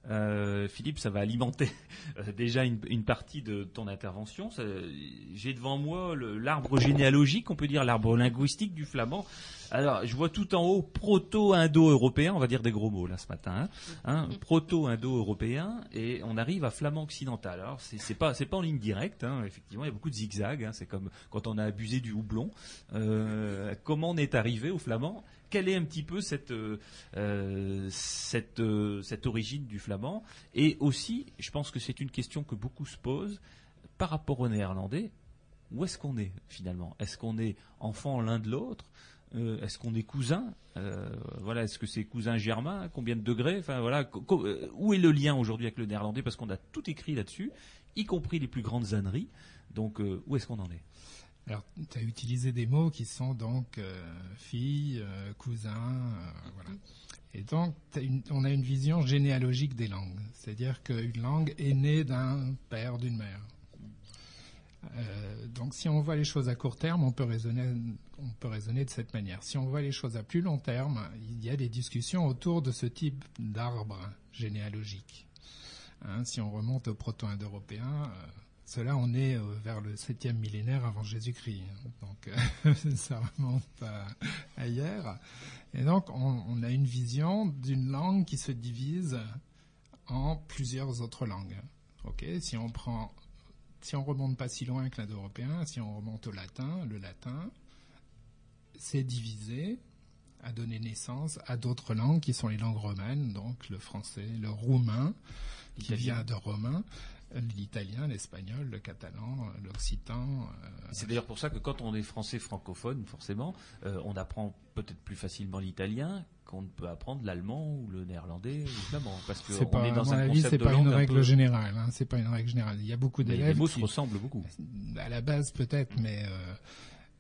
euh, Philippe, ça va alimenter <laughs> euh, déjà une, une partie de ton intervention. J'ai devant moi l'arbre généalogique, on peut dire l'arbre linguistique du flamand. Alors, je vois tout en haut proto-indo-européen, on va dire des gros mots là ce matin, hein, hein, <laughs> proto-indo-européen, et on arrive à flamand occidental. Alors, c'est c'est pas c'est pas en ligne directe, hein, effectivement, il y a beaucoup de zigzags. hein, c'est comme quand on a abusé du houblon. Euh, comment on est arrivé au flamand? Quelle est un petit peu cette euh, euh, euh, cette origine du flamand Et aussi, je pense que c'est une question que beaucoup se posent par rapport au néerlandais. Où est-ce qu'on est finalement? Est-ce qu'on est enfant l'un de l'autre? Est-ce qu'on est cousins Voilà, est-ce que c'est cousin germain? Combien de degrés? Voilà, où est le lien aujourd'hui avec le néerlandais? Parce qu'on a tout écrit là-dessus, y compris les plus grandes âneries. Donc où est-ce qu'on en est? Alors, tu as utilisé des mots qui sont donc euh, fille, euh, cousin, euh, voilà. Et donc, on a une vision généalogique des langues. C'est-à-dire qu'une langue est née d'un père, d'une mère. Donc, si on voit les choses à court terme, on peut raisonner, on peut raisonner de cette manière. Si on voit les choses à plus long terme, il y a des discussions autour de ce type d'arbre généalogique. Hein, si on remonte au proto-indo-européen, euh, cela, on est euh, vers le septième millénaire avant Jésus-Christ. Donc, ça remonte à, hier. Et donc, on, on a une vision d'une langue qui se divise en plusieurs autres langues. Ok, si on prend, si on remonte pas si loin que l'indo-européen, si on remonte au latin, le latin, c'est divisé, a donné naissance à d'autres langues qui sont les langues romanes, donc le français, le roumain, qui vient de romain, l'italien, l'espagnol, le catalan, l'occitan. euh, C'est d'ailleurs pour ça que quand on est français francophone, forcément, euh, on apprend peut-être plus facilement l'italien qu'on ne peut apprendre l'allemand ou le néerlandais ou le flamand, parce qu'on pas, est à dans mon un avis, concept c'est de pas une un règle peu- générale. Hein, c'est pas une règle générale. Il y a beaucoup d'élèves. les mots qui- se ressemblent beaucoup. à la base peut-être, mais euh,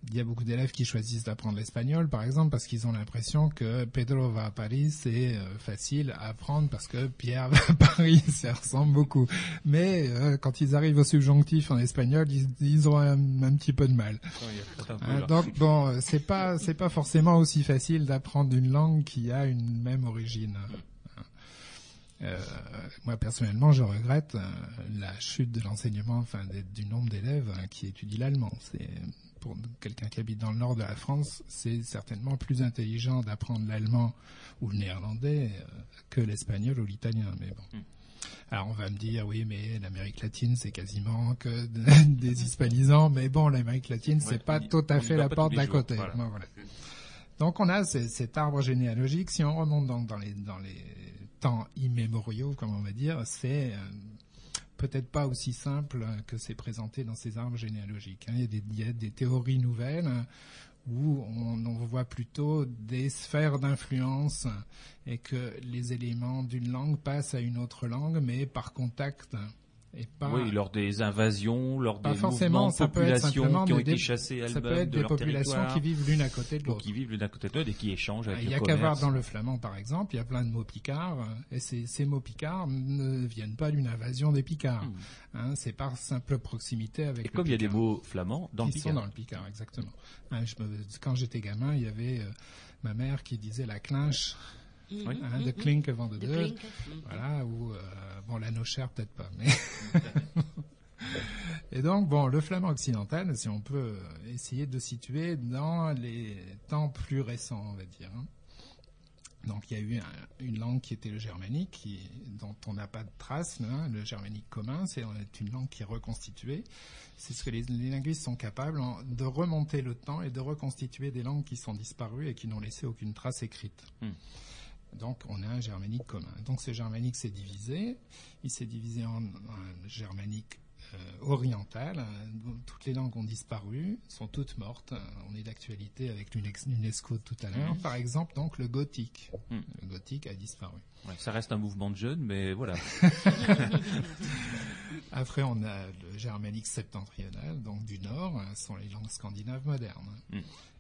il y a beaucoup d'élèves qui choisissent d'apprendre l'espagnol, par exemple, parce qu'ils ont l'impression que Pedro va à Paris, c'est euh, facile à apprendre parce que Pierre <laughs> va à Paris, ça ressemble beaucoup. Mais euh, quand ils arrivent au subjonctif en espagnol, ils, ils ont un, un petit peu de mal. Hein, donc bon, euh, c'est pas c'est pas forcément aussi facile d'apprendre une langue qui a une même origine. Euh, moi personnellement, je regrette la chute de l'enseignement, enfin des- du nombre d'élèves hein, qui étudient l'allemand. C'est pour quelqu'un qui habite dans le nord de la France, c'est certainement plus intelligent d'apprendre l'allemand ou le néerlandais euh, que l'espagnol ou l'italien. Mais bon. Alors on va me dire oui mais l'Amérique latine c'est quasiment que <laughs> des hispanisants mais bon l'Amérique latine c'est Ouais, pas y- tout à fait la porte d'à côté. voilà. Bon, voilà. Donc on a ce- cet arbre généalogique. Si on remonte donc dans les dans les temps immémoriaux, comme on va dire, c'est euh, peut-être pas aussi simple que c'est présenté dans ces arbres généalogiques. hein. Il, y a des, des théories nouvelles hein, où on, on voit plutôt des sphères d'influence et que les éléments d'une langue passent à une autre langue, mais par contact et pas Oui, lors des invasions, lors des forcément, mouvements de populations qui ont été chassées ça peut être de des leur populations territoire, qui vivent l'une à côté de l'autre. qui vivent l'une à côté de l'autre et qui échangent avec Il y le a qu'à voir dans le flamand, par exemple, il y a plein de mots picards, et ces, ces mots picards ne viennent pas d'une invasion des picards. Hein, c'est par simple proximité avec Et le comme il y a des picard. mots flamands dans le qui sont Picard. dans le picard, exactement. Hein, je me- quand j'étais gamin, il y avait euh, ma mère qui disait la clinche, Mhm, hein, mhm, de clink avant de De deux. clink, mhm. Voilà, ou euh, bon la nochère peut-être pas, mais <laughs> et donc bon le flamand occidental, si on peut euh, essayer de situer dans les temps plus récents, on va dire. hein. Donc il y a eu un- une langue qui était le germanique, qui, dont on n'a pas de traces. hein, le germanique commun, c'est c'est une langue qui est reconstituée. C'est ce que les, les linguistes sont capables en- de remonter le temps et de reconstituer des langues qui sont disparues et qui n'ont laissé aucune trace écrite. Hmm. Donc on a un germanique commun. Donc ce germanique s'est divisé. Il s'est divisé en un germanique euh, orientales. hein, toutes les langues ont disparu, sont toutes mortes. On est d'actualité avec l'UNESCO tout à l'heure. Mhm. Par exemple, donc le gothique. Mhm. Le gothique a disparu. Ouais, ça reste un mouvement de jeunes, mais voilà. <laughs> Après, on a le germanique septentrional, donc du nord, hein, ce sont les langues scandinaves modernes. Mm.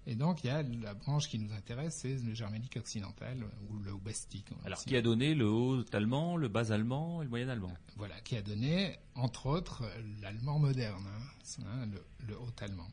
Et donc, il y a la branche qui nous intéresse, c'est le germanique occidental, ou le va Alors, qui a donné le haut allemand, le bas allemand et le moyen allemand? Voilà, qui a donné, entre autres, l'allemand moderne, hein, hein, le, le haut allemand.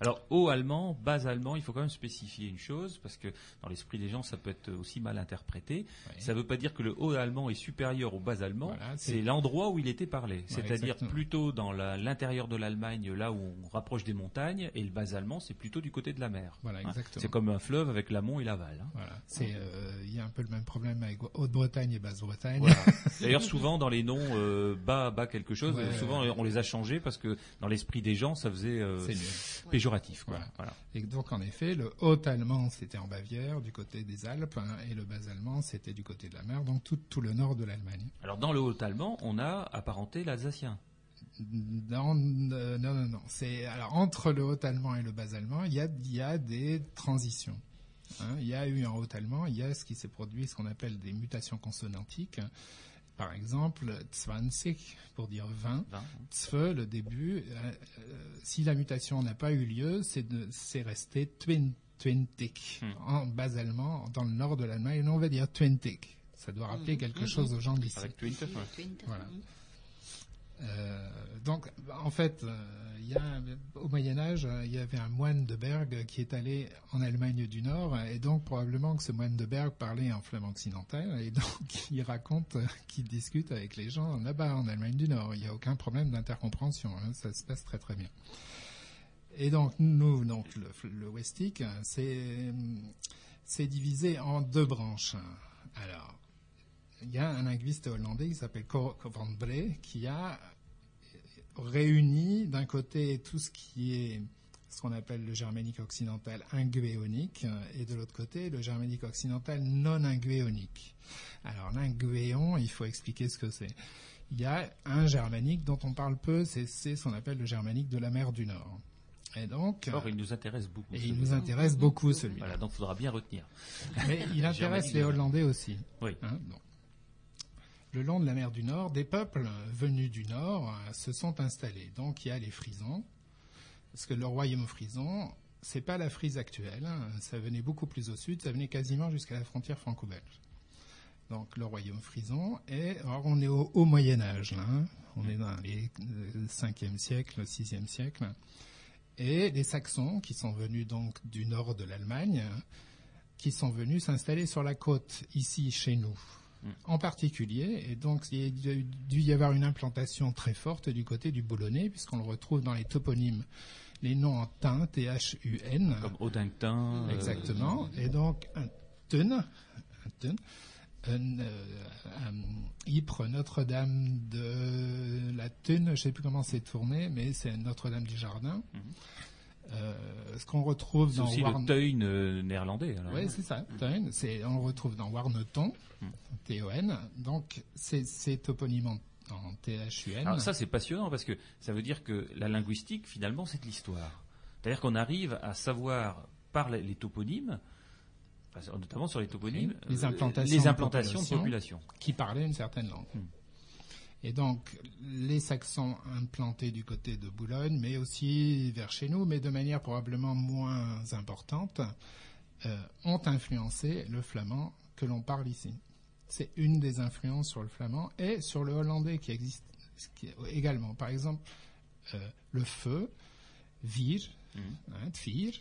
Alors, haut allemand, bas allemand, il faut quand même spécifier une chose, parce que dans l'esprit des gens, ça peut être aussi mal interprété. Ça ne veut pas dire que le haut allemand est supérieur au bas allemand, Voilà, c'est- l'endroit où il était parlé. C'est-à-dire plutôt dans la- l'intérieur de l'Allemagne, là où on rapproche des montagnes, et le bas allemand, c'est plutôt du côté de la mer. Voilà, Hein. exactement. C'est comme un fleuve avec l'amont et l'aval. hein. Voilà, c'est, euh, il y a un peu le même problème avec Haute-Bretagne et Basse-Bretagne. Voilà. <laughs> D'ailleurs, souvent dans les noms euh, bas, bas quelque chose, Ouais, souvent ouais. on les a changés parce que dans l'esprit des gens, ça faisait euh. Péjoratif. Quoi. Voilà. Voilà. Et donc, en effet, le haut-allemand, c'était en Bavière, du côté des Alpes, hein, et le bas-allemand, c'était du côté de la mer, donc tout, tout le nord de l'Allemagne. Alors dans le haut allemand, on a apparenté l'alsacien. Non, euh, non, non, non. C'est alors entre le haut-allemand et le bas-allemand, il y a, il y a des transitions. Hein, il y a eu en haut-allemand, il y a ce qui s'est produit, ce qu'on appelle des mutations consonantiques. Par exemple, 20 pour dire 20. Vingt. Zwe, le début, euh, euh, si la mutation n'a pas eu lieu, c'est de- c'est resté twin, twintig. Hmm. En bas allemand, dans le nord de l'Allemagne, nous, on va dire twintig. Ça doit rappeler quelque chose aux gens d'ici. Voilà. Euh, donc, en fait, euh, au Moyen Âge, euh, il y avait un moine de Berg qui est allé en Allemagne du Nord, et donc probablement que ce moine de Berg parlait en flamand occidental, et donc <laughs> il raconte qu'il discute avec les gens là-bas en Allemagne du Nord. Il n'y a aucun problème d'intercompréhension, hein, ça se passe très très bien. Et donc nous, donc le, le Westic, c'est divisé en deux branches. Alors, il y a un linguiste hollandais qui s'appelle Cor van Bree qui a réuni d'un côté tout ce qui est ce qu'on appelle le germanique occidental inguéonique et de l'autre côté le germanique occidental non inguéonique. Alors l'inguéon, il faut expliquer ce que c'est. Il y a un germanique dont on parle peu, c'est ce qu'on appelle le germanique de la mer du Nord. Et donc, Or, il nous intéresse beaucoup. et il nous intéresse beaucoup celui-là. Voilà, donc il faudra bien retenir. Mais il <laughs> intéresse les Hollandais aussi. Oui. Hein. Le long de la mer du Nord, des peuples venus du Nord euh, se sont installés. Donc il y a les Frisons, parce que le royaume frison, c'est pas la Frise actuelle, hein, ça venait beaucoup plus au sud, ça venait quasiment jusqu'à la frontière franco-belge. Donc le royaume frison, et alors on est au, haut Moyen Âge, hein. on est dans les euh, 5e siècle, 6e siècle, et les Saxons, qui sont venus donc du nord de l'Allemagne, qui sont venus s'installer sur la côte, ici, chez nous, en particulier. Et donc, il y a dû y avoir une implantation très forte du côté du Boulonnais, puisqu'on le retrouve dans les toponymes, les noms en tin, T-H-U-N. Comme Odingtin. euh, Exactement. Et donc, un tun, un tun, un, euh, Ypres Notre-Dame de la Thune, je ne sais plus comment c'est tourné, mais c'est Notre-Dame du Jardin. Euh, ce qu'on retrouve dans aussi Warn- le euh, néerlandais. oui, c'est ça. Teun, c'est, on le retrouve dans Warneton, T-O-N. Donc, c'est, toponyme en, en T-H-U-N. Alors ça, c'est passionnant parce que ça veut dire que la linguistique, finalement, c'est de l'histoire. C'est-à-dire qu'on arrive à savoir par les les toponymes, notamment sur les toponymes, Les euh, implantations les de implantations de population. population. qui parlaient une certaine langue. Hmm. Et donc, les Saxons implantés du côté de Boulogne, mais aussi vers chez nous, mais de manière probablement moins importante, euh, ont influencé le flamand que l'on parle ici. C'est une des influences sur le flamand et sur le hollandais qui existe qui- également. Par exemple, euh, le feu, vir, hein, vir,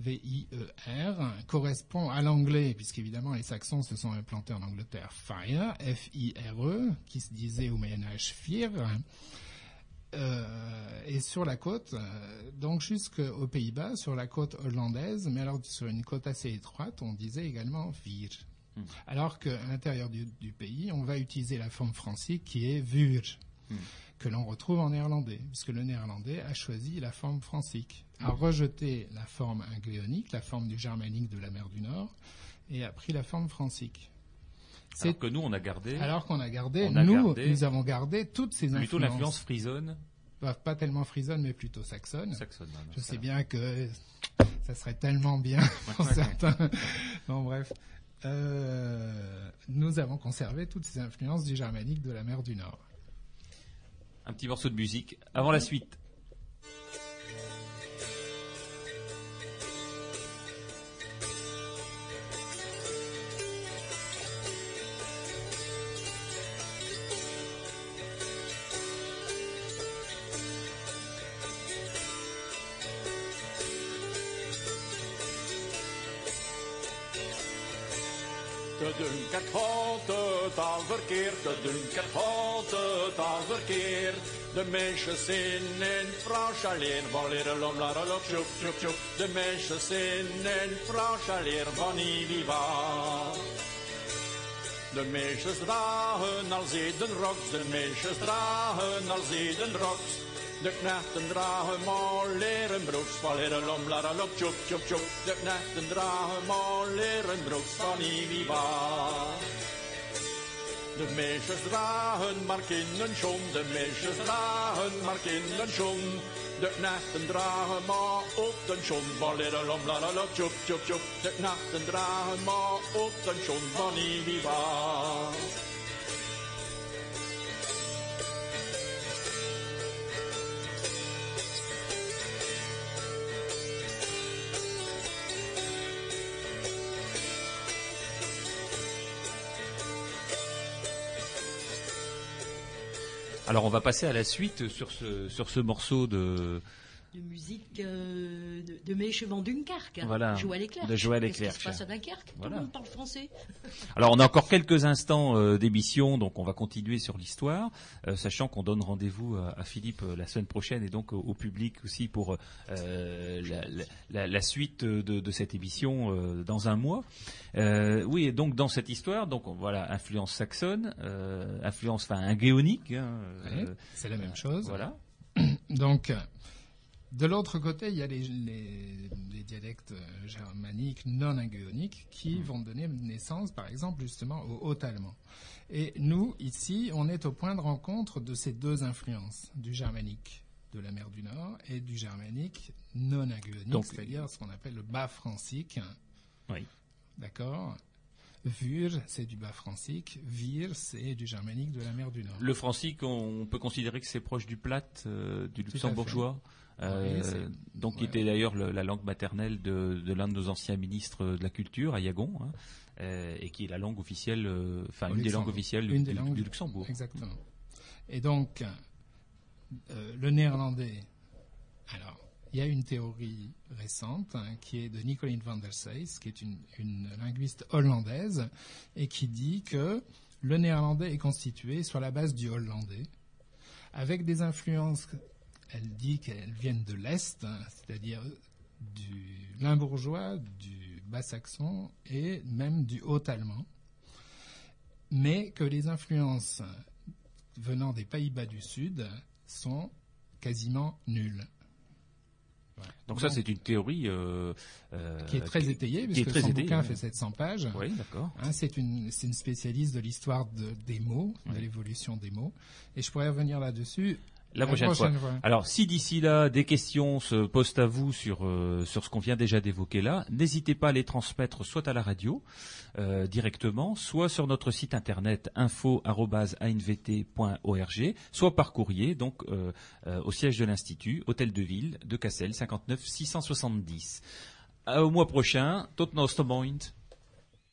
V-I-E-R, correspond à l'anglais, puisqu'évidemment les Saxons se sont implantés en Angleterre, fire, F-I-R-E, qui se disait au Moyen-Âge fir, euh, et sur la côte, euh, donc jusqu'aux Pays-Bas, sur la côte hollandaise, mais alors sur une côte assez étroite, on disait également vir. Alors qu'à l'intérieur du, du pays, on va utiliser la forme francique qui est vur, que l'on retrouve en néerlandais, puisque le néerlandais a choisi la forme francique, a rejeté la forme ingléonique, la forme du germanique de la mer du Nord, et a pris la forme francique. C'est- Alors que nous, on a gardé Alors qu'on a gardé, On a nous, gardé nous avons gardé toutes ces influences. plutôt l'influence frisonne. Pas, pas tellement frisonne, mais plutôt saxonne. Saxonne, non, Je sais bien que ça serait tellement bien <laughs> pour certains. Bon, bref. Euh, nous avons conservé toutes ces influences du germanique de la mer du Nord. Un petit morceau de musique avant la suite. De Dunkert houdt het al verkeerd, de houdt het al verkeerd. De meisjes in een franche alleen, valeren lom laren op tjoep tjoep tjoep. De meisjes in een franche alleen van Ibiwa. De meisjes dragen al zeden roks, de meisjes dragen al zeden roks. De knechten dragen maar leren broeks, van leren lom, la, la, lop, tjoep, tjoep, tjoep. De knechten dragen maar leren broeks, van waar. De meisjes dragen maar kinderschoen, de meisjes dragen maar kinderschoen. De knechten dragen maar op den schoen, ballerelom, lalala, tjoep, tjoep, tjoep. De knechten dragen maar op den schoen, van wie Alors on va passer à la suite sur ce, sur ce morceau de... De musique euh, de, de Meche van Dunkerque. Voilà, Joël Leclerc. de Joël Qu'est-ce qui Leclerc. se passe à Dunkerque? Voilà. Tout le monde parle français. <laughs> Alors on a encore quelques instants euh, d'émission, donc on va continuer sur l'histoire, euh, sachant qu'on donne rendez-vous à, à Philippe euh, la semaine prochaine et donc au, au public aussi pour euh, la, la- la- la suite de, de cette émission euh, dans un mois. Euh, oui, et donc dans cette histoire, donc on- voilà, influence saxonne, euh, influence, enfin, un hein, Ouais, euh, c'est la même chose. Voilà. Donc, de l'autre côté, il y a les, les- les dialectes euh, germaniques non ingéoniques qui vont donner naissance, par exemple, justement au haut-allemand. Et nous, ici, on est au point de rencontre de ces deux influences, du germanique de la mer du Nord et du germanique non ingéonique, Donc- c'est-à-dire ce qu'on appelle le bas francique. Oui. D'accord? Vur, c'est du bas francique. Vir, c'est du germanique de la mer du Nord. Le francique, on peut considérer que c'est proche du plate, euh, du Tout à luxembourgeois? Euh, Oui, donc, qui était d'ailleurs le- la langue maternelle de, de l'un de nos anciens ministres de la culture, à Yagon, hein, euh, et qui est la langue officielle, euh, enfin une des Luxembourg. langues officielles du, des langues du Luxembourg. Exactement. Et donc, le néerlandais. Alors, il y a une théorie récente hein, qui est de Nicolien van der Seyss, qui est une, une linguiste hollandaise, et qui dit que le néerlandais est constitué sur la base du hollandais, avec des influences. Elle dit qu'elles viennent de l'est, hein, c'est-à-dire du limbourgeois, du bas-saxon et même du haut-allemand mais que les influences venant des Pays-Bas du Sud sont quasiment nulles. Donc ça, c'est une théorie euh, euh, qui est très étayée, puisque très son bouquin fait 700 pages. Oui, d'accord. Hein, c'est une, spécialiste de l'histoire de- des mots, de l'évolution des mots. Et je pourrais revenir là-dessus La prochaine, fois. Alors, si d'ici là des questions se posent à vous sur euh, sur ce qu'on vient déjà d'évoquer là, n'hésitez pas à les transmettre soit à la radio euh, directement, soit sur notre site internet info@anvt.org, soit par courrier, donc euh, au siège de l'institut, hôtel de ville de Cassel, 59 670. À- Au mois prochain, tot nos.